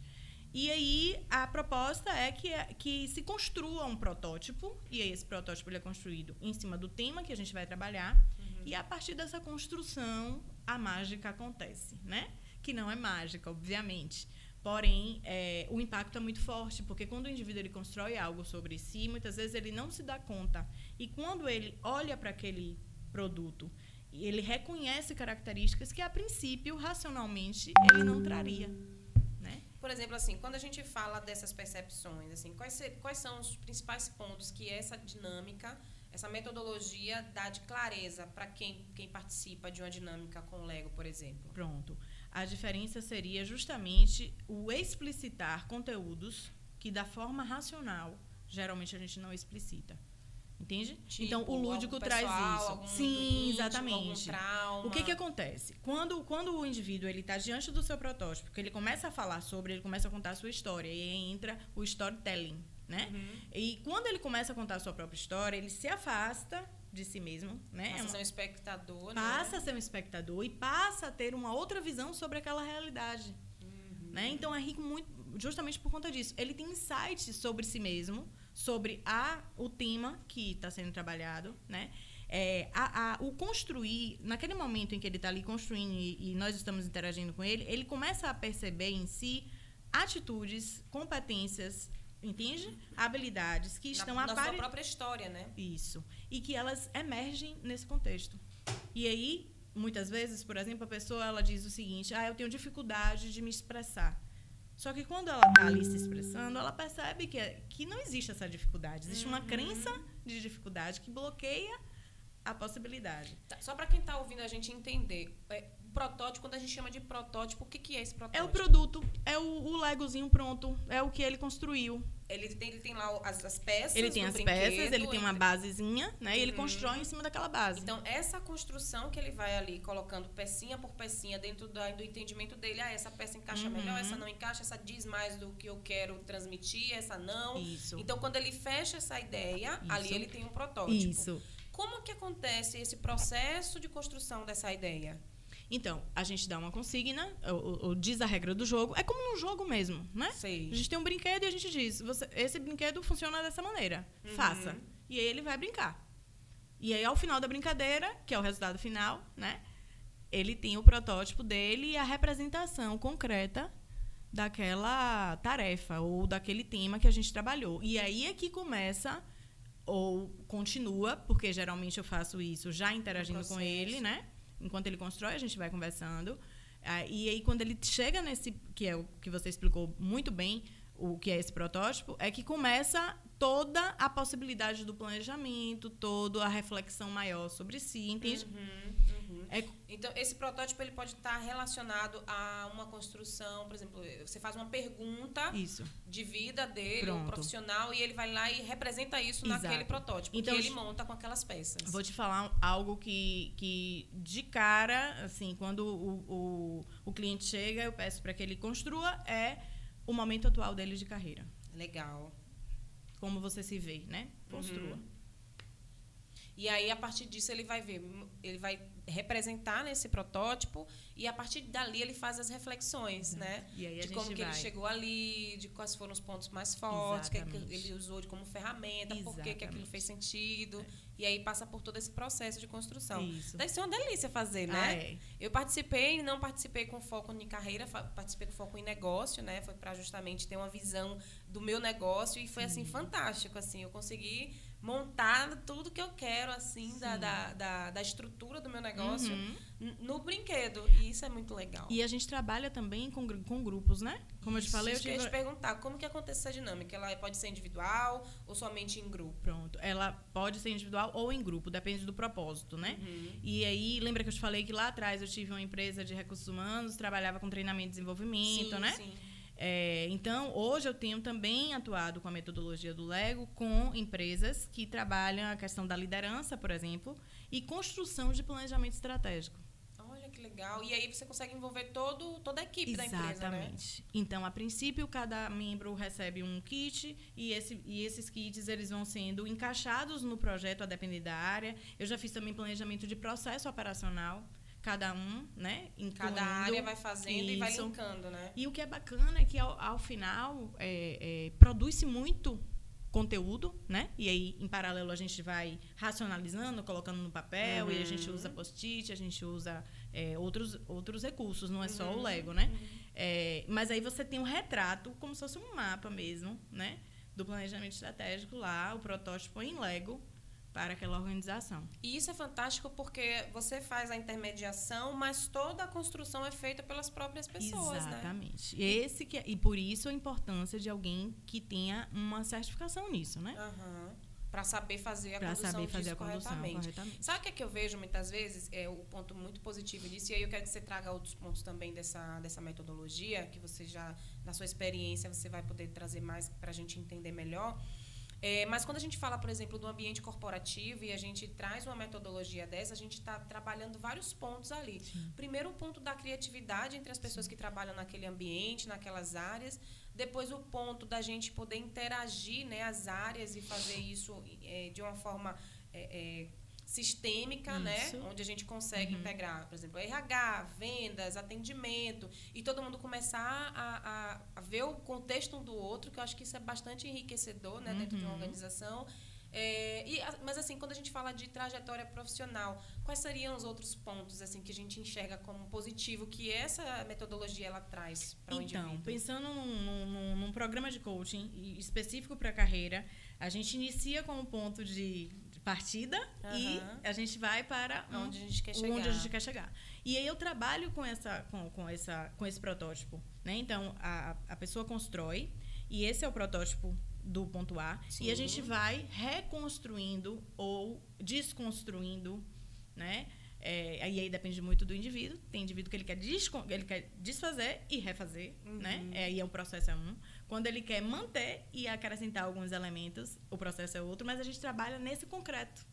E aí a proposta é que, que se construa um protótipo, e aí esse protótipo ele é construído em cima do tema que a gente vai trabalhar, e a partir dessa construção a mágica acontece, né? Que não é mágica, obviamente. Porém, é, o impacto é muito forte, porque quando o indivíduo ele constrói algo sobre si, muitas vezes ele não se dá conta. E quando ele olha para aquele produto ele reconhece características que, a princípio, racionalmente, ele não traria. Né? Por exemplo, assim, quando a gente fala dessas percepções, assim, quais, quais são os principais pontos que essa dinâmica, essa metodologia dá de clareza para quem, quem participa de uma dinâmica com o Lego, por exemplo? Pronto. A diferença seria justamente o explicitar conteúdos que, da forma racional, geralmente a gente não explicita. Entende? Tipo, então, o lúdico traz isso. muito Sim, exatamente. algum. O que, que acontece? Quando, quando o indivíduo ele está diante do seu protótipo, que ele começa a falar sobre, ele começa a contar a sua história, e aí entra o storytelling. né? E quando ele começa a contar a sua própria história, ele se afasta de si mesmo, né? Passa É a uma- ser um espectador, passa né? a ser um espectador e passa a ter uma outra visão sobre aquela realidade. Né? Então é rico muito justamente por conta disso. Ele tem insights sobre si mesmo, sobre a, o tema que está sendo trabalhado, né? É, a, a- o construir, naquele momento em que ele está ali construindo e, e nós estamos interagindo com ele, ele começa a perceber em si atitudes, competências, entende? Habilidades que estão na, na sua apare- própria história, né? isso. E que elas emergem nesse contexto. E aí, muitas vezes, por exemplo, a pessoa ela diz o seguinte: "Ah, eu tenho dificuldade de me expressar". Só que quando ela está ali se expressando, ela percebe que, é- que não existe essa dificuldade. Existe uma crença de dificuldade que bloqueia a possibilidade. Tá, Só para quem está ouvindo a gente entender, é, protótipo, quando a gente chama de protótipo, o que, que é esse protótipo? É o produto, é o, o legozinho pronto, é o que ele construiu. Ele tem, ele tem lá as, as peças. Ele tem as peças, ele tem uma basezinha, né? E ele Uhum. constrói em cima daquela base. Então, essa construção que ele vai ali colocando pecinha por pecinha dentro da- do entendimento dele, ah, essa peça encaixa Uhum. melhor, essa não encaixa, essa diz mais do que eu quero transmitir, essa não. Isso. Então, quando ele fecha essa ideia, ali Isso. ele tem um protótipo. Isso. Como que acontece esse processo de construção dessa ideia? Então, a gente dá uma consigna, ou, ou diz a regra do jogo. É como num jogo mesmo, né? Sei. A gente tem um brinquedo e a gente diz, você, esse brinquedo funciona dessa maneira. Uhum. Faça. E aí ele vai brincar. E aí, ao final da brincadeira, que é o resultado final, né? Ele tem o protótipo dele e a representação concreta daquela tarefa ou daquele tema que a gente trabalhou. E aí é que começa ou continua, porque geralmente eu faço isso já interagindo com ele, né? Enquanto ele constrói, a gente vai conversando. Ah, e aí, quando ele chega nesse, que é o que você explicou muito bem, o que é esse protótipo, é que começa toda a possibilidade do planejamento, toda a reflexão maior sobre si, entende? É Então, esse protótipo ele pode estar relacionado a uma construção, por exemplo, você faz uma pergunta Isso. de vida dele, um Pronto. profissional, e ele vai lá e representa isso Exato. naquele protótipo Então, que ele monta com aquelas peças. Vou te falar algo que, que de cara, assim, quando o, o, o cliente chega, eu peço para que ele construa, é o momento atual dele de carreira. Legal. Como você se vê, né? Construa. Uhum. E aí, a partir disso, ele vai ver, ele vai representar nesse protótipo e a partir dali ele faz as reflexões, né? E aí a de como que ele vai. chegou ali, de quais foram os pontos mais fortes, o que, é que Exatamente. ele usou de como ferramenta, por que, que aquilo fez sentido. E aí passa por todo esse processo de construção. Isso. Deve ser uma delícia fazer, né? Ah, é. Eu participei, não participei com foco em carreira, participei com foco em negócio, né? Foi para justamente ter uma visão do meu negócio e foi assim fantástico, assim, eu consegui montar tudo que eu quero assim da, da, da, da estrutura do meu negócio Uhum. no brinquedo e isso é muito legal. E a gente trabalha também com, com grupos, né? Como eu te Isso, falei, eu isso que eu ia tive... te perguntar, como que acontece essa dinâmica? Ela pode ser individual ou somente em grupo? Pronto. Ela pode ser individual ou em grupo, depende do propósito, né? Uhum. E aí, lembra que eu te falei que lá atrás eu tive uma empresa de recursos humanos, trabalhava com treinamento e desenvolvimento, Sim, né? sim. É, então, hoje eu tenho também atuado com a metodologia do Lego com empresas que trabalham a questão da liderança, por exemplo, e construção de planejamento estratégico. Olha que legal. E aí você consegue envolver todo, toda a equipe da empresa, né? Exatamente. Então, a princípio, cada membro recebe um kit e, esse, e esses kits eles vão sendo encaixados no projeto a depender da área. Eu já fiz também planejamento de processo operacional, cada um, né? Cada incluindo área vai fazendo e vai isso. linkando, né? E o que é bacana é que ao, ao final é, é, produz-se muito conteúdo, né? E aí, em paralelo, a gente vai racionalizando, colocando no papel, e a gente Uhum. usa post-it, a gente usa é, outros, outros recursos, não é só o Uhum, Lego, né? É, mas aí você tem um retrato, como se fosse um mapa mesmo, né? Do planejamento estratégico lá, o protótipo em Lego, para aquela organização. E isso é fantástico porque você faz a intermediação, mas toda a construção é feita pelas próprias pessoas, né? Exatamente. Esse que é- e por isso a importância de alguém que tenha uma certificação nisso, né? Para saber fazer a Pra condução saber fazer a condução corretamente. corretamente. Sabe o que, é que eu vejo muitas vezes? É o ponto muito positivo disso, e aí eu quero que você traga outros pontos também dessa, dessa metodologia, que você já, na sua experiência, você vai poder trazer mais para a gente entender melhor. É, mas quando a gente fala, por exemplo, do ambiente corporativo e a gente traz uma metodologia dessa, a gente está trabalhando vários pontos ali. Primeiro, o ponto da criatividade entre as pessoas que trabalham naquele ambiente, naquelas áreas. Depois o ponto da gente poder interagir né, as áreas e fazer isso é, de uma forma é, sistêmica, né? Isso. Onde a gente consegue Uhum. integrar, por exemplo, RH, vendas, atendimento, e todo mundo começar a, a, a ver o contexto um do outro, que eu acho que isso é bastante enriquecedor, né? Dentro de uma Uhum. organização. É, e, mas assim, quando a gente fala de trajetória profissional, quais seriam os outros pontos assim que a gente enxerga como positivo que essa metodologia ela traz para o Então, indivíduo? pensando num, num- num programa de coaching específico para a carreira, a gente inicia com um ponto de partida Aham. e a gente vai para um- Onde a gente quer onde chegar. a gente quer chegar. E aí eu trabalho com, essa, com, com, essa, com esse protótipo. Né? Então, a, a pessoa constrói e esse é o protótipo do ponto A. E a Sim. gente vai reconstruindo ou desconstruindo, né? É, e aí depende muito do indivíduo. Tem indivíduo que ele quer, ele quer desfazer e refazer, né? Uhum. É, aí é um processo é um. Quando ele quer manter e acrescentar alguns elementos, o processo é outro. Mas a gente trabalha nesse concreto.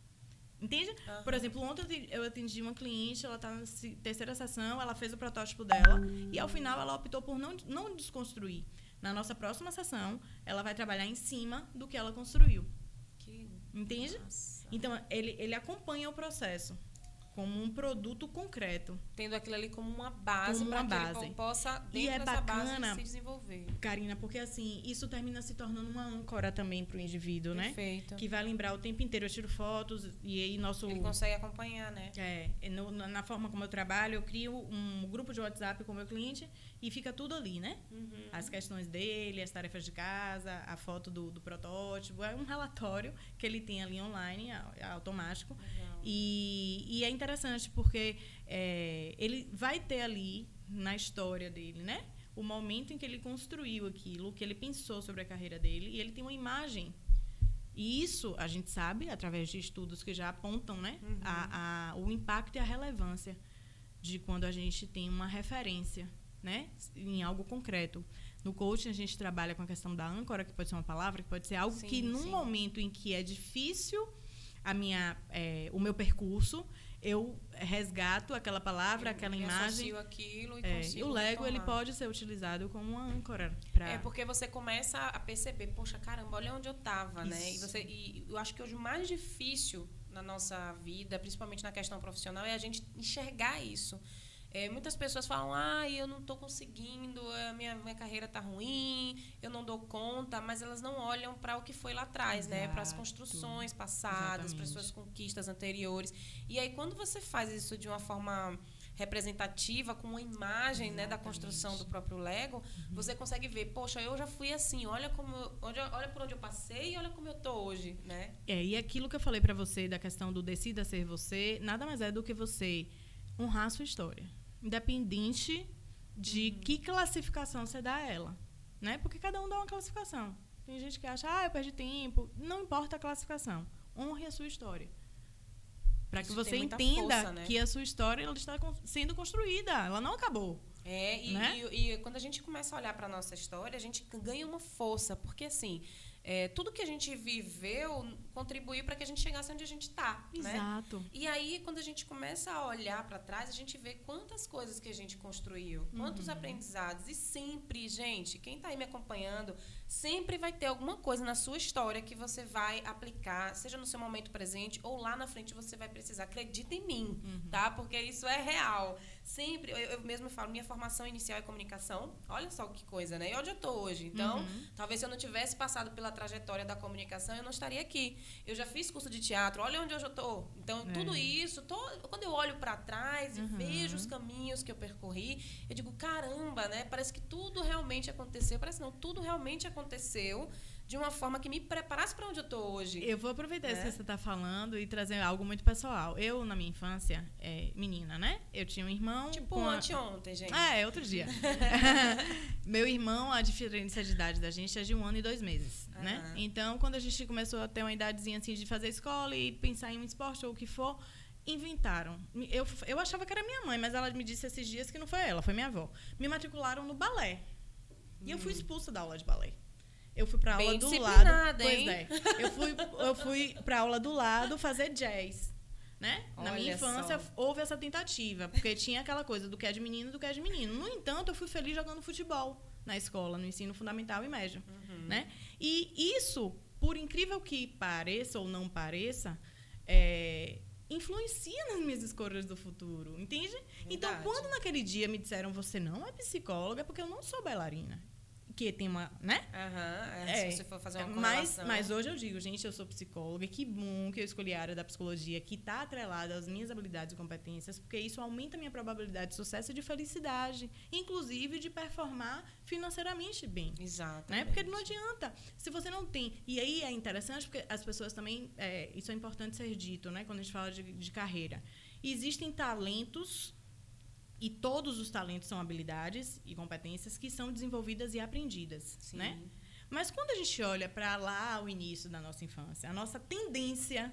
Entende? Por exemplo, ontem eu atendi- uma cliente, ela está na terceira sessão, ela fez o protótipo dela e ao final ela optou por não, não desconstruir. Na nossa próxima sessão, ela vai trabalhar em cima do que ela construiu. Que Entende? Então, ele, ele acompanha o processo como um produto concreto. Tendo aquilo ali como uma base Como uma para que base. ele possa, dentro E é dessa bacana, base, se desenvolver. Karina, porque assim, isso termina se tornando uma âncora também para o indivíduo, né? Perfeito. Que vai lembrar o tempo inteiro. Eu tiro fotos e aí nosso. Ele consegue acompanhar, né? É, no- na forma como eu trabalho, eu crio um grupo de WhatsApp com o meu cliente e fica tudo ali, né? Uhum. As questões dele, as tarefas de casa, a foto do, do protótipo. É um relatório que ele tem ali online, automático. E, e é interessante porque é, ele vai ter ali na história dele, né? O momento em que ele construiu aquilo, o que ele pensou sobre a carreira dele, e ele tem uma imagem e isso a gente sabe, através de estudos que já apontam né, a, a- o impacto e a relevância de quando a gente tem uma referência né, em algo concreto. No coaching, a gente trabalha com a questão da âncora, que pode ser uma palavra, que pode ser algo Sim, que, num sim. momento em que é difícil a minha, eh, o meu percurso, eu resgato aquela palavra, aquela E imagem. aquilo e É, e o Lego ele pode ser utilizado como uma âncora. Pra... É porque você começa a perceber, poxa, caramba, olha onde eu estava, né? E, você, e eu acho que hoje o mais difícil na nossa vida, principalmente na questão profissional, é a gente enxergar isso. É, muitas pessoas falam, ah, eu não estou conseguindo, a minha, minha carreira está ruim, eu não dou conta, mas elas não olham para o que foi lá atrás, né? Para as construções passadas, para as suas conquistas anteriores. E aí, quando você faz isso de uma forma representativa, com uma imagem né, da construção do próprio Lego, Uhum. você consegue ver, poxa, eu já fui assim, olha como eu- onde, olha por onde eu passei e olha como eu tô hoje, né? É, e aquilo que eu falei pra você da questão do decida ser você, nada mais é do que você honrar a sua história, independente de Uhum. que classificação você dá a ela, né? Porque cada um dá uma classificação. Tem gente que acha, ah, eu perdi tempo. Não importa a classificação. Honre a sua história. Para que você entenda força, né? que a sua história ela está sendo construída, ela não acabou. É, e, Né? e- e quando a gente começa a olhar para nossa história, a gente ganha uma força, porque assim, é, tudo que a gente viveu contribuiu para que a gente chegasse onde a gente está, né? Exato. E aí, quando a gente começa a olhar para trás, a gente vê quantas coisas que a gente construiu, quantos Uhum. aprendizados. E sempre, gente, quem está aí me acompanhando, sempre vai ter alguma coisa na sua história que você vai aplicar, seja no seu momento presente ou lá na frente você vai precisar. Acredita em mim, Uhum. tá? Porque isso é real. Sempre, eu, eu mesmo falo, minha formação inicial é comunicação. Olha só que coisa, né? E onde eu tô hoje? Então, Uhum. talvez se eu não tivesse passado pela trajetória da comunicação, eu não estaria aqui. Eu já fiz curso de teatro, olha onde hoje eu tô. Então, É. tudo isso, to- quando eu olho para trás e Uhum. vejo os caminhos que eu percorri, eu digo, caramba, né? Parece que tudo realmente aconteceu. Parece não, tudo realmente aconteceu de uma forma que me preparasse para onde eu tô hoje. Eu vou aproveitar isso né? que você está falando e trazer algo muito pessoal. Eu, na minha infância, é, menina, né? Eu tinha um irmão. Tipo com a- anteontem, gente. Ah, é, outro dia. Meu irmão, a diferença de idade da gente é de um ano e dois meses, né? Aham. Então, quando a gente começou a ter uma idadezinha assim de fazer escola e pensar em um esporte ou o que for, inventaram. Eu, eu achava que era minha mãe, mas ela me disse esses dias que não foi ela, foi minha avó. Me matricularam no balé. E eu fui expulsa da aula de balé. Eu fui pra Hum. Bem aula do lado. Pois hein? é. Eu fui, eu fui pra aula do lado fazer jazz. Né? Na minha infância só. houve essa tentativa, porque tinha aquela coisa do que é de menino do que é de menino. No entanto, eu fui feliz jogando futebol. na escola, no ensino fundamental e médio, Uhum. né? E isso, por incrível que pareça ou não pareça, é, influencia nas minhas escolhas do futuro, entende? Então, Verdade. quando naquele dia me disseram você não é psicóloga, é porque eu não sou bailarina. Que tem uma, né? Aham, é, se você for fazer uma mas, mas hoje eu digo, gente, eu sou psicóloga, que bom que eu escolhi a área da psicologia que está atrelada às minhas habilidades e competências, porque isso aumenta a minha probabilidade de sucesso e de felicidade, inclusive de performar financeiramente bem. Exato. Né? Porque não adianta. Se você não tem. E aí é interessante porque as pessoas também. é, isso é importante ser dito, né? Quando a gente fala de, de carreira. Existem talentos e todos os talentos são habilidades e competências que são desenvolvidas e aprendidas, Sim. né? Mas quando a gente olha para lá o início da nossa infância, a nossa tendência,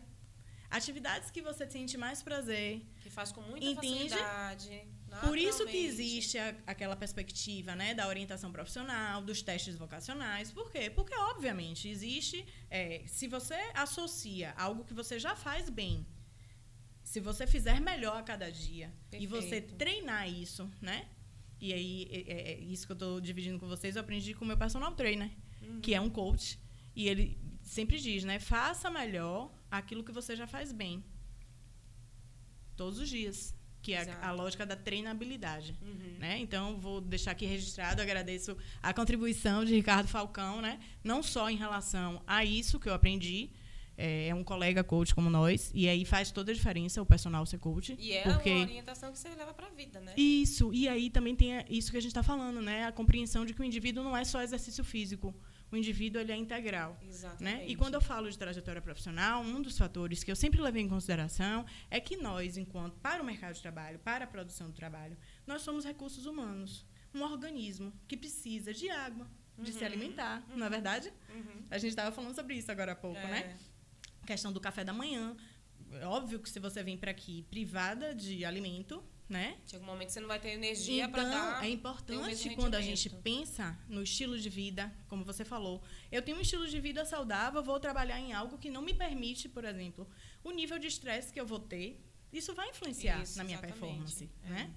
atividades que você sente mais prazer, Que faz com muita Entende? facilidade. por isso que existe a- aquela perspectiva né, da orientação profissional, dos testes vocacionais. Por quê? Porque, obviamente, existe. é, se você associa algo que você já faz bem, se você fizer melhor a cada dia e você Perfeito. treinar isso, né? E aí, é, é- é isso que eu estou dividindo com vocês, eu aprendi com o meu personal trainer, Uhum. que é um coach. E ele sempre diz, né? Faça melhor aquilo que você já faz bem. Todos os dias. Que é Exato. a lógica da treinabilidade. Uhum. Né? Então, vou deixar aqui registrado, agradeço a contribuição de Ricardo Falcão, né? não só em relação a isso que eu aprendi, é, é um colega coach como nós, e aí faz toda a diferença o personal ser coach. E é porque uma orientação que você leva para a vida, né? isso, e aí também tem isso que a gente está falando, né? A compreensão de que o indivíduo não é só exercício físico. O indivíduo ele é integral. Né? Exatamente. E quando eu falo de trajetória profissional, um dos fatores que eu sempre levei em consideração é que nós, enquanto para o mercado de trabalho, para a produção do trabalho, nós somos recursos humanos. Um organismo que precisa de água, de se Uhum, alimentar, não é verdade? Uhum. A gente estava falando sobre isso agora há pouco, É. né? Questão do café da manhã. É óbvio que se você vem para aqui privada de alimento, né? Chega um momento você não vai ter energia para Então, dar. é importante quando a gente pensa no estilo de vida, como você falou. Eu tenho um estilo de vida saudável, vou trabalhar em algo que não me permite, por exemplo, o nível de estresse que eu vou ter. Isso vai influenciar Isso, na minha exatamente. performance, É. né?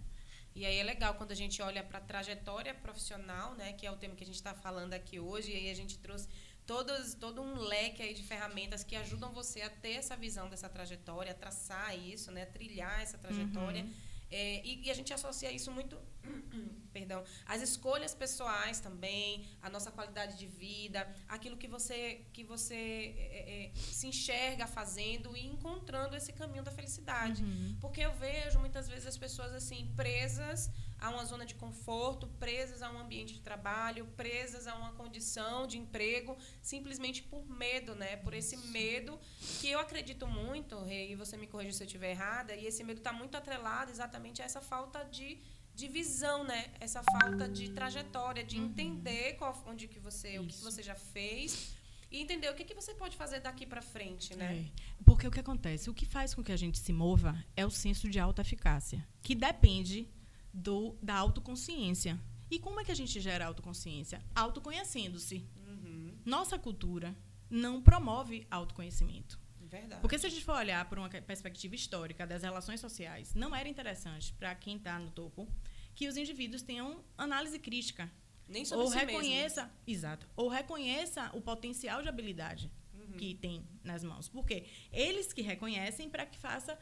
E aí é legal quando a gente olha para a trajetória profissional, né, que é o tema que a gente está falando aqui hoje, e aí a gente trouxe todos, todo um leque aí de ferramentas que ajudam você a ter essa visão dessa trajetória, a traçar isso, né, a trilhar essa trajetória. Uhum. É, e, e a gente associa isso muito, perdão, às escolhas pessoais também, a nossa qualidade de vida, aquilo que você que você é, é, se enxerga fazendo e encontrando esse caminho da felicidade. Uhum. Porque eu vejo muitas vezes as pessoas assim presas a uma zona de conforto, presas a um ambiente de trabalho, presas a uma condição de emprego, simplesmente por medo, né? Por esse medo que eu acredito muito, Rei, e você me corrija se eu estiver errada, e esse medo está muito atrelado exatamente a essa falta de, de visão, né? Essa falta de trajetória, de entender qual, onde que você, o que, que você já fez e entender o que, que você pode fazer daqui para frente, né? É, porque o que acontece? O que faz com que a gente se mova é o senso de alta eficácia, que depende do, da autoconsciência. E como é que a gente gera autoconsciência? Autoconhecendo-se. Uhum. Nossa cultura não promove autoconhecimento. Verdade. Porque se a gente for olhar por uma perspectiva histórica das relações sociais, não era interessante para quem está no topo que os indivíduos tenham análise crítica. Nem sobre ou si mesmo. reconheça, exato, ou reconheça o potencial de habilidade Uhum. que tem nas mãos. Porque eles que reconhecem para que faça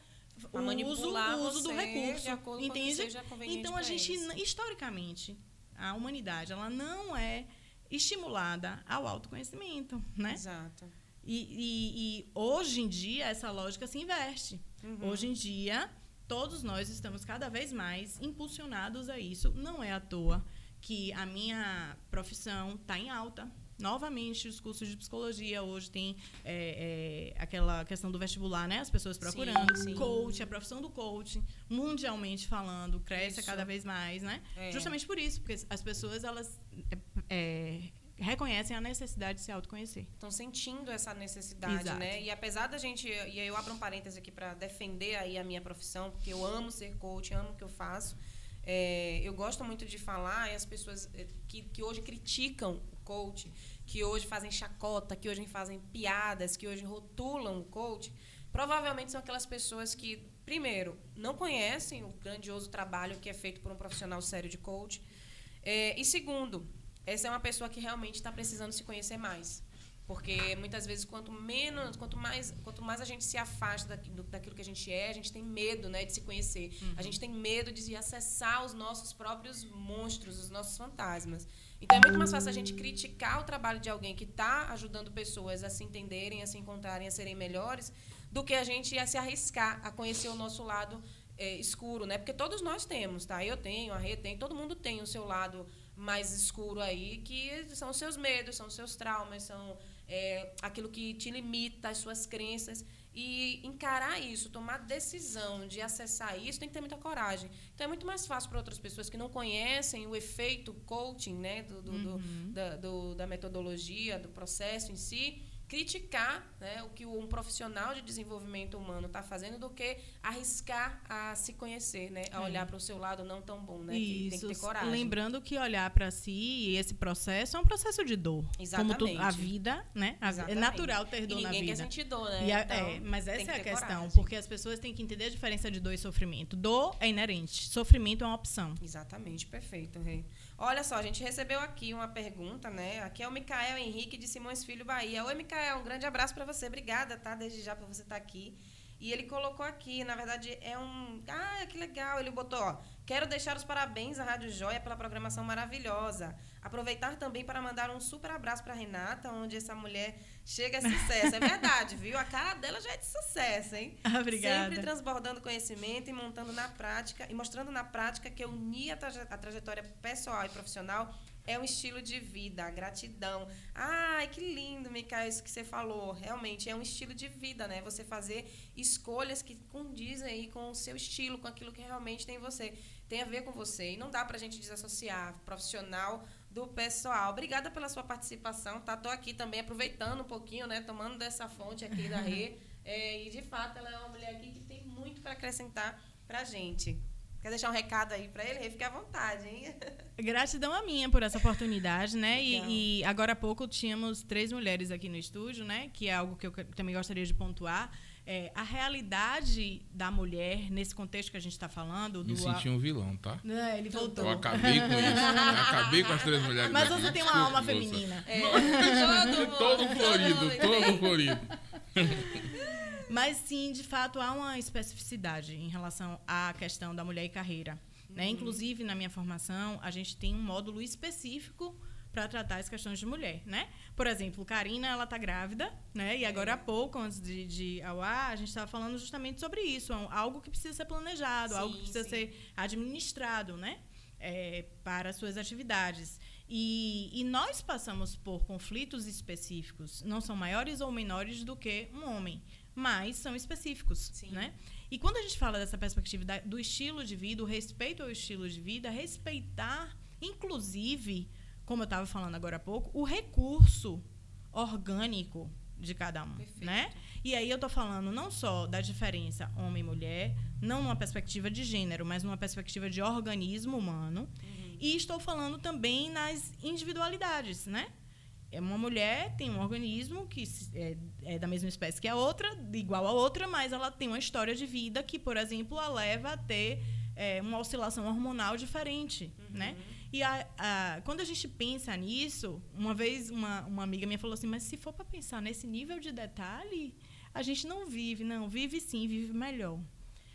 o uso, o uso do recurso, entende? Então a gente historicamente a humanidade ela não é estimulada ao autoconhecimento, né? Exato. E, e- e hoje em dia essa lógica se inverte. Uhum. Hoje em dia todos nós estamos cada vez mais impulsionados a isso. Não é à toa que a minha profissão está em alta. Novamente, os cursos de psicologia hoje tem é, é, aquela questão do vestibular, né? As pessoas procurando. sim. Coach, a profissão do coach, mundialmente falando, cresce Isso. cada vez mais, né? É. Justamente por isso, porque as pessoas elas é, é, reconhecem a necessidade de se autoconhecer. estão sentindo essa necessidade, Exato. né? E apesar da gente, e aí eu abro um parêntese aqui para defender aí a minha profissão, porque eu amo ser coach, amo o que eu faço. É, eu gosto muito de falar e as pessoas é, que, que hoje criticam o coach, que hoje fazem chacota, que hoje fazem piadas, que hoje rotulam o coach, provavelmente são aquelas pessoas que, primeiro, não conhecem o grandioso trabalho que é feito por um profissional sério de coach, é, e segundo, essa é uma pessoa que realmente está precisando se conhecer mais. Porque muitas vezes, quanto menos, quanto mais, quanto mais a gente se afasta daquilo, daquilo que a gente é, a gente tem medo né, de se conhecer. Uhum. A gente tem medo de acessar os nossos próprios monstros, os nossos fantasmas. Então é muito mais fácil a gente criticar o trabalho de alguém que está ajudando pessoas a se entenderem, a se encontrarem, a serem melhores, do que a gente a se arriscar a conhecer o nosso lado é, escuro, né? Porque todos nós temos, tá? Eu tenho, a Rê tem, todo mundo tem o seu lado mais escuro aí, que são os seus medos, são os seus traumas, são é, aquilo que te limita, as suas crenças. E encarar isso, tomar decisão de acessar isso, tem que ter muita coragem. Então é muito mais fácil para outras pessoas que não conhecem o efeito coaching, né, do, do, uhum. do, da, do, da metodologia, do processo em si, criticar né, o que um profissional de desenvolvimento humano está fazendo do que arriscar a se conhecer, né, a é. olhar para o seu lado não tão bom, né, Isso. tem que ter coragem. Lembrando que olhar para si e esse processo é um processo de dor. Exatamente. Como tu, a vida, né, a, é natural ter dor na vida. Ninguém quer sentir dor, né? A, então, é, mas essa é a questão, coragem. porque as pessoas têm que entender a diferença de dor e sofrimento. Dor é inerente, sofrimento é uma opção. Exatamente, perfeito, Rei. Olha só, a gente recebeu aqui uma pergunta, né? Aqui é o Micael Henrique de Simões Filho Bahia. Oi, Micael, um grande abraço para você. Obrigada, tá? Desde já por você estar tá aqui. E ele colocou aqui, na verdade, é um. Ah, que legal! Ele botou, ó. Quero deixar os parabéns à Rádio Joia pela programação maravilhosa. Aproveitar também para mandar um super abraço para Renata, onde essa mulher chega a sucesso. É verdade, viu? A cara dela já é de sucesso, hein? Obrigada. Sempre transbordando conhecimento e montando na prática e mostrando na prática que unir a, traje a trajetória pessoal e profissional é um estilo de vida, gratidão. Ai, que lindo, Micael, isso que você falou. Realmente é um estilo de vida, né? Você fazer escolhas que condizem aí com o seu estilo, com aquilo que realmente tem você, tem a ver com você. E não dá pra gente desassociar profissional do pessoal. Obrigada pela sua participação, tá? Tô aqui também aproveitando um pouquinho, né? Tomando dessa fonte aqui da Rê. É, e de fato ela é uma mulher aqui que tem muito para acrescentar pra gente. Quer deixar um recado aí para ele? Fique à vontade, hein? Gratidão a minha por essa oportunidade, né? E, e, agora há pouco tínhamos três mulheres aqui no estúdio, né? Que é algo que eu também gostaria de pontuar. É, a realidade da mulher, nesse contexto que a gente está falando. Me senti um vilão, tá? É, ele voltou. Eu acabei com isso. Eu acabei com as três mulheres. Mas você tem uma alma feminina. É, todo, todo florido, todo florido. Mas sim, de fato, há uma especificidade em relação à questão da mulher e carreira. Né? Uhum. Inclusive, na minha formação, a gente tem um módulo específico para tratar as questões de mulher, né? Por exemplo, Karina, ela tá grávida, né? E agora há pouco, antes de, de ao ar, a gente estava falando justamente sobre isso, algo que precisa ser planejado, sim, algo que precisa sim. ser administrado, né? É, para suas atividades. E, e, nós passamos por conflitos específicos, não são maiores ou menores do que um homem mas são específicos, Sim. né? E quando a gente fala dessa perspectiva da, do estilo de vida, o respeito ao estilo de vida, respeitar, inclusive, como eu estava falando agora há pouco, o recurso orgânico de cada um, Perfeito. né? E aí eu estou falando não só da diferença homem e mulher, não numa perspectiva de gênero, mas numa perspectiva de organismo humano. Uhum. E estou falando também nas individualidades, né? é uma mulher tem um organismo que é, é, da mesma espécie que a outra, igual a outra, mas ela tem uma história de vida que, por exemplo, a leva a ter é, uma oscilação hormonal diferente, uhum. né? E a, a, quando a gente pensa nisso, uma vez uma, uma amiga minha falou assim, mas se for para pensar nesse nível de detalhe, a gente não vive, não, vive sim, vive melhor.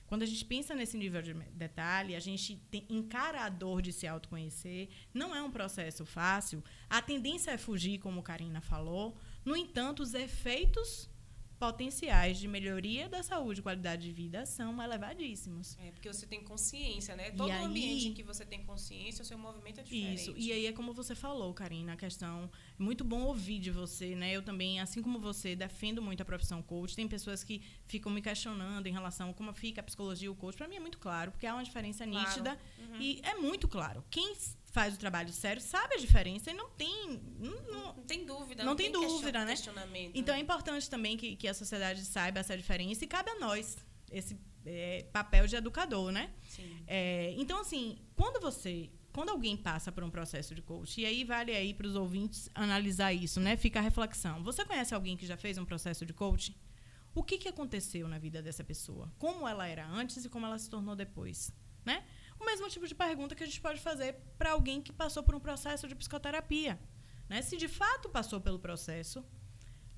Quando a gente pensa nesse nível de detalhe, a gente tem, encara a dor de se autoconhecer. Não é um processo fácil. A tendência é fugir, como Karina falou. No entanto, os efeitos potenciais de melhoria da saúde e qualidade de vida são elevadíssimos. É, porque você tem consciência, né? Todo aí, ambiente em que você tem consciência, o seu movimento é diferente. Isso. E aí é como você falou, Karina, a questão é muito bom ouvir de você, né? Eu também, assim como você, defendo muito a profissão coach. Tem pessoas que ficam me questionando em relação a como fica a psicologia e o coach. Para mim é muito claro, porque há uma diferença claro. nítida uhum. e é muito claro. Quem faz o trabalho sério sabe a diferença e não tem. Não, não, não tem dúvida. Não, não tem, tem dúvida, né? Então é importante também que, que a sociedade saiba essa diferença e cabe a nós esse é, papel de educador, né? É, então, assim, quando você. Quando alguém passa por um processo de coach, e aí vale aí para os ouvintes analisar isso, né? Fica a reflexão. Você conhece alguém que já fez um processo de coach? O que, que aconteceu na vida dessa pessoa? Como ela era antes e como ela se tornou depois, né? Mesmo tipo de pergunta que a gente pode fazer para alguém que passou por um processo de psicoterapia. Né? Se de fato passou pelo processo,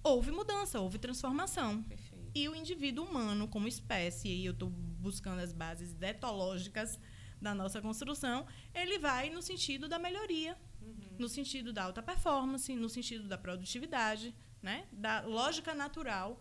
houve mudança, houve transformação. Perfeito. E o indivíduo humano, como espécie, e eu estou buscando as bases detológicas da nossa construção, ele vai no sentido da melhoria, uhum. no sentido da alta performance, no sentido da produtividade, né? da lógica natural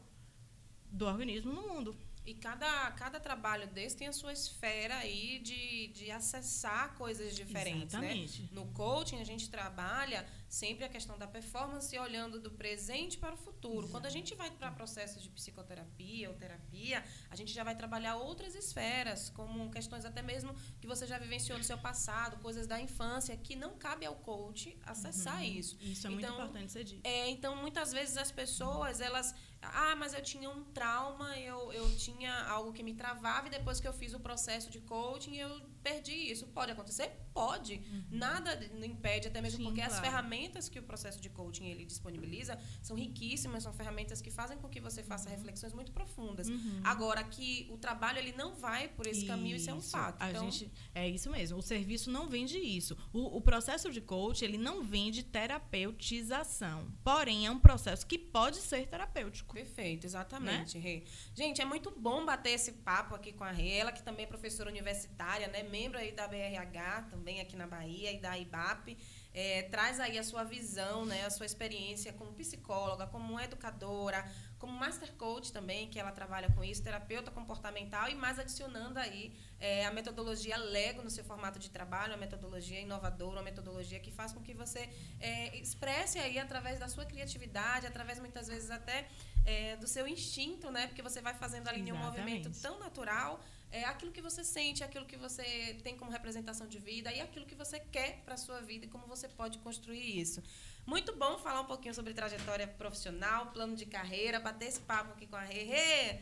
do organismo no mundo. E cada, cada trabalho desse tem a sua esfera aí de, de acessar coisas diferentes. Né? Exatamente. Né? No coaching, a gente trabalha sempre a questão da performance olhando do presente para o futuro. Exato. Quando a gente vai para processos de psicoterapia ou terapia, a gente já vai trabalhar outras esferas, como questões até mesmo que você já vivenciou no seu passado, coisas da infância, que não cabe ao coach acessar uhum. isso. Isso é então, muito importante ser dito. É, então, muitas vezes as pessoas, elas ah, mas eu tinha um trauma, eu, eu tinha algo que me travava e depois que eu fiz o processo de coaching eu perdi isso. Pode acontecer? Pode. Uhum. Nada impede, até mesmo Sim, porque claro. as ferramentas que o processo de coaching ele disponibiliza são riquíssimas, são ferramentas que fazem com que você faça uhum. reflexões muito profundas. Uhum. Agora que o trabalho ele não vai por esse isso. caminho, isso é um fato. A então, gente, é isso mesmo. O serviço não vende isso. O, o processo de coaching ele não vende terapeutização. Porém, é um processo que pode ser terapêutico. Perfeito, exatamente, né? Rê. Gente, é muito bom bater esse papo aqui com a Rê, ela que também é professora universitária, né? Membro aí da BRH, também aqui na Bahia, e da IBAP. É, traz aí a sua visão, né, a sua experiência como psicóloga, como educadora, como master coach também, que ela trabalha com isso, terapeuta comportamental, e mais adicionando aí é, a metodologia Lego no seu formato de trabalho, uma metodologia inovadora, uma metodologia que faz com que você é, expresse aí através da sua criatividade, através muitas vezes até é, do seu instinto, né? Porque você vai fazendo ali Exatamente. um movimento tão natural é aquilo que você sente, aquilo que você tem como representação de vida e aquilo que você quer para a sua vida e como você pode construir isso. Muito bom falar um pouquinho sobre trajetória profissional, plano de carreira, bater esse papo aqui com a Rê. Rê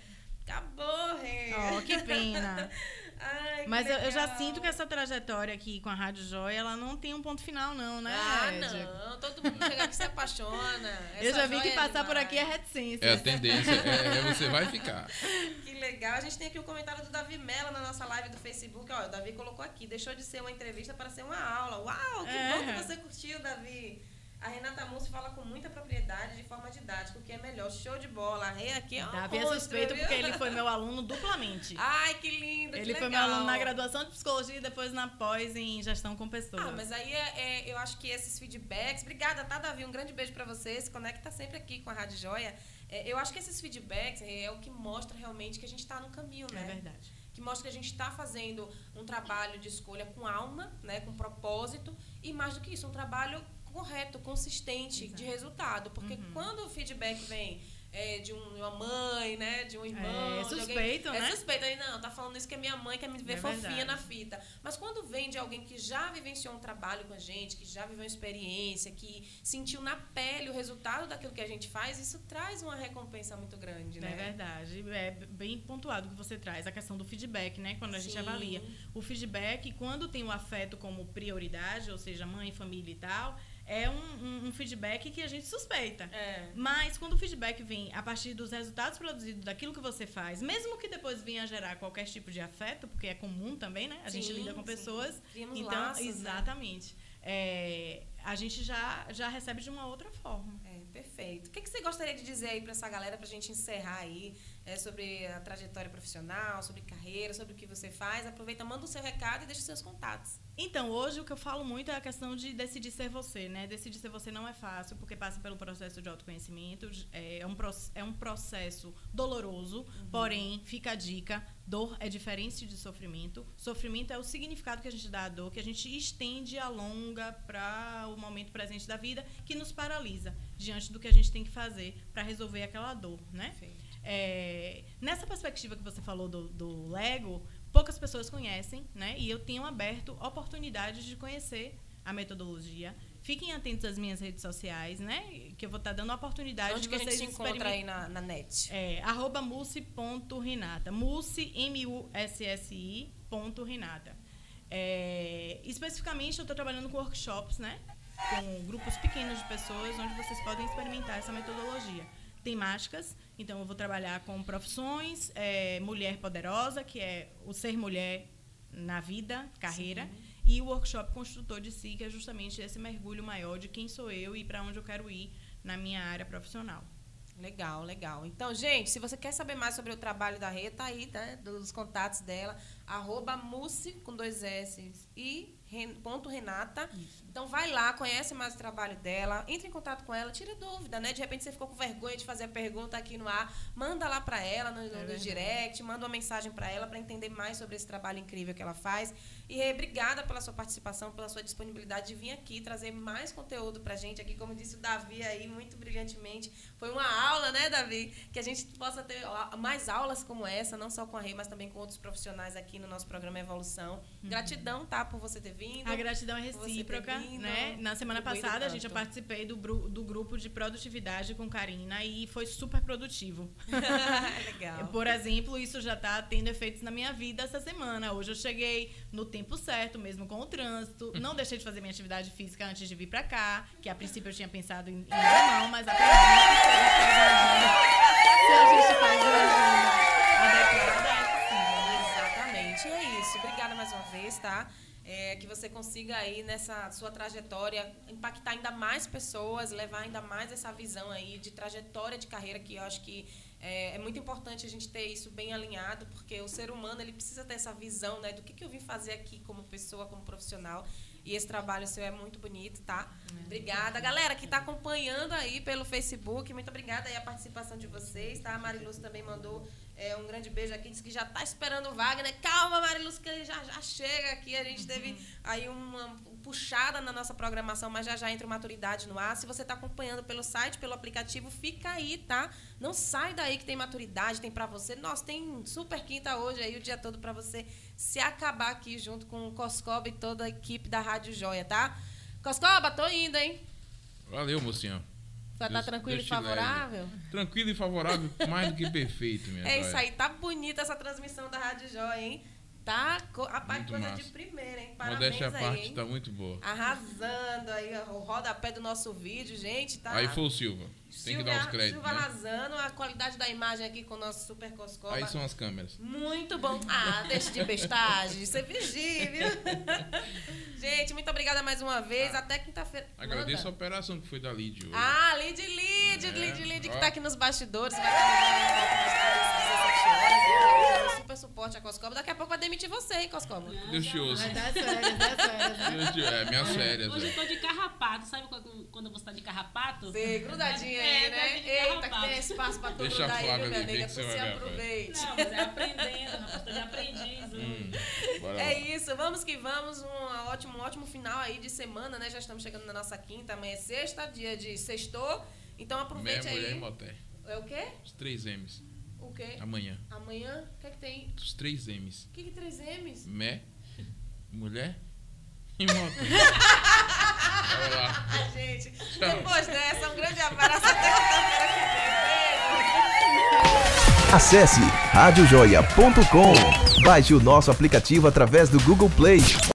acabou, Rê. Oh, que pena. Ai, Mas eu, eu, já sinto que essa trajetória aqui com a Rádio Joia, ela não tem um ponto final, não, né? Ah, não. Todo mundo chega aqui se apaixona. Essa eu já vi que é passar por aqui é reticência. É a tendência, é, é, você vai ficar. Que legal. A gente tem aqui o um comentário do Davi Mello na nossa live do Facebook. Ó, o Davi colocou aqui, deixou de ser uma entrevista para ser uma aula. Uau, que é. bom que você curtiu, Davi. A Renata Mussi fala com muita propriedade, de forma didática, o que é melhor. Show de bola. A Rê aqui é uma Davi é suspeito porque ele foi meu aluno duplamente. Ai, que lindo, Ele que foi meu aluno na graduação de psicologia e depois na pós em gestão com pessoas. Ah, mas aí é, é, eu acho que esses feedbacks... Obrigada, tá, Davi? Um grande beijo para você. Se conecta sempre aqui com a Rádio Joia. É, eu acho que esses feedbacks é o que mostra realmente que a gente está no caminho, né? É verdade. Que mostra que a gente está fazendo um trabalho de escolha com alma, né, com propósito, e mais do que isso, um trabalho correto, consistente Exato. de resultado. Porque uhum. quando o feedback vem é, de, um, uma mãe, né? De um irmão. É suspeito, alguém, né? É suspeito. Aí, não, tá falando isso que é minha mãe quer me ver é fofinha verdade. na fita. Mas quando vem de alguém que já vivenciou um trabalho com a gente, que já viveu uma experiência, que sentiu na pele o resultado daquilo que a gente faz, isso traz uma recompensa muito grande, né? É verdade. É bem pontuado que você traz. A questão do feedback, né? Quando a gente Sim. avalia. O feedback, quando tem o afeto como prioridade, ou seja, mãe, família e tal é um, um, feedback que a gente suspeita. É. Mas quando o feedback vem a partir dos resultados produzidos daquilo que você faz, mesmo que depois venha a gerar qualquer tipo de afeto, porque é comum também, né? A sim, gente lida com pessoas. Criamos então, laços, né? exatamente. Né? É, a gente já, já recebe de uma outra forma. É, perfeito. O que, que você gostaria de dizer aí para essa galera, para a gente encerrar aí, é, sobre a trajetória profissional, sobre carreira, sobre o que você faz? Aproveita, manda o seu recado e deixa os seus contatos. Então, hoje o que eu falo muito é a questão de decidir ser você, né? Decidir ser você não é fácil, porque passa pelo processo de autoconhecimento. É um, é um processo doloroso, uhum. porém, fica a dica: dor é diferente de sofrimento. Sofrimento é o significado que a gente dá à dor, que a gente estende e alonga para o momento presente da vida, que nos paralisa diante do que a gente tem que fazer para resolver aquela dor, né? É, nessa perspectiva que você falou do, do Lego, poucas pessoas conhecem, né? E eu tenho aberto oportunidades de conhecer a metodologia. Fiquem atentos às minhas redes sociais, né? Que eu vou estar dando a oportunidade Onde de vocês... Que a gente encontra aí na, na net? É, arroba mussi.renata. Mussi, M-U-S-S-I, ponto Renata. É, especificamente, eu estou trabalhando com workshops, né? Com grupos pequenos de pessoas, onde vocês podem experimentar essa metodologia temáticas. Então, eu vou trabalhar com profissões, é, mulher poderosa, que é o ser mulher na vida, carreira, Sim. e o workshop Construtor de Si, que é justamente esse mergulho maior de quem sou eu e para onde eu quero ir na minha área profissional. Legal, legal. Então, gente, se você quer saber mais sobre o trabalho da Rê, tá aí, né, dos contatos dela, arroba Mussi, com dois S, e ponto Renata. Isso. Então vai lá, conhece mais o trabalho dela, entre em contato com ela, tira dúvida, né? De repente você ficou com vergonha de fazer a pergunta aqui no ar, manda lá para ela no, no, é direct, manda uma mensagem para ela para entender mais sobre esse trabalho incrível que ela faz. E obrigada pela sua participação, pela sua disponibilidade de vir aqui trazer mais conteúdo pra gente aqui, como disse o Davi aí muito brilhantemente. Foi uma aula, né, Davi, que a gente possa ter mais aulas como essa, não só com a Rei, mas também com outros profissionais aqui no nosso programa Evolução. Uhum. Gratidão, tá, por você ter vindo. A gratidão é recíproca, né? Na semana passada a gente eu participei do, do grupo de produtividade com Karina e foi super produtivo. Legal. Por exemplo, isso já está tendo efeitos na minha vida essa semana. Hoje eu cheguei no tempo certo, mesmo com o trânsito. Não deixei de fazer minha atividade física antes de vir para cá, que a princípio eu tinha pensado em, em não, mas se a gente faz agenda é Exatamente, é isso. Obrigada mais uma vez, tá? É, que você consiga aí nessa sua trajetória impactar ainda mais pessoas, levar ainda mais essa visão aí de trajetória de carreira que eu acho que é, é, muito importante a gente ter isso bem alinhado, porque o ser humano ele precisa ter essa visão né, do que, que eu vim fazer aqui como pessoa, como profissional. E esse trabalho seu é muito bonito, tá? É. Obrigada. Galera que está acompanhando aí pelo Facebook, muito obrigada aí a participação de vocês, tá? A Mariluz também mandou é, um grande beijo aqui, disse que já está esperando o Wagner. Calma, Mariluz, que ele já, já chega aqui. A gente teve uhum. aí uma puxada na nossa programação, mas já já entra maturidade no ar. Se você está acompanhando pelo site, pelo aplicativo, fica aí, tá? Não sai daí que tem maturidade, tem para você. Nossa, tem super quinta hoje aí, o dia todo para você se acabar aqui junto com o Coscoba e toda a equipe da Rádio Joia, tá? Coscoba, tô indo, hein? Valeu, mocinha. Vai estar tá tranquilo Deus e favorável? Tranquilo e favorável, mais do que perfeito, minha É joia. isso aí, tá bonita essa transmissão da Rádio Joia, hein? Tá, rapaz, muito coisa massa. de primeira, hein? Parabéns Modéstia a parte, hein? tá muito boa. Arrasando aí, o rodapé do nosso vídeo, gente, tá? Aí foi o Silva. Tem que dar os créditos. Silva né? arrasando, a qualidade da imagem aqui com o nosso Super Coscoba. Aí são as câmeras. Muito bom. Ah, deixa de bestagem, você vigia, viu? gente, muito obrigada mais uma vez. Ah, Até quinta-feira. Agradeço Manda. a operação que foi da Lid hoje. Ah, Lid Lid, é, Lid Lid, que tá aqui nos bastidores. Vai estar às 17 horas. Super suporte a Coscoba. Daqui a pouco vai demitir você, hein, Coscoba? Deus te ouça. Vai dar férias, férias. É, minhas férias. Hoje eu tô de carrapato. Sabe quando você tá de carrapato? Sim, grudadinha é, né? Eita, que tem espaço pra todo Deixa aí, viu, minha nega? Você aproveite. Não, mas é aprendendo, rapaz. Tô de aprendiz. Hum, é isso, vamos que vamos. Um ótimo, um ótimo final aí de semana, né? Já estamos chegando na nossa quinta, amanhã é sexta, dia de sextou. Então aproveite Meia aí. Mulher e moté. É o quê? Os três M's. O quê? Amanhã. Amanhã? O que é que tem? Os três M's. O que, que três M's? Mé, mulher e moto. lá. Gente, Tchau. depois dessa, um grande abraço até quinta-feira que vem. Acesse radiojoia.com. Baixe o nosso aplicativo através do Google Play